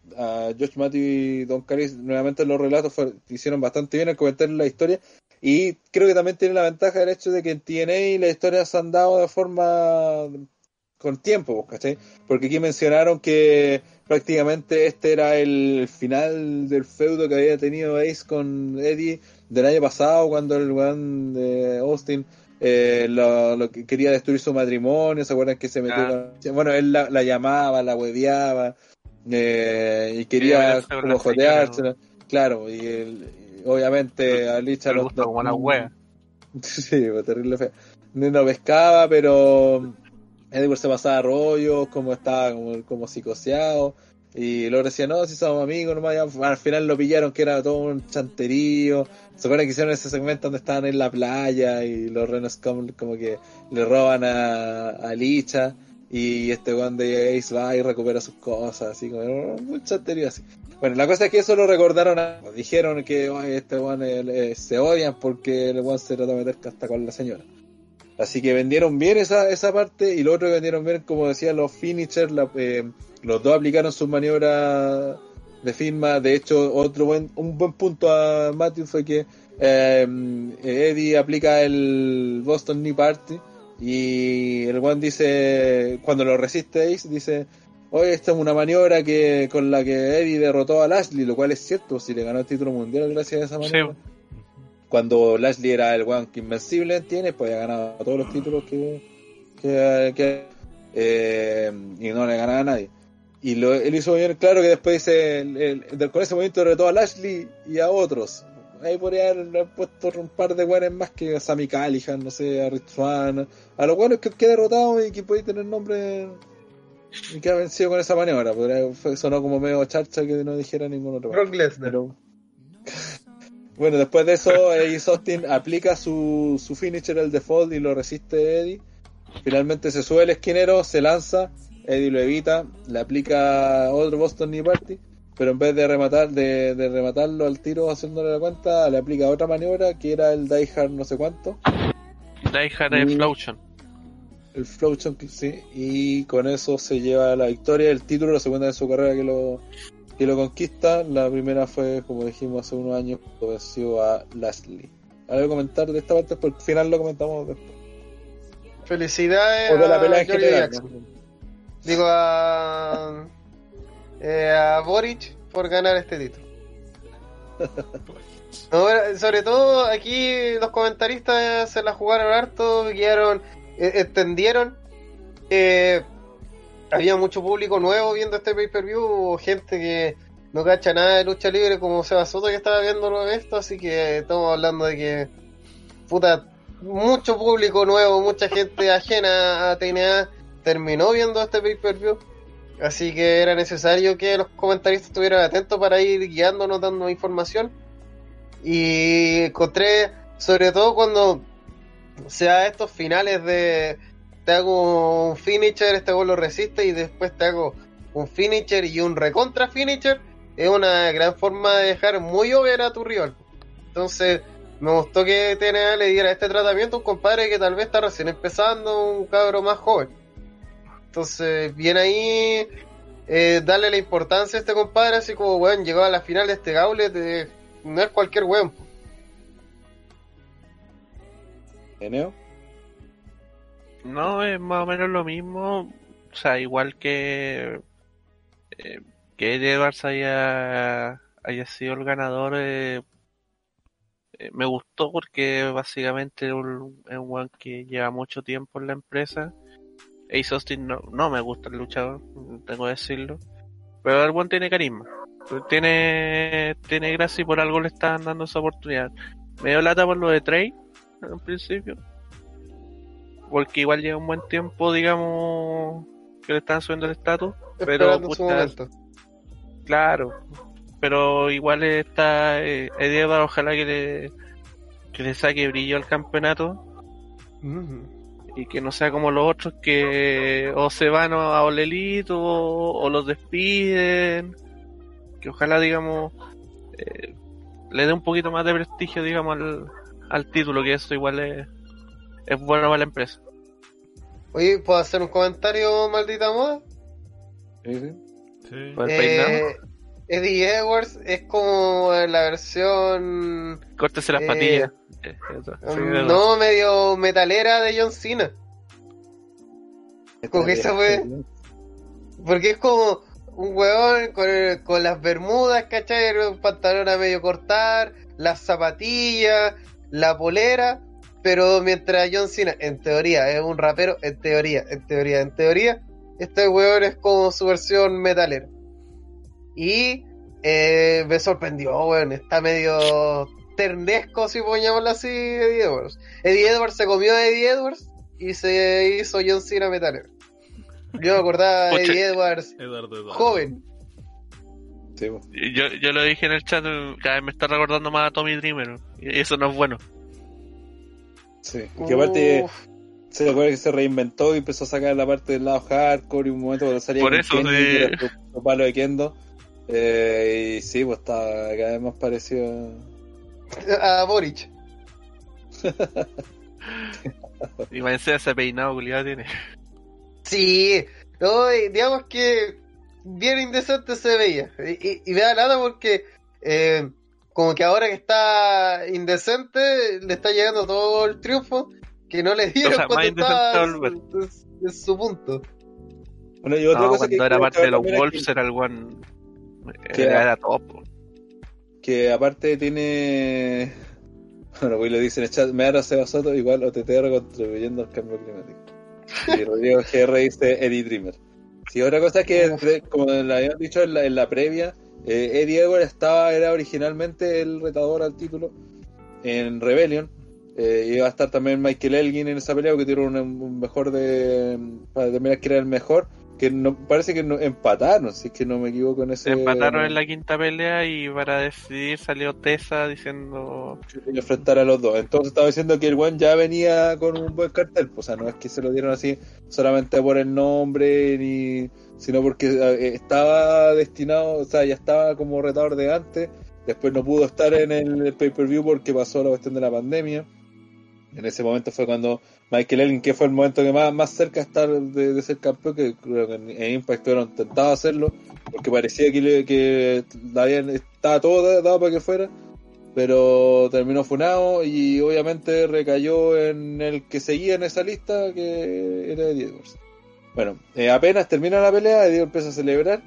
Josh Matthew y Don Caris, nuevamente los relatos hicieron bastante bien al comentar la historia. Y creo que también tiene la ventaja del hecho de que en TNA las historias se han dado de forma con tiempo, ¿cachai? Porque aquí mencionaron que prácticamente este era el final del feudo que había tenido Ace con Eddie del año pasado cuando el weón de Austin eh, lo, lo que quería destruir su matrimonio, ¿se acuerdan que se metió Ah. con- Bueno, él la, la llamaba, la hueveaba eh, y quería con como. Claro, y, y obviamente a Licha gusta como la [laughs] wea. Sí, terrible. No no pescaba, pero Edward se pasaba rollos, como estaba como, como psicoseado. Y luego decía, no, si somos amigos, nomás, ya. al final lo pillaron que era todo un chanterío. Se acuerdan que hicieron ese segmento donde estaban en la playa y los renos como, que le roban a, a Licha y este weón de Ace va y recupera sus cosas, así como un chanterío así. Bueno, la cosa es que eso lo recordaron, a- dijeron que "Oye, este weón eh, se odian porque el weón se trató de meter hasta con la señora. Así que vendieron bien esa, esa parte y lo otro que vendieron bien, como decía, los finishers, la- eh, los dos aplicaron sus maniobras de firma. De hecho, otro buen, un buen punto a Matthew fue que eh, Eddie aplica el Boston Knee Party y el one dice, cuando lo resiste Ace, dice, oye, esta es una maniobra que con la que Eddie derrotó a Lashley, lo cual es cierto, si le ganó el título mundial gracias a esa Sí. Cuando Lashley era el one que invencible tiene, pues ha ganado todos los títulos que, que, que- eh, y no le ganaba a nadie. Y lo, él hizo bien claro que después dice, el- el- del- con ese movimiento derrotó a Lashley y a otros. Ahí podría haber puesto un par de buenos más que a Sammy Callihan, no sé, a Rich Swann, a los buenos que, que derrotado y que puede tener nombre y que ha vencido con esa maniobra. Podría, sonó como medio charcha que no dijera ningún otro. Brock Lesnar. Pero- bueno, después de eso, Ace Austin aplica su, su finisher, el default, y lo resiste Eddie. Finalmente se sube el esquinero, se lanza, Eddie lo evita, le aplica otro Boston Knee Party, pero en vez de rematar, de, de rematarlo al tiro haciéndole la cuenta, le aplica otra maniobra que era el Die Hard no sé cuánto, Die Hard el Flow Chunk, sí, y con eso se lleva la victoria, el título, la segunda de su carrera que lo, que lo conquista. La primera fue, como dijimos hace unos años, cuando venció a Lashley. ¿Algo que comentar de esta parte? Porque al final lo comentamos después. Felicidades la a pelea general. Jackson. ¿no? Digo a, eh, a Boric por ganar este título. [laughs] No, sobre todo aquí los comentaristas se la jugaron harto, guiaron, eh, entendieron. eh, había mucho público nuevo viendo este pay-per-view, gente que no cacha nada de lucha libre como Seba Soto que estaba viendo esto, así que estamos hablando de que puta, mucho público nuevo, mucha gente ajena a TNA terminó viendo este pay-per-view. Así que era necesario que los comentaristas estuvieran atentos para ir guiándonos, dando información. Y encontré, sobre todo cuando se da estos finales de te hago un finisher, este gol lo resiste y después te hago un finisher y un recontra finisher, es una gran forma de dejar muy over a tu rival. Entonces, me gustó que TNA le diera este tratamiento a un compadre que tal vez está recién empezando, un cabro más joven. Entonces, bien ahí, eh, darle la importancia a este compadre, así como, weón, llegó a la final de este gauntlet, de- no es cualquier weón. Eneo. No, es más o menos lo mismo. O sea, igual que eh, que Eddie Edwards haya, haya sido el ganador, eh, eh, me gustó porque básicamente es un, weón que lleva mucho tiempo en la empresa. Ace Austin no, no me gusta el luchador, tengo que decirlo. Pero el buen tiene carisma. Tiene, tiene gracia y por algo le están dando esa oportunidad. Me dio lata por lo de Trey, en principio porque igual lleva un buen tiempo, digamos, que le están subiendo el estatus. Pero, puta, claro, pero igual está eh, ojalá que le, que le saque brillo al campeonato y que no sea como los otros que o se van a Olelito o, o los despiden. Que ojalá, digamos, eh, le dé un poquito más de prestigio, digamos, al, al título, que eso igual es, es bueno para la empresa. Oye, ¿puedo hacer un comentario, maldita moda? Sí, sí. Sí. Eh, Eddie Edwards es como la versión Córtese las Eh, patillas. Um, no medio metalera de John Cena. Como que esa fue- Porque es como un huevón con, con las bermudas, ¿cachai? Un pantalón a medio cortar, las zapatillas, la polera. Pero mientras John Cena, en teoría, es un rapero, en teoría, en teoría, en teoría, este huevón es como su versión metalera. Y eh, me sorprendió, weón. Está medio ternesco, si podemos llamarlo así, Eddie Edwards. Eddie Edwards se comió a Eddie Edwards y se hizo John Cena metalero. Yo me acordaba de. Eddie Edwards Eduardo, Eduardo. joven. Sí. Yo, yo lo dije en el chat, cada vez me está recordando más a Tommy Dreamer. Y eso no es bueno. Sí. Y que aparte se acuerda que se reinventó y empezó a sacar la parte del lado hardcore y un momento cuando salía Por eso, sí. su palo de Kendo. Eh, y sí, pues está cada vez más parecido a... a Boric. Y va a ser ese peinado culiado tiene. Sí, no, digamos que bien indecente se veía. Y, y- y me da nada porque eh, como que ahora que está indecente le está llegando todo el triunfo que no le dieron [laughs] O sea, cuando estaba en su, en- en su punto. Bueno, y otra No, cosa que cuando era parte de los Wolves era el one. Que Era, era- top. que aparte tiene [laughs] bueno pues lo dice en el chat me da Seba Soto igual OTTR contribuyendo al cambio climático y [laughs] Rodrigo GR dice Eddie Dreamer sí otra cosa es que como le habían dicho en la, en la previa eh, Eddie Edwards estaba era originalmente el retador al título en Rebellion eh, iba a estar también Michael Elgin en esa pelea porque tiene un, un mejor de para determinar que era el mejor que no parece que no, empataron si es que no me equivoco en ese Empataron en la quinta pelea y para decidir salió Tessa diciendo. y enfrentar a los dos. Entonces estaba diciendo que el One ya venía con un buen cartel, pues, o sea, no es que se lo dieron así solamente por el nombre, ni sino porque eh, estaba destinado, o sea, ya estaba como retador de antes, después no pudo estar en el pay-per-view porque pasó la cuestión de la pandemia. En ese momento fue cuando Michael Elgin, que fue el momento que más, más cerca estar de, ser campeón, que creo que en, Impact hubieron intentado hacerlo, porque parecía que, le- que habían- estaba todo dado para que fuera, pero terminó funado y obviamente recayó en el que seguía en esa lista, que era Eddie Edwards. Bueno, eh, apenas termina la pelea, Eddie empieza a celebrar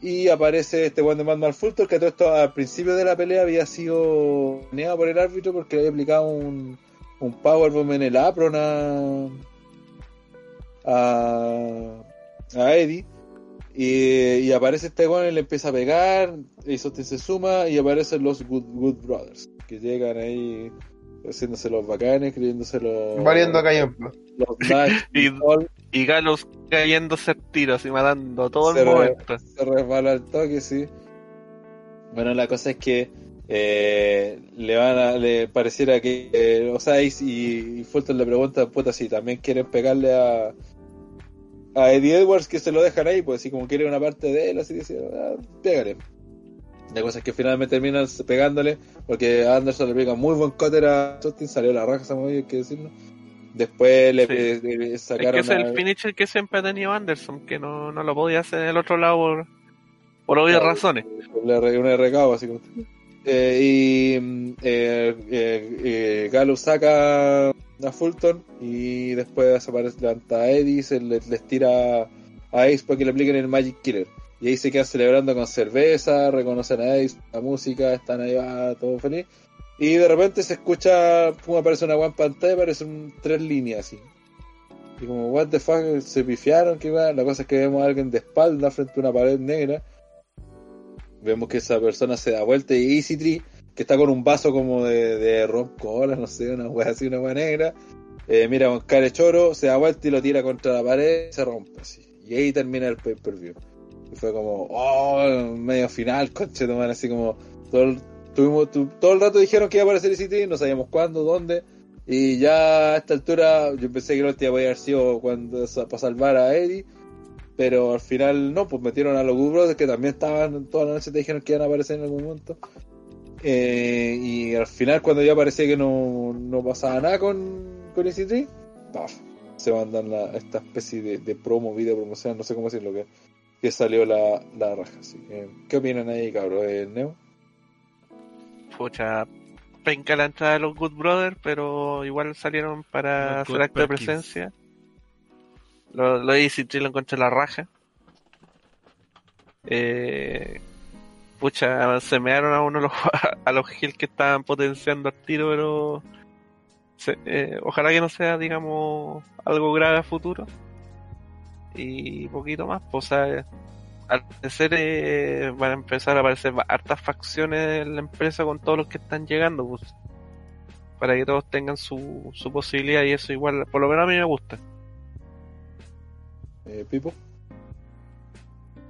y aparece este Juan de Madman Fulton, que todo esto al principio de la pelea había sido baneado por el árbitro porque le había aplicado un, un powerbomb en el apron a, a, a Eddie. Y, y aparece este weón y le empieza a pegar, y Sotin se suma y aparecen los Good, Good Brothers, que llegan ahí haciéndose los bacanes, creyéndose los... Variando acá ejemplo. Los Nash [laughs] Y- y Paul, Y Galos cayéndose a tiros y matando todo Se el re- momento. se resbala el toque, sí. Bueno, la cosa es que eh, le van a, le pareciera que, eh, o sea, y, y Fulton le pregunta, puta, si también quieren pegarle a, a Eddie Edwards, que se lo dejan ahí, pues si como quiere una parte de él, así dice, ah, pégale. La cosa es que finalmente terminan pegándole, porque Anderson le pega muy buen cutter a Justin, salió la raja esa movida, hay que decirlo. Después le, Sí. le- le Es sacaron que es el a- finisher que siempre ha tenido Anderson, que no, no lo podía hacer en el otro lado por, por obvias Claro. razones. Le re- un recado así como Eh, y mm, eh, eh, eh, Galo saca a Fulton y después aparece, levanta a Eddie, se le- les tira a Ace para que le apliquen el Magic Killer. Y ahí se quedan celebrando con cerveza, reconocen a Ace, la música, están ahí, va, todo feliz. Y de repente se escucha, pum, aparece una buena pantalla, aparecen tres líneas así. Y como, what the fuck, se pifiaron, que va. La cosa es que vemos a alguien de espalda frente a una pared negra. Vemos que esa persona se da vuelta y Easy Tree, que está con un vaso como de, de ron cola, no sé, una wea así, una wea negra. eh, mira con cara choro, se da vuelta y lo tira contra la pared y se rompe así. Y ahí termina el pay-per-view. Y fue como, oh, medio final, conche tu madre, así como, todo tuvimos, tu- todo el rato dijeron que iba a aparecer Tree, no sabíamos cuándo, dónde. Y ya a esta altura, yo pensé que la última podía haber sido cuando, para salvar a Eddie. Pero al final no, pues metieron a los Good Brothers que también estaban toda la noche te dijeron que iban a aparecer en algún momento. Eh, y al final cuando ya parecía que no, no pasaba nada con, con Easy Tree, paf, se mandan la, esta especie de, de promo, video promocional, no sé cómo decirlo, que, que salió la, la raja. Así que, ¿qué opinan ahí, cabrón? ¿Eh, Neo? Pucha, penca la entrada de los Good Brothers, pero igual salieron para Los hacer Good acto de presencia. Lo, lo hice y lo encontré la raja. Eh, pucha, se me dieron a uno los, [laughs] a los Hill que estaban potenciando al tiro, pero se- eh, ojalá que no sea, digamos, algo grave a futuro. Y poquito más, pues, o sea, al parecer eh, van a empezar a aparecer hartas facciones en la empresa con todos los que están llegando, pues, para que todos tengan su, su posibilidad y eso igual, por lo menos a mí me gusta. Eh, Pipo.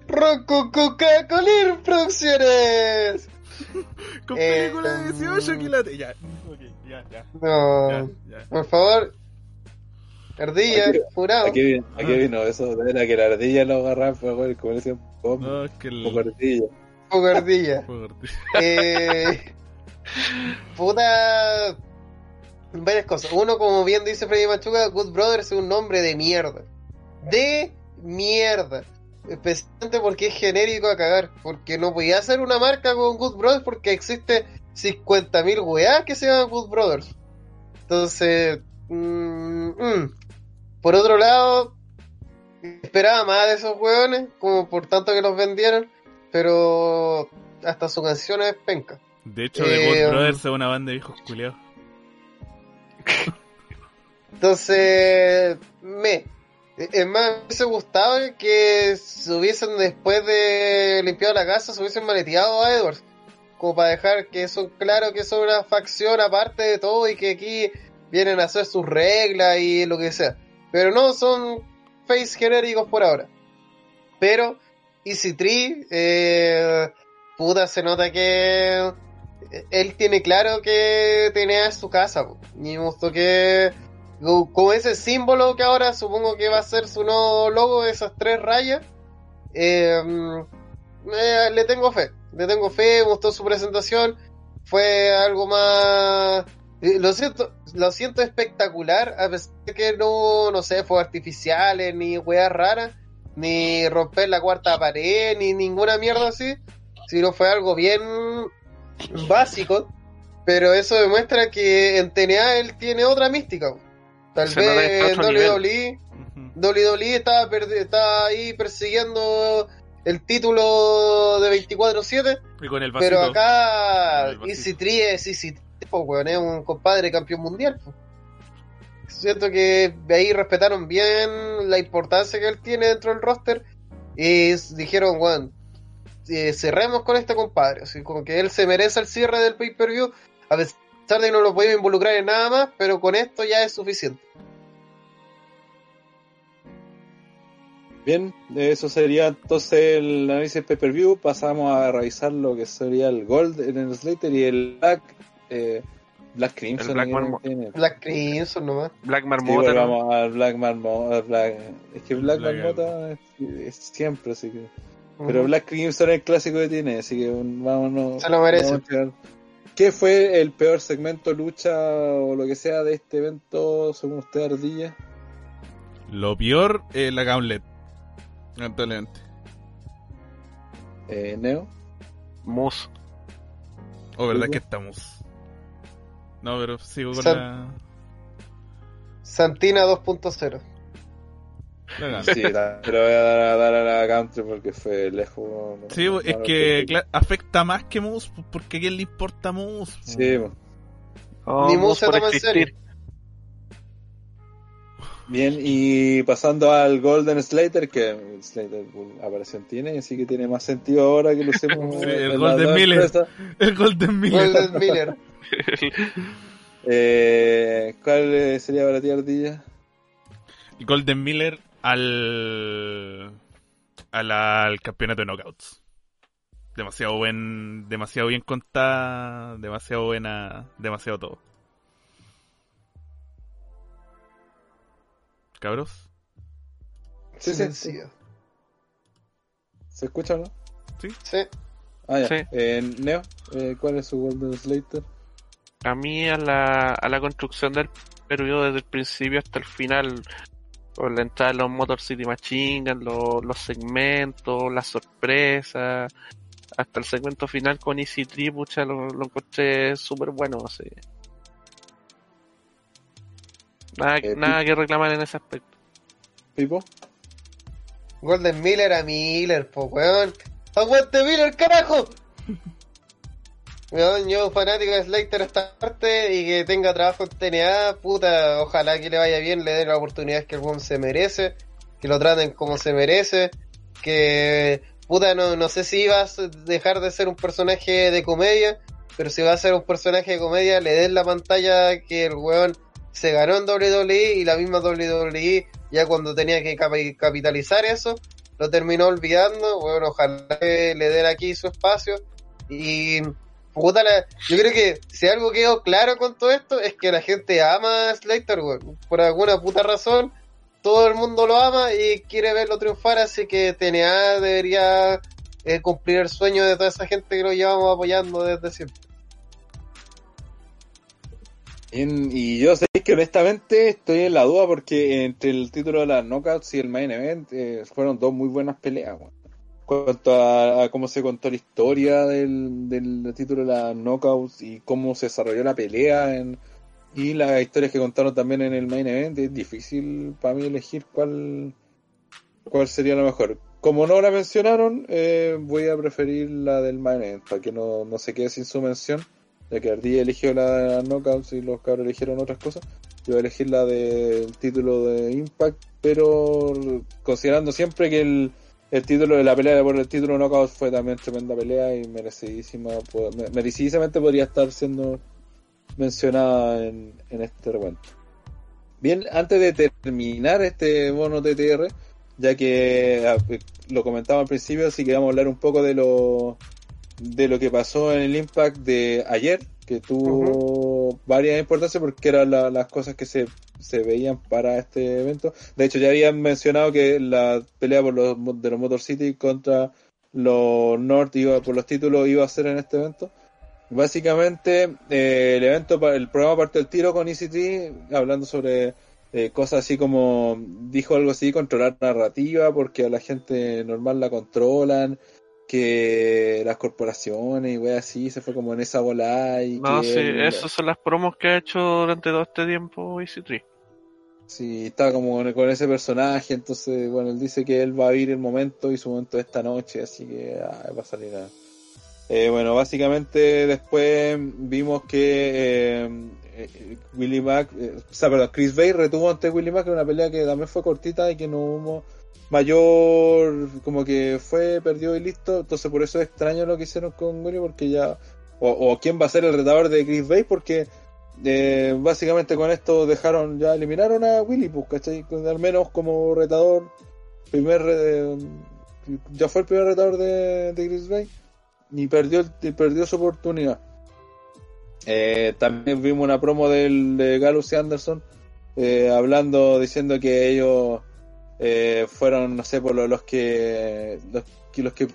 Rocco Coca-Cola Producciones. [laughs] Con Eh, película de 18 quilates. Ya, ok, ya, ya. No, Ya, ya. por favor. Ardilla, Aquí- jurado. Aquí, vino- aquí vino eso de la que la ardilla lo agarraba para poco No, es que el. poco ardilla. Poco [laughs] ardilla. Eh, puta. Varias cosas. Uno, como bien dice Freddy Machuca, Good Brothers es un nombre de mierda. De mierda. Especialmente porque es genérico a cagar. Porque no podía hacer una marca con Good Brothers porque existe 50.000 weas que se llaman Good Brothers. Entonces. mm, mm. Por otro lado, esperaba más de esos weones, como por tanto que los vendieron. Pero hasta su canción es penca. De hecho, The Eh, Good Brothers es una banda de viejos culiados. [laughs] Entonces, me. Es más, me hubiese gustado que se hubiesen, después de limpiar la casa, se hubiesen maleteado a Edwards. Como para dejar que son claro que son una facción aparte de todo y que aquí vienen a hacer sus reglas y lo que sea. Pero no, son face genéricos por ahora. Pero, Easy Tree, eh, puta, se nota que él tiene claro que tenía en su casa. po. Y me gustó que co- como ese símbolo que ahora supongo que va a ser su nuevo logo, esas tres rayas, eh, eh, le tengo fe, le tengo fe, me gustó su presentación, fue algo más... Lo siento, lo siento espectacular, a pesar de que no, no sé, fue artificiales, ni weas raras, ni romper la cuarta pared, ni ninguna mierda así, sino fue algo bien básico, pero eso demuestra que en TNA él tiene otra mística. Tal vez no en WWE, WWE estaba, ahí persiguiendo el título de 24-7, pero acá Easy 3 Easy pues, weón, es un compadre campeón mundial. Siento que ahí respetaron bien la importancia que él tiene dentro del roster y dijeron, weón, eh, cerremos con este compadre, así como que él se merece el cierre del pay-per-view, a pesar de que no lo podemos involucrar en nada más, pero con esto ya es suficiente. Bien, eh, eso sería entonces el análisis pay-per-view. Pasamos a revisar lo que sería el Gold en el Slater y el Black eh, Black Crimson. El Black tiene. Black Crimson nomás. Black Sí, Marmota. ¿no? volvamos al Black Marmota. Black... Es que Black, Black- Marmota es, es siempre, así que. Pero Black Crimson es el clásico que tiene, así que un- vámonos. Se lo merece. vamos. ¿Qué fue el peor segmento, lucha o lo que sea de este evento, según usted, Ardilla? Lo peor es la Gauntlet. Lamentablemente. Eh, Neo. Moose. O verdad Sí, que estamos. No, pero sigo con la. Santina 2.0. la Gauntlet. Sí, lo voy a dar, a dar a la country porque fue lejos. no- Sí, no- es que afecta más que Moose, porque a quién le importa Moose. Sí. Oh, Ni Moose se toma en serio. bien, y pasando al Golden Slater, que Slater apareció en TNA, así que tiene más sentido ahora que lo hacemos. [laughs] Sí, el Golden Miller. El Golden Miller. Golden Miller. [laughs] [laughs] Eh, ¿Cuál sería para ti, Ardilla? Golden Miller al, al, al campeonato de knockouts. Demasiado buen, demasiado bien contada, demasiado buena, demasiado todo. Cabros, Sí, sí, Silencio. ¿Se escucha o no? Sí. Ah, ya. Sí. Eh, Neo, eh, ¿cuál es su Golden Slater? A mí a la, a la construcción del periodo desde el principio hasta el final, con la entrada de los Motor City Machine Gun, los, los segmentos, las sorpresas, hasta el segmento final con Easy Tree, pucha, lo, lo encontré súper bueno, así. Nada, Eh, nada que reclamar en ese aspecto. ¿Pipo? Golden Miller a Miller, po weón. ¡Aguante Miller, carajo! [laughs] Weón, yo fanático de Slater esta parte y que tenga trabajo en TNA, puta, ojalá que le vaya bien, le den la oportunidad que el weón se merece, que lo traten como se merece, que puta, no, no sé si va a dejar de ser un personaje de comedia, pero si va a ser un personaje de comedia, le den la pantalla que el weón se ganó en WWE y la misma WWE ya cuando tenía que capi- capitalizar eso, lo terminó olvidando. Bueno, ojalá que le den aquí su espacio. Y yo creo que si algo quedó claro con todo esto es que la gente ama a Slater. Por alguna puta razón, todo el mundo lo ama y quiere verlo triunfar, así que TNA debería eh, cumplir el sueño de toda esa gente que lo llevamos apoyando desde siempre. Y yo sé que honestamente estoy en la duda porque entre el título de las knockouts y el main event eh, fueron dos muy buenas peleas. Cuanto a, cómo se contó la historia del, del título de las knockouts y cómo se desarrolló la pelea en, y las historias que contaron también en el main event, es difícil para mí elegir cuál, cuál sería la mejor. Como no la mencionaron, eh, voy a preferir la del main event para que no, no se quede sin su mención ya que Ardilla eligió la de las knockouts y los cabros eligieron otras cosas. Yo voy a elegir la del título de Impact, pero considerando siempre que el, el título de la pelea por el título knockout fue también tremenda pelea y merecidísima, po- me- merecidísimamente podría estar siendo mencionada en, en este recuento. Bien, antes de terminar este bono TTR, ya que ah, lo comentaba al principio, sí que vamos a hablar un poco de lo de lo que pasó en el Impact de ayer, que tuvo varias importancias porque eran la- las cosas que se, se veían para este evento. De hecho, ya habían mencionado que la pelea por los, de los Motor City contra los North iba, por los títulos iba a ser en este evento. Básicamente, eh, el evento, el programa parte del tiro con ECT, hablando sobre eh, cosas así como, dijo algo así, controlar narrativa, porque a la gente normal la controlan, que las corporaciones y wey así, se fue como en esa bola y No, que sí, esas son las promos que ha hecho durante todo este tiempo EC3. Sí, está como con, ese personaje, entonces, bueno, él dice que él va a vivir el momento y su momento es esta noche, así que ah, va a salir a... Eh, bueno, básicamente después vimos que eh, eh, Willie Mack, eh, o sea, perdón, Chris Bay retuvo ante Willie Mack en una pelea que también fue cortita y que no hubo mayor, como que fue, perdió y listo, entonces por eso es extraño lo que hicieron con Willie porque ya, o, o quién va a ser el retador de Chris Bay porque eh, básicamente con esto dejaron, ya eliminaron a Willy, pues, ¿cachai? Al menos como retador, primer, eh, ya fue el primer retador de, de Chris Bay y perdió, perdió su oportunidad. Eh, también vimos una promo de Gallus y Anderson eh, hablando, diciendo que ellos eh, fueron, no sé, por lo- los que, los, que- los que,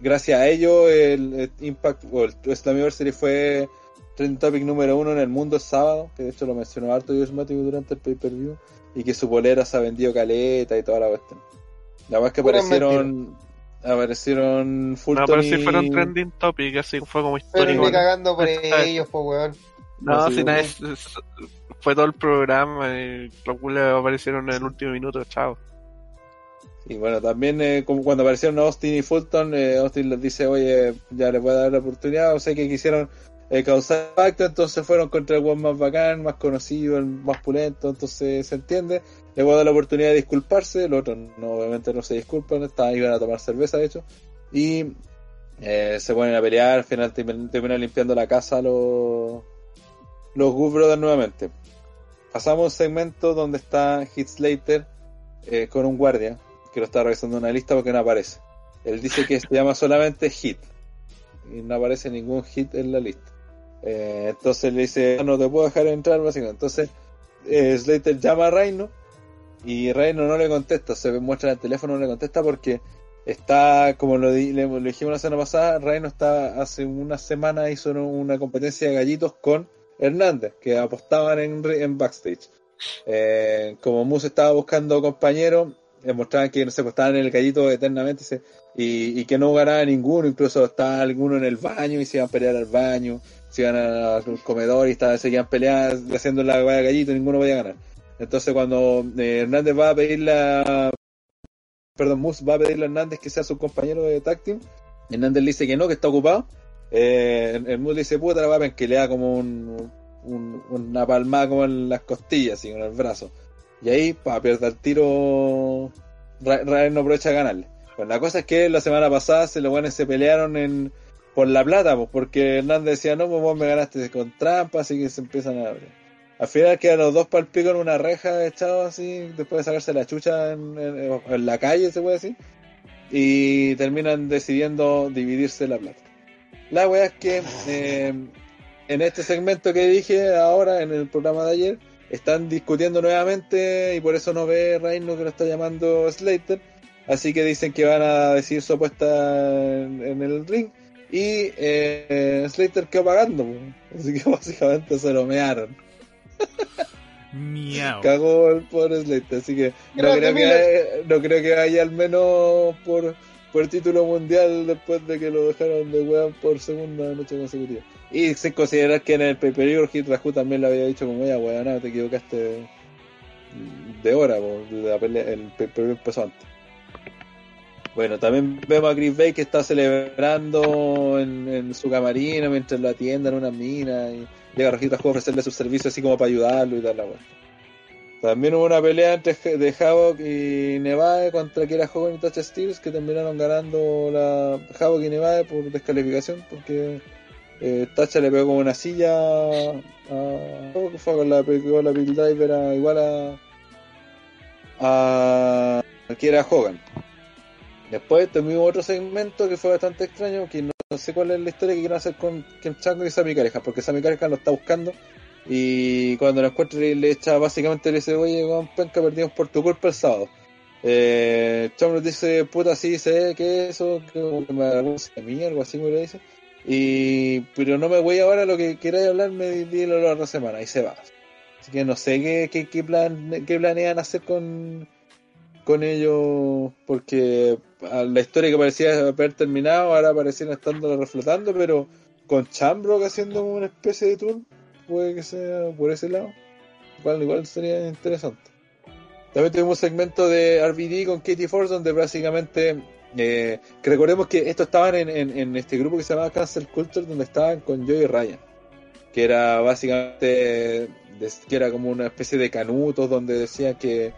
gracias a ellos, el, el Impact o el Slammiversary fue trending topic número uno en el mundo el sábado, que de hecho lo mencionó harto Matthews durante el pay-per-view, y que su polera se ha vendido caleta y toda la cuestión. La verdad es que Pura aparecieron, aparecieron No, Fulton pero sí fueron trending topic, así fue como Pero histórico. ni cagando por ellos, pues, weón. No, No, si nada, es- es- fue todo el programa y los culos aparecieron en el último minuto, chao. Y bueno, también eh, como cuando aparecieron Austin y Fulton, eh, Austin les dice, oye, ya les voy a dar la oportunidad, o sea que quisieron eh, causar impacto, entonces fueron contra el one más bacán, más conocido, el más pulento, entonces se entiende, les voy a dar la oportunidad de disculparse, los otros no, obviamente no se disculpan, estaban, iban a tomar cerveza de hecho, y eh, se ponen a pelear, al final terminan, limpiando la casa los, los Good Brothers nuevamente. Pasamos un segmento donde está Heath Slater eh, con un guardia que lo está revisando una lista porque no aparece. Él dice que se llama solamente Hit y no aparece ningún hit en la lista. Eh, entonces le dice, "Ah, no te puedo dejar entrar, básicamente. Entonces eh, Slater llama a Reino y Reino no le contesta, se muestra en el teléfono, no le contesta porque está, como lo, le, dijimos la semana pasada, Reino está hace una semana hizo una competencia de gallitos con Hernández, que apostaban en, en backstage. Eh, como Moose estaba buscando compañeros, mostraban que se estaban en el gallito eternamente se- y, que no ganaba ninguno, incluso estaba alguno en el baño y se iban a pelear al baño, se iban al comedor y estaban, seguían peleando, haciendo la vaya gallito, ninguno podía ganar. Entonces cuando eh, Hernández va a pedirle a... Perdón, Moose va a pedirle a Hernández que sea su compañero de team, Hernández le dice que no, que está ocupado. Eh, el Moose le dice, puta la va que le da como un, un- una palmada como en las costillas, así, con el brazo. Y ahí, para pierde el tiro, Ra- Rael no aprovecha a ganarle. Pues la cosa es que la semana pasada se los buenos se pelearon en por la plata, pues, porque Hernández decía, no, pues vos me ganaste con trampa, así que se empiezan a Al final quedan los dos pico en una reja echados así, después de sacarse la chucha en, en- la calle, se puede decir. y terminan decidiendo dividirse la plata. La wea es que eh, en este segmento que dije ahora, en el programa de ayer, están discutiendo nuevamente y por eso no ve Reino que lo está llamando Slater. Así que dicen que van a decir su apuesta en, en el ring. Y eh, Slater quedó pagando. Así que [laughs] básicamente se lo mearon. Miau. Cagó el pobre Slater. Así que no creo que, no creo que vaya al menos por, por el título mundial después de que lo dejaron de weón por segunda noche consecutiva. Y sin considerar que en el pay-per-view Hit Raju también le había dicho como, ya weón, no, te equivocaste de hora, po, la pelea- el pay-per-view empezó antes. Bueno, también vemos a Chris Bay que está celebrando en, su camarino mientras lo atienden una mina y llega Rojita a ofrecerle sus servicios así como para ayudarlo y tal la weá. También hubo una pelea entre de Havoc y Nevade contra Kiera Hogan y Tasha Steels que terminaron ganando la Havoc y Nevade por descalificación porque eh, Tasha le pegó con una silla a Havoc, fue con la, pegó la Bill Driver a- igual a a Kiera Hogan. Después tuvimos otro segmento que fue bastante extraño, que no, sé cuál es la historia que quieren hacer con Ken Chango y Sammy Careja, porque Sammy Careja lo está buscando y cuando lo encuentra le echa básicamente le dice, oye, con penca perdimos por tu culpa el sábado. Eh, Chango dice, puta, sí, sé que eso, que me avergüenza de mí, algo así me lo dice. Y, pero no me voy ahora lo que queráis hablarme, dilo la otra semana, y se va. Así que no sé qué, qué, plan, qué planean hacer con, con ellos, porque a la historia que parecía haber terminado, ahora parecían estando reflotando, pero con Chambrock haciendo una especie de tour, puede que sea por ese lado. Igual, igual sería interesante. También tuvimos un segmento de RVD con Katie Force, donde básicamente, eh, que recordemos que estos estaban en, este grupo que se llamaba Cancel Culture, donde estaban con Joey Ryan, que era básicamente, que era como una especie de canutos, donde decían que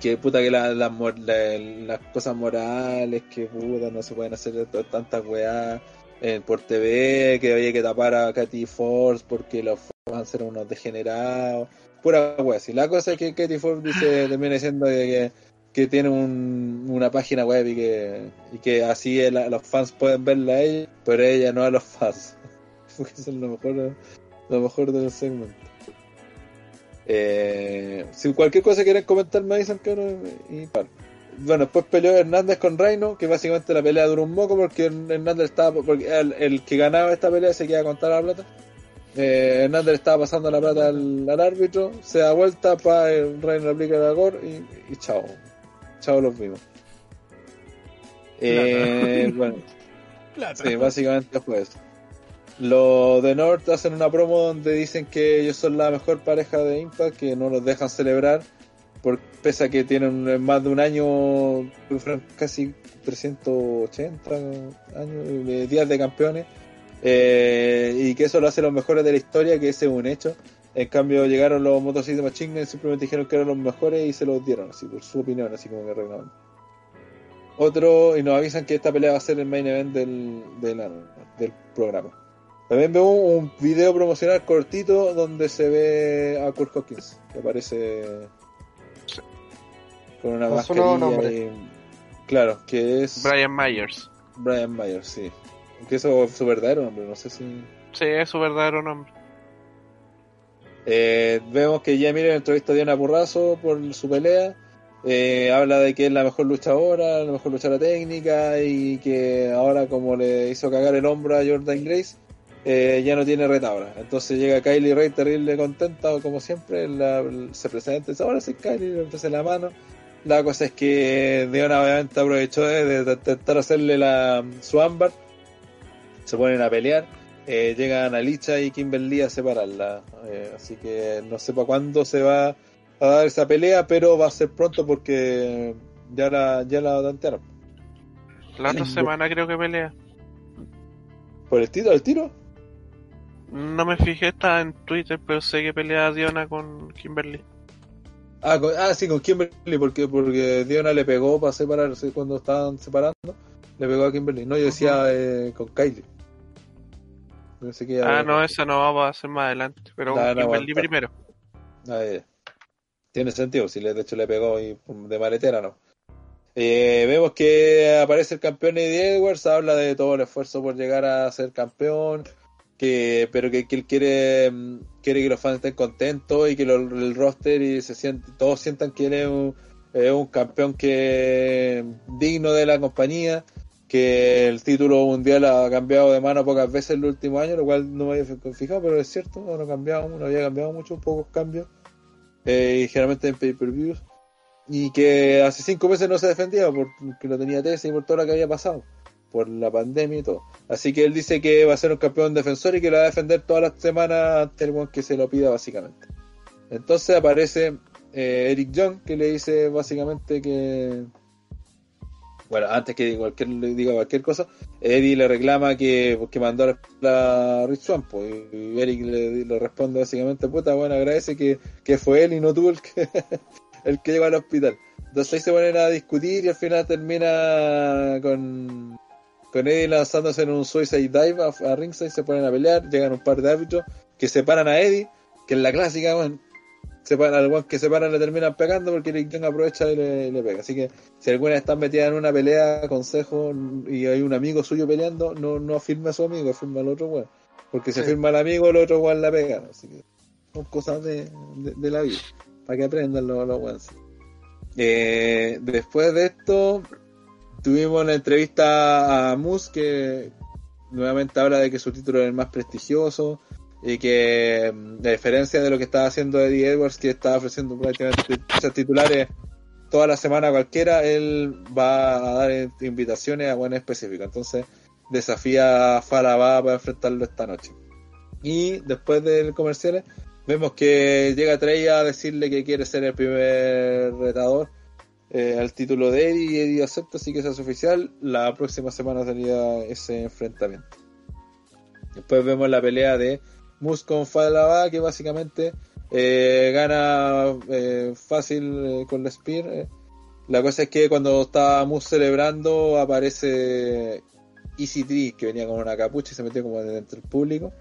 que puta que la- la mor- la- las cosas morales, que puta no se pueden hacer tantas weas eh, por TV, que había que tapar a Katy Force porque los fans eran unos degenerados, pura wea así. La cosa es que Katy Force dice, [laughs] termina diciendo que, que tiene un- una página web y que, y que así el- los fans pueden verla a ella, pero ella no a los fans. [laughs] Porque eso es lo mejor, lo mejor del segmento. Eh, si cualquier cosa quieren comentar me dicen que no y. Bueno, después peleó Hernández con Reino, que básicamente la pelea duró un moco porque Hernández estaba, porque el, el que ganaba esta pelea se queda a contar la plata. Eh, Hernández estaba pasando la plata al, al árbitro, se da vuelta para Reino le aplica la gor y, y chao. Chao los vimos. Eh, bueno, [laughs] Plata. Sí, básicamente fue eso. Los de North hacen una promo donde dicen que ellos son la mejor pareja de Impact, que no los dejan celebrar, por, pese a que tienen más de un año, casi 380 años, de días de campeones, eh, y que eso lo hace los mejores de la historia, que ese es un hecho. En cambio llegaron los Motor City Machine Guns, simplemente dijeron que eran los mejores y se los dieron, así por su opinión, así como que reinaban. Otro, y nos avisan que esta pelea va a ser el main event del, del programa. También vemos un video promocional cortito donde se ve a Kurt Hawkins, que aparece con una mascarilla. nombre. y- claro, que es Brian Myers. Brian Myers, sí. Que eso es su verdadero nombre, no sé si. Sí, es su verdadero nombre. Eh, vemos que ya miren entrevista a Diana Porrazo por su pelea. Eh, habla de que es la mejor luchadora, la mejor luchadora técnica y que ahora como le hizo cagar el hombro a Jordan Grace, eh, ya no tiene retabla. Entonces llega Kylie Ray terrible contenta, como siempre, la- se presenta y dice, ahora sí Kylie, le ofrece la mano. La cosa es que Diana obviamente aprovechó de, de- de intentar hacerle la, su ámbar. Se ponen a pelear. Eh, llegan Alicia y Kimberly a separarla. Eh, así que no sé para cuándo se va a dar esa pelea, pero va a ser pronto porque ya la, ya la tantearon. La otra semana creo que pelea. ¿Por el tiro? ¿El tiro? No me fijé, estaba en Twitter, pero sé que pelea Diona con Kimberly. Ah, con- ah, sí, con Kimberly, porque, porque Diona le pegó para separarse cuando estaban separando. Le pegó a Kimberly. No, yo decía eh, con Kylie. Ah, no, esa no va a ser más adelante, pero con no Kimberly primero. Ah. Tiene sentido, si le, de hecho le pegó y pum, de maletera, ¿no? Eh, vemos que aparece el campeón Eddie Edwards, habla de todo el esfuerzo por llegar a ser campeón, que pero que, él quiere mm, quiere que los fans estén contentos y que el roster y se siente, todos sientan que él es un, un campeón que digno de la compañía, que el título mundial ha cambiado de mano pocas veces en los últimos años, lo cual no me había fijado, pero es cierto, no, ha cambiado, no había cambiado mucho, pocos cambios, eh, y generalmente en pay-per-views y que hace cinco meses no se defendía porque lo tenía tesis y por todo lo que había pasado, por la pandemia y todo. Así que él dice que va a ser un campeón defensor y que lo va a defender todas las semanas ante el que se lo pida básicamente. Entonces aparece eh, Eric Young que le dice básicamente que... Bueno, antes que cualquier, le diga cualquier cosa, Eddie le reclama que, que mandó a la Rich Swann, pues, y Eric le, le responde básicamente, puta, bueno, agradece que, que fue él y no tú el que, [laughs] el que llegó al hospital. Entonces ahí se ponen a discutir y al final termina con, con Eddie lanzándose en un suicide dive a, a ringside, se ponen a pelear, llegan un par de árbitros que separan a Eddie, que es la clásica, bueno, separan, al que separan le terminan pegando porque Eric Young aprovecha y le, pega. Así que si alguna están metidas en una pelea, consejo, y hay un amigo suyo peleando, no, no firme a su amigo, firma al otro weón. Porque si Sí. firma al amigo, el otro weón la pega. Así que son cosas de, de, de la vida, para que aprendan los, los weones. Eh, después de esto, tuvimos la entrevista a Moose que nuevamente habla de que su título es el más prestigioso y que mm, a diferencia de lo que estaba haciendo Eddie Edwards que estaba ofreciendo prácticamente titulares toda la semana cualquiera él va a dar invitaciones a buenas específicas entonces desafía a Falaba para enfrentarlo esta noche. Y después del comercial vemos que llega Trey a decirle que quiere ser el primer retador eh, al título de Eddie y Eddie acepta así que eso es oficial. La próxima semana sería ese enfrentamiento. Después vemos la pelea de Moose con Falaba, que básicamente eh, gana eh, fácil eh, con la Spear. La cosa es que cuando está Moose celebrando aparece Easy Tree, que venía con una capucha y se metió como dentro del público,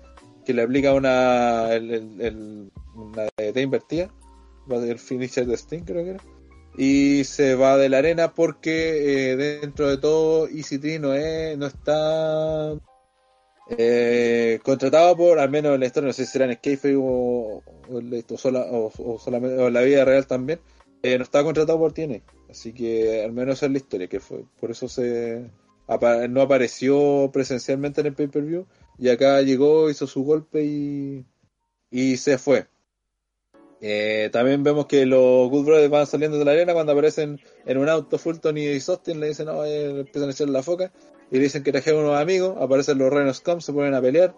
que le aplica una, el, el- el- una invertida, del finisher de Sting creo que era, y se va de la arena porque eh, dentro de todo Tree no, es, no está eh, contratado por, al menos en la historia, no sé si será en Skype o, o, en la- vida real también, eh, no estaba contratado por TNA. Así que al menos esa es la historia, que fue por eso se no apareció presencialmente en el pay-per-view y acá llegó, hizo su golpe y, y se fue. Eh, también vemos que los Good Brothers van saliendo de la arena cuando aparecen en un auto Fulton y Austin, le dicen, no, eh, empiezan a echar la foca y le dicen que trajeron unos amigos, aparecen los Rhino Scum, se ponen a pelear,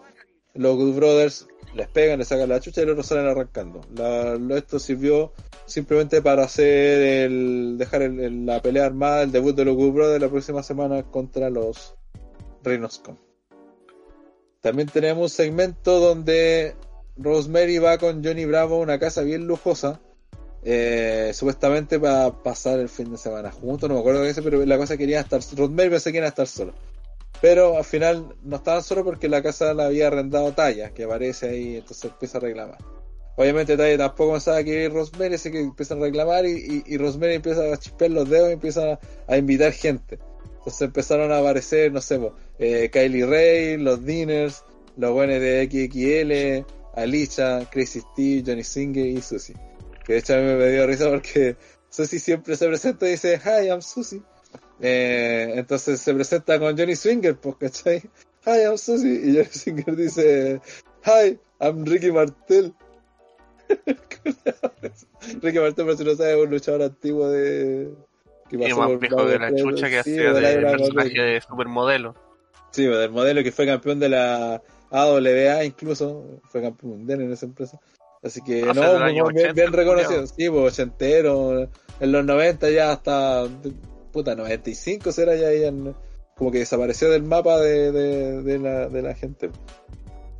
los Good Brothers les pegan, les sacan la chucha y los otros salen arrancando. La- esto sirvió simplemente para hacer el, dejar el- la pelea armada, el debut de los Good Brothers la próxima semana contra los Rhino Scum. También tenemos un segmento donde Rosemary va con Johnny Bravo a una casa bien lujosa, eh, supuestamente para pasar el fin de semana juntos, no me acuerdo de eso, pero la cosa quería estar, Rosemary pensé que iban a estar solos. Pero al final no estaban solos porque la casa la había arrendado Talla, que aparece ahí, entonces empieza a reclamar. Obviamente Talla tampoco pensaba que ir Rosemary, así que empiezan a reclamar y, y, Rosemary empieza a chispear los dedos y empieza a, invitar gente. Entonces empezaron a aparecer, no sé, eh, Kylie Ray, los Dinners, los buenos de XXL, Alicia, Crazy Steve, Johnny Singer y Susie. Que de hecho a mí me dio risa porque [laughs] Susie siempre se presenta y dice, Hi, I'm Susie. Eh, entonces se presenta con Johnny Swinger, pues, ¿cachai? Hi, I'm Susie. Y Johnny Swinger dice, Hi, I'm Ricky Martel. [laughs] Ricky Martel, por si no sabes, es un luchador antiguo de... que Y más viejo de la chucha que. Sí, hacía de la de Iron personaje de supermodelo. Sí, del modelo que fue campeón de la AWA incluso, fue campeón mundial en esa empresa. Así que Ah, no, muy bien, 80, bien reconocido. Sí, pues ochentero, en los 90 ya hasta, puta, 95 será ya, ya en- como que desapareció del mapa de, de, de la, de la gente.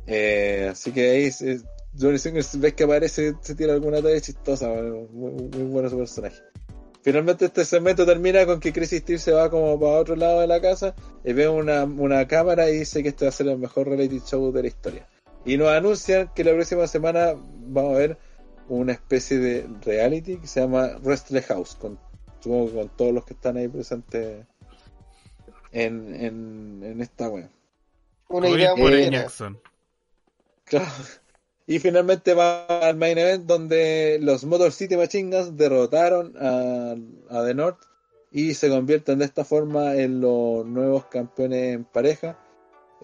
Eh, así que ahí se- Johnny Singer, si ves que aparece, se tira alguna talla chistosa, muy- muy bueno su personaje. Finalmente este segmento termina con que Chris Steve se va como para otro lado de la casa y ve una, una cámara y dice que este va a ser el mejor reality show de la historia. Y nos anuncian que la próxima semana vamos a ver una especie de reality que se llama Wrestle House, con supongo que con todos los que están ahí presentes en, en, en esta web. Una idea muy. Jackson. Claro. Y finalmente va al main event donde los Motor City Machine derrotaron a, a The North y se convierten de esta forma en los nuevos campeones en pareja.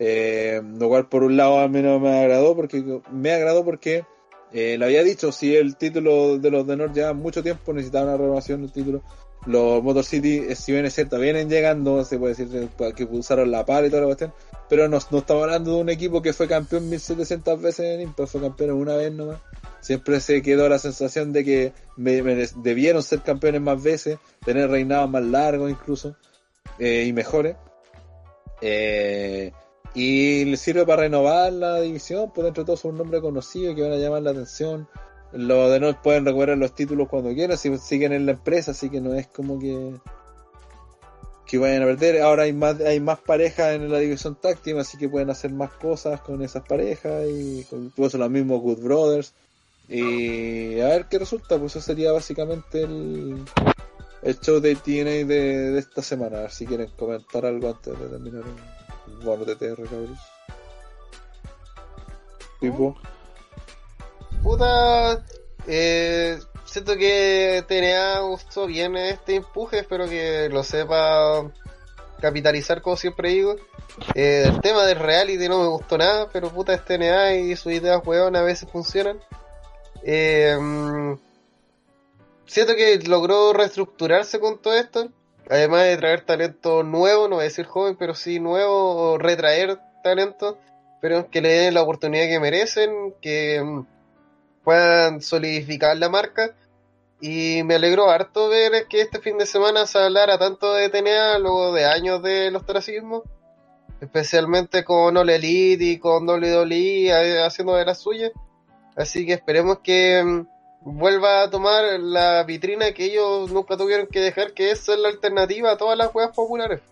Eh, lo cual por un lado a mí no me agradó porque me agradó porque eh, lo había dicho, si el título de los The North lleva mucho tiempo, necesitaba una renovación del título. Los Motor City, eh, si bien es cierto, vienen llegando, se puede decir que usaron la pala y toda la cuestión, pero no, no estamos hablando de un equipo que fue campeón 1700 veces en Impact, fue campeón una vez nomás. Siempre se quedó la sensación de que debieron ser campeones más veces, tener reinados más largos incluso, eh, y mejores. Eh, y les sirve para renovar la división, pues dentro de todo son un nombre conocido que van a llamar la atención. Los de no pueden recuperar los títulos cuando quieran, si siguen en la empresa, así que no es como que que vayan a perder. Ahora hay más hay más parejas en la división táctica, así que pueden hacer más cosas con esas parejas y con pues, los mismos Good Brothers. Y a ver qué resulta, pues eso sería básicamente el, el show de TNA de, de esta semana. A ver si quieren comentar algo antes de terminar el bono de TR, cabros. Tipo, Puta, eh, siento que TNA gustó bien este empuje, espero que lo sepa capitalizar como siempre digo. Eh, el tema del reality no me gustó nada, pero puta es TNA y sus ideas huevón a veces funcionan. Eh, siento que logró reestructurarse con todo esto, además de traer talento nuevo, no voy a decir joven, pero sí nuevo, retraer talento, pero que le den la oportunidad que merecen, que mm, puedan solidificar la marca. Y me alegró harto ver que este fin de semana se hablara tanto de TNA luego de años de los ostracismo, especialmente con All Elite y con WWE eh, haciendo de las suyas. Así que esperemos que mm, vuelva a tomar la vitrina que ellos nunca tuvieron que dejar, que es la alternativa a todas las juegas populares.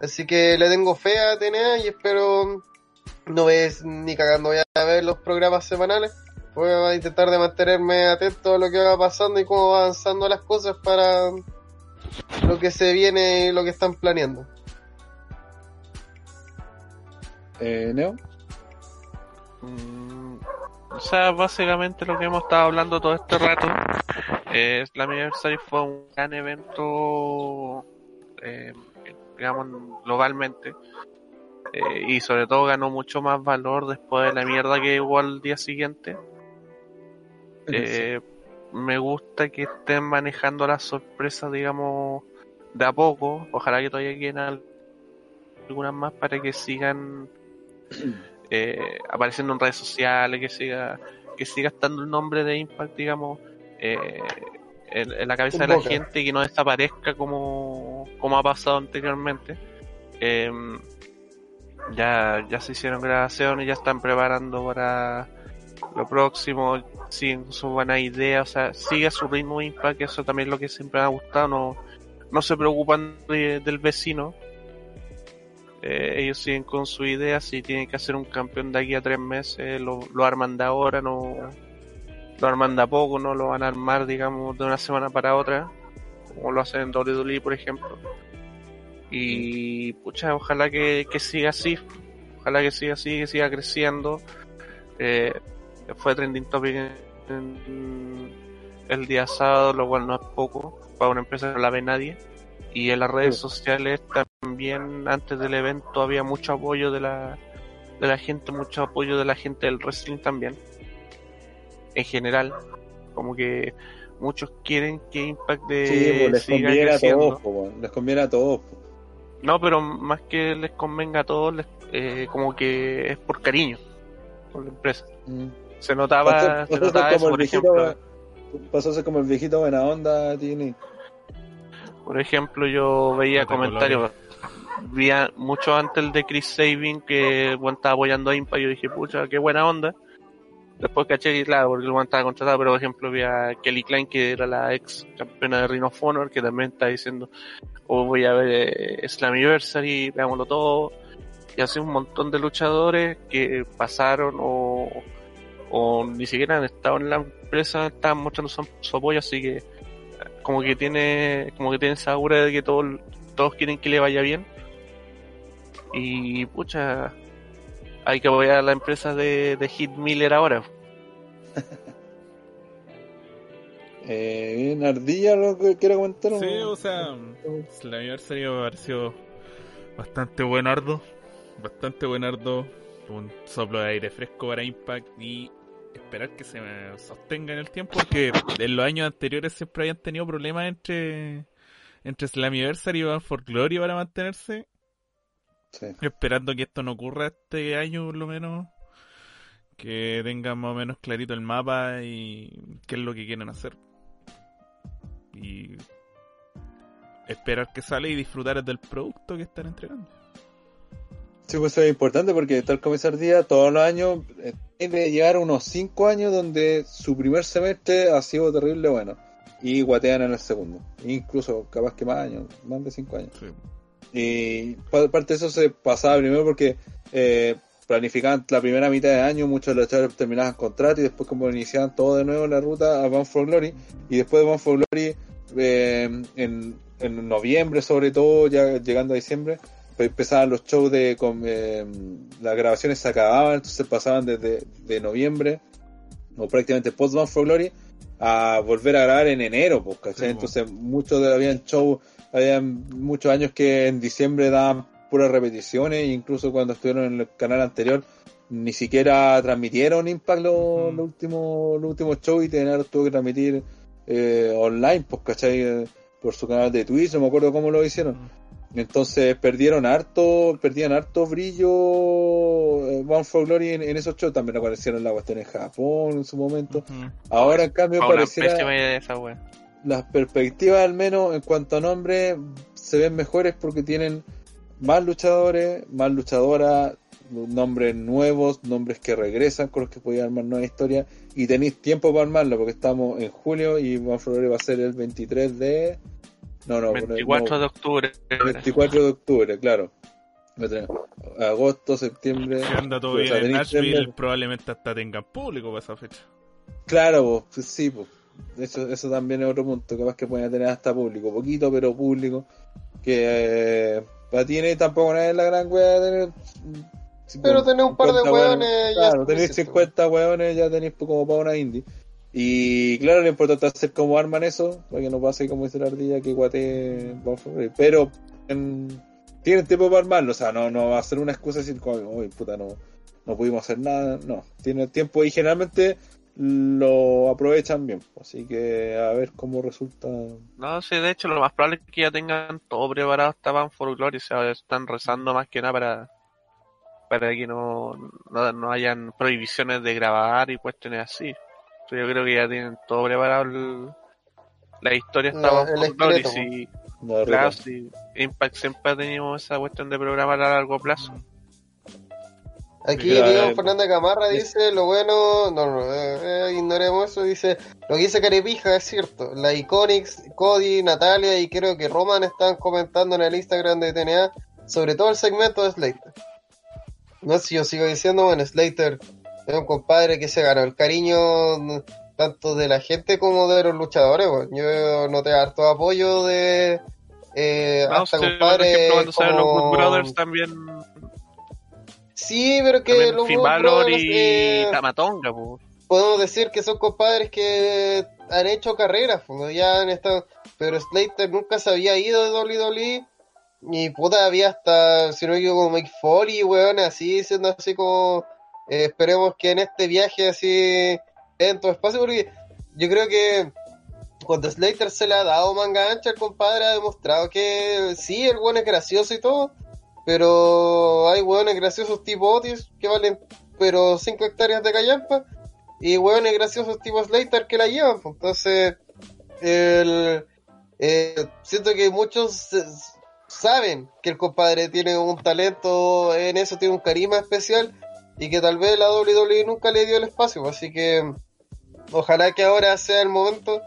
Así que le tengo fe a TNA y espero mm, no ves ni cagando voy a ver los programas semanales. Voy a intentar de mantenerme atento a lo que va pasando y cómo va avanzando las cosas para lo que se viene y lo que están planeando. eh, Neo. Mm, O sea, básicamente lo que hemos estado hablando todo este rato es la Anniversary fue un gran evento, eh, digamos, globalmente. Eh, y sobre todo ganó mucho más valor después de la mierda que hubo al día siguiente. Eh, me gusta que estén manejando las sorpresas, digamos, de a poco. Ojalá que todavía queden al- algunas más para que sigan [clears throat] eh, apareciendo en redes sociales, que siga que siga estando el nombre de Impact, digamos, eh, en, en la cabeza de la gente y que no desaparezca como, como ha pasado anteriormente. Eh, ya, ya se hicieron grabaciones, ya están preparando para lo próximo, siguen con su buena idea, o sea, sigue su ritmo Impact, eso también es lo que siempre me ha gustado, no, no se preocupan de- del vecino, eh, ellos siguen con su idea, si tienen que hacer un campeón de aquí a tres meses, lo, lo arman de ahora, no lo arman de a poco, no lo van a armar, digamos, de una semana para otra, como lo hacen en WWE, por ejemplo. Y, pucha, ojalá que, que siga así, ojalá que siga así, que siga creciendo. Eh, fue trending topic en- en el día sábado, lo cual no es poco, para una empresa que no la ve nadie. Y en las redes Sí. sociales también, antes del evento, había mucho apoyo de la, de la gente, mucho apoyo de la gente del wrestling también. En general, como que muchos quieren que Impact de Sí, pues les conviene a creciendo. todos, po, weón, les conviene a todos. No, pero más que les convenga a todos, les- eh, como que es por cariño por la empresa. Mm. Se notaba, Pasó- se notaba eso, el por viejito, ejemplo. pasó a ser como el viejito buena onda, tiene. Por ejemplo, yo veía No comentarios, veía mucho antes el de Chris Sabin que weón estaba apoyando a Impact, yo dije, pucha, qué buena onda. Después caché que, claro, porque el weón estaba contratado, pero por ejemplo vi a Kelly Klein, que era la ex campeona de Ring of Honor, que también está diciendo, oh, voy a ver eh, Slammiversary, veámoslo todo. Y así un montón de luchadores que pasaron o, o ni siquiera han estado en la empresa, estaban mostrando su, su apoyo, así que como que tiene, como que tiene esa aura de que todos, todos quieren que le vaya bien. Y pucha, hay que apoyar a la empresa de, de Hit Miller ahora. [laughs] Eh, bien, Ardilla, lo que quiere comentar. Sí, o sea, el aniversario me pareció bastante buenardo. Bastante buenardo. Un soplo de aire fresco para Impact y esperar que se sostenga en el tiempo. Porque en los años anteriores siempre habían tenido problemas entre, entre Slammiversary y Van for Glory para mantenerse. Sí. Esperando que esto no ocurra este año, por lo menos. Que tengan más o menos clarito el mapa y qué es lo que quieren hacer. Y esperar que sale y disfrutar del producto que están entregando. Sí, pues eso es importante porque tal como Ardilla, todos los años eh, debe llegar unos 5 años donde su primer semestre ha sido terrible bueno. Y guatean en el segundo. Incluso capaz que más años, más de 5 años. Sí. Y pa- parte de eso se pasaba primero porque eh, planificaban la primera mitad de año, muchos de los chavales terminaban contrato y después como iniciaban todo de nuevo la ruta a Bound for Glory y después de Bound for Glory eh, en, en noviembre sobre todo, ya llegando a diciembre, empezaban los shows de con, eh, las grabaciones se acababan, entonces pasaban desde de noviembre o prácticamente post Bound for Glory a volver a grabar en enero, pues, ¿cachai? Sí, pues. Entonces muchos de, habían shows habían muchos años que en diciembre daban puras repeticiones, incluso cuando estuvieron en el canal anterior, ni siquiera transmitieron Impact los, últimos los últimos shows y TNA tuvo que transmitir eh, online, pues, ¿cachai? Eh, Por su canal de Twitch, no me acuerdo cómo lo hicieron. Entonces perdieron harto, perdían harto brillo eh, Bound for Glory en, en esos shows. También aparecieron la cuestión en Japón en su momento. Ahora en cambio pareciera esa las perspectivas al menos en cuanto a nombre se ven mejores porque tienen más luchadores, más luchadoras, nombres nuevos, nombres que regresan con los que podían armar nueva historia y tenéis tiempo para armarlo porque estamos en julio y Bound for Glory va a ser el 23 de... No, no, 24 no, de octubre. 24 de octubre, claro. Agosto, septiembre. Si anda todo bien en Nashville, probablemente hasta tengan público para esa fecha. Claro, pues, sí, pues. Eso, eso también es otro punto. Capaz que pueden tener hasta público, poquito, pero público. Que eh, para ti no- tampoco no es la gran wea de tener. Pero tener un par de 50 hueones ya Claro, suficiente, 50 hueones, ya tenéis como para una indie. Y claro, lo importante es hacer como arman eso, para que no pase como dice la ardilla que guate. Pero en- tienen tiempo para armarlo, o sea, no, no va a ser una excusa decir uy, puta, no, no pudimos hacer nada, no, tienen tiempo y generalmente lo aprovechan bien, así que a ver cómo resulta. No, sí, de hecho, lo más probable es que ya tengan todo preparado hasta Van for Glory. O sea, están rezando más que nada para, para que no, no, no hayan prohibiciones de grabar y cuestiones así. Yo creo que ya tienen todo preparado. el- la historia está La- Van el for Glory. esqueleto, Sí, No, claro, sí. Impact siempre ha tenido esa cuestión de programar a largo plazo. Aquí Mira, Diego Fernández Gamarra es- dice lo bueno, no, no, eh, eh, ignoremos eso, dice lo que dice Carepija es cierto, la Iconics, Cody, Natalia y creo que Roman están comentando en el Instagram de TNA sobre todo el segmento de Slater. No sé si yo sigo diciendo, bueno, Slater es un compadre que se ganó el cariño tanto de la gente como de los luchadores, bueno. yo noté harto apoyo de eh, hasta ejemplo, cuando salen los como- Good Brothers también, Sí, pero que también los Finn Good Balor Brothers, y eh, Tamatonga, po. podemos decir que son compadres que han hecho carreras, ya han estado, pero Slater nunca se había ido de WWE y puta había hasta, si no equivoco, como Mike Foley, weón, así, diciendo así como, eh, esperemos que en este viaje así, en todo espacio, porque yo creo que cuando Slater se le ha dado manga ancha, el compadre ha demostrado que sí, el weón es gracioso y todo, pero hay weones graciosos tipo Otis que valen pero 5 hectáreas de callampa y weones graciosos tipo Slater que la llevan. pues. Entonces, eh, siento que muchos saben que el compadre tiene un talento en eso, tiene un carisma especial y que tal vez la WWE nunca le dio el espacio. Así que ojalá que ahora sea el momento.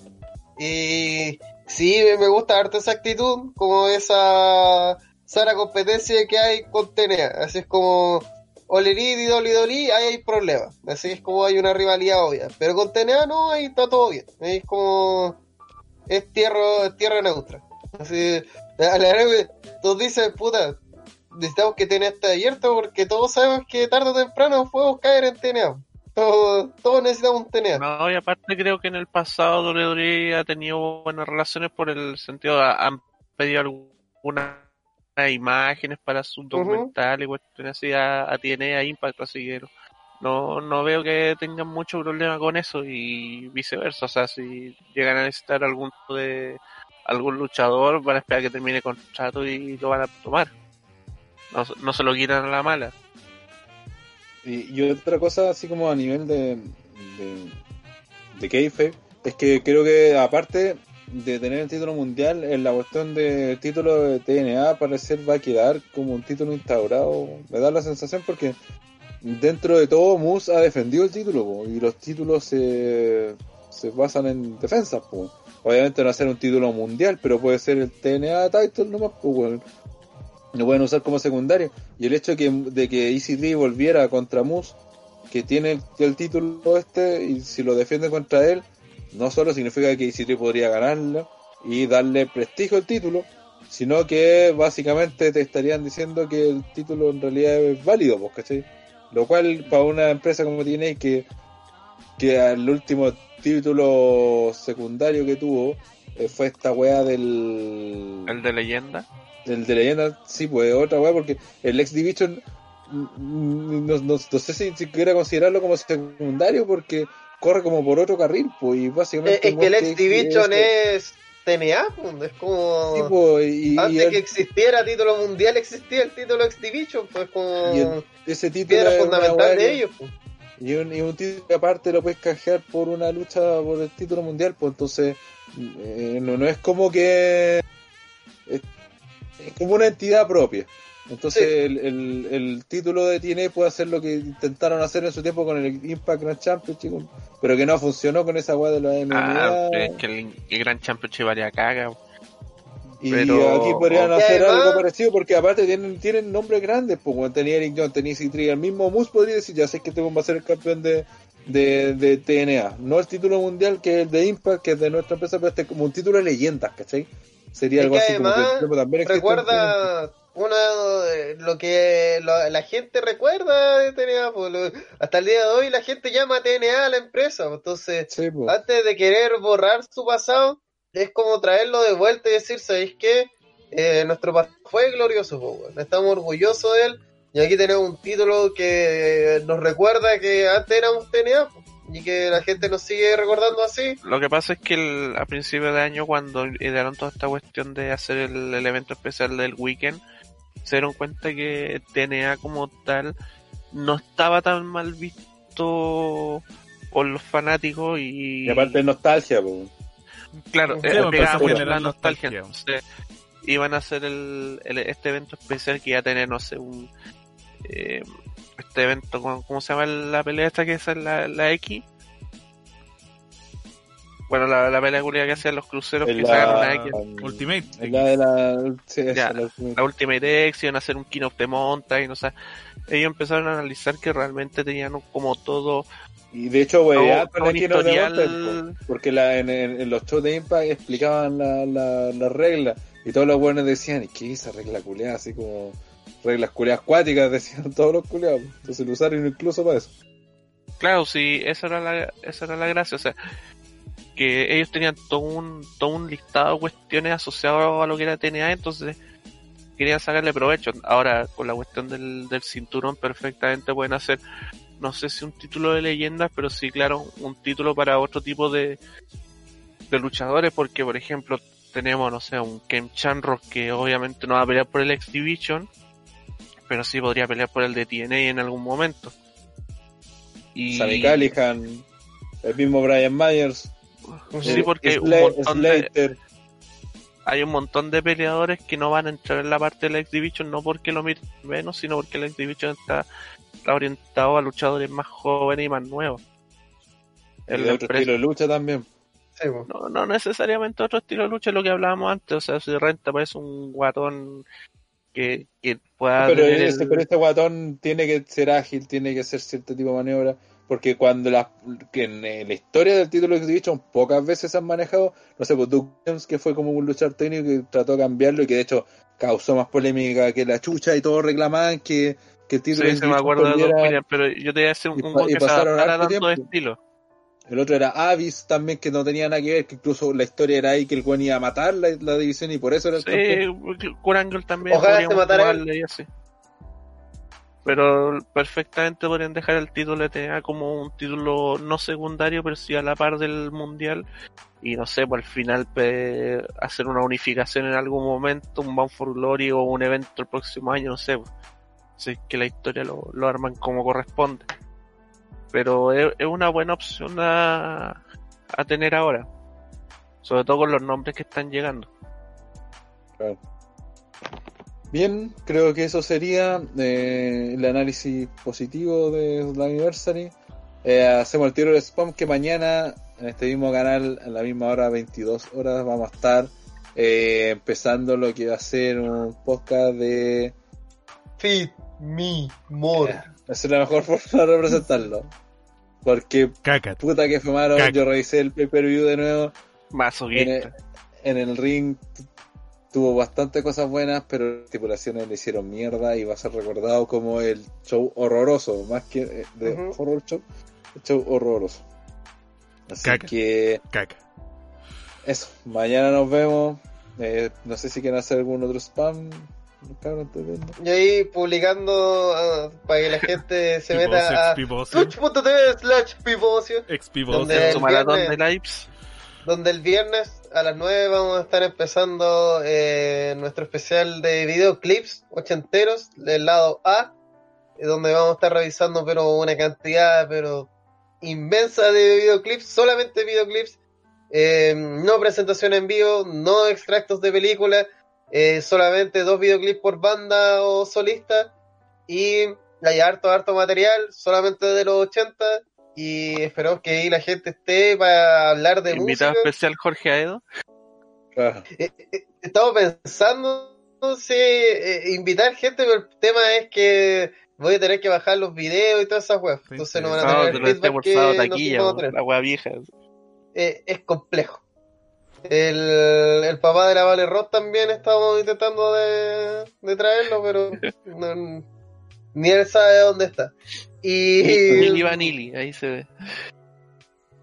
Y sí, me gusta harto esa actitud, como esa sana competencia que hay con TNA. Así es como Olerid y Dolly Dolly, ahí hay problemas. Así es como hay una rivalidad obvia. Pero con TNA no, ahí está todo bien. Ahí es como es tierra, tierra neutra. Así, [laughs] la dicen, puta, necesitamos que TNA esté abierto porque todos sabemos que tarde o temprano podemos caer en TNA. Todos, todos necesitamos un TNA. No, y aparte creo que en el pasado WWE ha tenido buenas relaciones por el sentido, ha- han pedido algunas imágenes para sus documentales y cuestiones así a, a TNA, Impact, así que no, no veo que tengan mucho problema con eso y viceversa, o sea, si llegan a necesitar algún de algún luchador, van a esperar que termine el contrato y lo van a tomar. No, no se lo quitan a la mala. Y, otra cosa, así como a nivel de, de, de kayfabe, es que creo que aparte de tener el título mundial, en la cuestión del título de TNA, parecer va a quedar como un título instaurado. Me da la sensación porque dentro de todo, Moose ha defendido el título y los títulos se, se basan en defensas. Obviamente no va a ser un título mundial, pero puede ser el TNA title nomás. Lo pueden usar como secundario. Y el hecho que, de que EC3 volviera contra Moose, que tiene el, el título este, y si lo defiende contra él, no solo significa que EC3 podría ganarlo y darle prestigio al título, sino que básicamente te estarían diciendo que el título en realidad es válido, pues, ¿cachai? Lo cual para una empresa como TNA que, que al último título secundario que tuvo eh, fue esta wea del El de leyenda. El de leyenda, sí, pues otra weá, porque el X Division mm, no, no- no sé si, si quiera considerarlo como secundario porque corre como por otro carril, pues, y básicamente. es que el X Division es. es TNA, pues, es como... sí, pues, y, y Antes el- que existiera título mundial existía el título X Division, pues como y el- ese título una fundamental de ellos. Pues. Y un, y un título que aparte lo puedes canjear por una lucha por el título mundial, pues entonces eh, no, no es como que es, como una entidad propia. Entonces Sí. el, el, el título de TNA puede hacer lo que intentaron hacer en su tiempo con el Impact Grand Championship, pero que no funcionó con esa weá de la MMA. Ah, es que el, el Gran Championship varía caga. y pero- aquí podrían hacer algo parecido porque aparte tienen, tienen nombres grandes, pues cuando tenía Eric John, tenía C3, el mismo Moose podría decir, ya sé que este va a ser el campeón de, de, de TNA. No el título mundial que es el de Impact, que es de nuestra empresa, pero este es como un título de leyendas, ¿cachai? Sería algo así como que además, tipo, también Recuerda una de- lo que lo- la gente recuerda de TNA, pues, lo- hasta el día de hoy la gente llama TNA a la empresa, pues, entonces. Sí, pues. antes de querer borrar su pasado, es como traerlo de vuelta y decir, ¿sabéis qué? Eh, nuestro pasado fue glorioso, estamos orgullosos de él, y aquí tenemos un título que nos recuerda que antes éramos TNA, y que la gente nos sigue recordando así. Lo que pasa es que el- a principios de año, cuando idearon toda esta cuestión de hacer el, el evento especial del weekend, se dieron cuenta que TNA como tal no estaba tan mal visto por los fanáticos y, Y aparte de nostalgia, pues. claro, Sí, eh, generar la nostalgia. nostalgia. Entonces, iban a hacer el, el- este evento especial que iba a tener, no sé, un eh, este evento, ¿cómo, cómo se llama la pelea esta que es la, la X? Bueno, la, la pelea culia que hacían los cruceros En que sacaron la la, X. Ultimate. en la de la. Sí, esa, Ya, la- La Ultimate X iban a hacer un King of the Mountain, o sea, ellos empezaron a analizar que realmente tenían como todo Y de hecho, güey, todo- ya con el Mountain, porque la, en, en- en los shows de Impact explicaban la, la, la regla y todos los buenos decían, ¿y qué es esa regla culeada? Así como reglas culeadas acuáticas, [laughs] decían todos los culeados. Entonces lo usaron incluso para eso. Claro, sí, esa era la, esa era la gracia, o sea, que ellos tenían todo un, todo un listado de cuestiones asociadas a lo que era TNA, entonces querían sacarle provecho. Ahora, con la cuestión del, del cinturón, perfectamente pueden hacer, no sé si un título de leyendas, pero sí, claro, un título para otro tipo de, de luchadores, porque, por ejemplo, tenemos, no sé, un Ken Chanrock que obviamente no va a pelear por el X Division, pero sí podría pelear por el de TNA en algún momento. Y... Sammy Callihan, el mismo Brian Myers, Sí, porque hay un, montón de, Slater. hay un montón de peleadores que no van a entrar en la parte del X Division no porque lo miren menos, sino porque el X Division está, está orientado a luchadores más jóvenes y más nuevos. En de otro empresa- estilo de lucha también. Sí, no, no necesariamente otro estilo de lucha, es lo que hablábamos antes. O sea, si de repente aparece un guatón que, que pueda Pero tener ese, el- pero este guatón tiene que ser ágil, tiene que hacer cierto tipo de maniobra. porque cuando la, que en eh, la historia del título Exhibition pocas veces se han manejado, no sé, pues Duke Jones, que fue como un luchador técnico que trató de cambiarlo y que de hecho causó más polémica que la chucha y todos reclamaban que, que el título Sí, se me acuerdo de Williams, pero yo te voy a decir un y un y que se pasaron adaptara harto tanto de tiempo. estilo. El otro era Avis también, que no tenía nada que ver, que incluso la historia era ahí que el buen iba a matar la, la división y por eso era el. Sí, Curangle también. Ojalá se matara jugarle y así. Pero perfectamente podrían dejar el título de TNA como un título no secundario, pero sí a la par del mundial. Y no sé, pues al final hacer una unificación en algún momento, un Bound for Glory o un evento el próximo año, no sé. Pues. Si es que la historia lo, lo arman como corresponde. Pero es, es una buena opción a, a tener ahora. Sobre todo con los nombres que están llegando. Bien, creo que eso sería eh, el análisis positivo de la Anniversary. Eh, hacemos el tiro del spam que mañana en este mismo canal, a la misma hora, 22 horas, vamos a estar eh, empezando lo que va a ser un podcast de... Feed me more. Es la mejor forma de representarlo. Porque Caca. puta que fumaron, Caca. yo revisé el pay-per-view de nuevo. En Masoquista. el, en el ring tu- tuvo bastante cosas buenas, pero las estipulaciones le hicieron mierda y va a ser recordado como el show horroroso, más que eh, de horror show, el show horroroso. Así Caca. que Caca. eso, mañana nos vemos. Eh, no sé si quieren hacer algún otro spam. Y ahí publicando ah, para que la gente [laughs] se meta a twitch.tv slash pivocio. Donde- su el maratón viernes- de lives. donde el viernes a las 9 vamos a estar empezando eh, nuestro especial de videoclips ochenteros del lado A, eh, donde vamos a estar revisando pero una cantidad pero inmensa de videoclips, solamente videoclips, eh, no presentación en vivo, no extractos de película, eh, solamente dos videoclips por banda o solista y hay harto, harto material, solamente de los 80 y esperamos que ahí la gente esté para hablar de Invitado música. especial Jorge Aedo. Eh, eh, Estamos pensando si eh, invitar gente, pero el tema es que voy a tener que bajar los videos y todas esas weas. Sí, Entonces no van a No, tener el feedback que taquilla, la wea vieja. Eh, es complejo. El, el papá de la Vale Roth también estamos intentando de, de traerlo, pero no- ni él sabe dónde está. Y, Lili Vanilli, ahí se ve.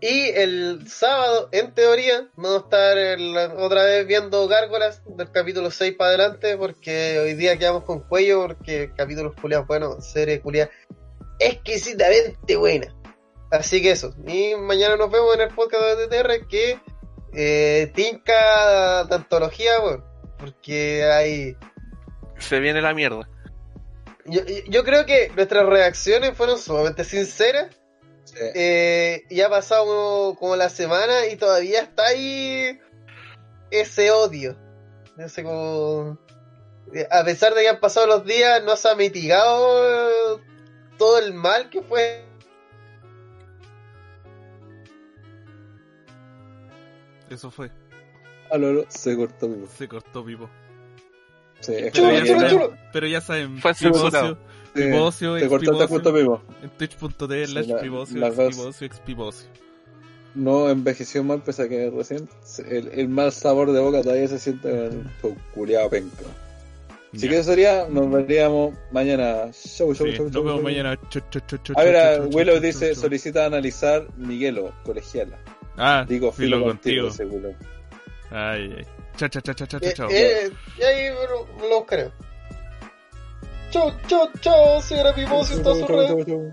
y el sábado, en teoría, vamos a estar el- otra vez viendo Gárgolas del capítulo 6 para adelante, porque hoy día quedamos con cuello, porque capítulos culiados, bueno, serie culiada exquisitamente buena. Así que eso. Y mañana nos vemos en el podcast de TTR que eh, tinca de antología, bueno, porque hay... Se viene la mierda. Yo, yo creo que nuestras reacciones fueron sumamente sinceras. Sí. Eh, y ha pasado como, como la semana y todavía está ahí ese odio. Ese como... eh, A pesar de que han pasado los días, no se ha mitigado todo el mal que fue. Eso fue. A lo- lo- se cortó vivo. Se cortó Pipo. Sí, como ya chulo, saben- chulo. Pero ya saben, Fue. Sí, Pivocio, expivocio. justo vivo. en twitch.tv Sí, slash la- pivocio, expivocio, expivocio. No envejeció mal, pese a que recién el, el mal sabor de boca todavía se siente con el culiado penca. Así que eso sería, nos veríamos mañana. Show, show, Sí, show, nos show, vemos show. mañana. Cho, cho, cho, cho, A ver, Willow dice, solicita analizar Miguelo, colegiala. Ah, Digo, filo, filo contigo. Willow. Ay, ay. Chao, chao, chao, chao, chao, Eh, chao. eh, y ahí lo, lo buscaré. Chau, chau, chau, señora Pivocio, está su red.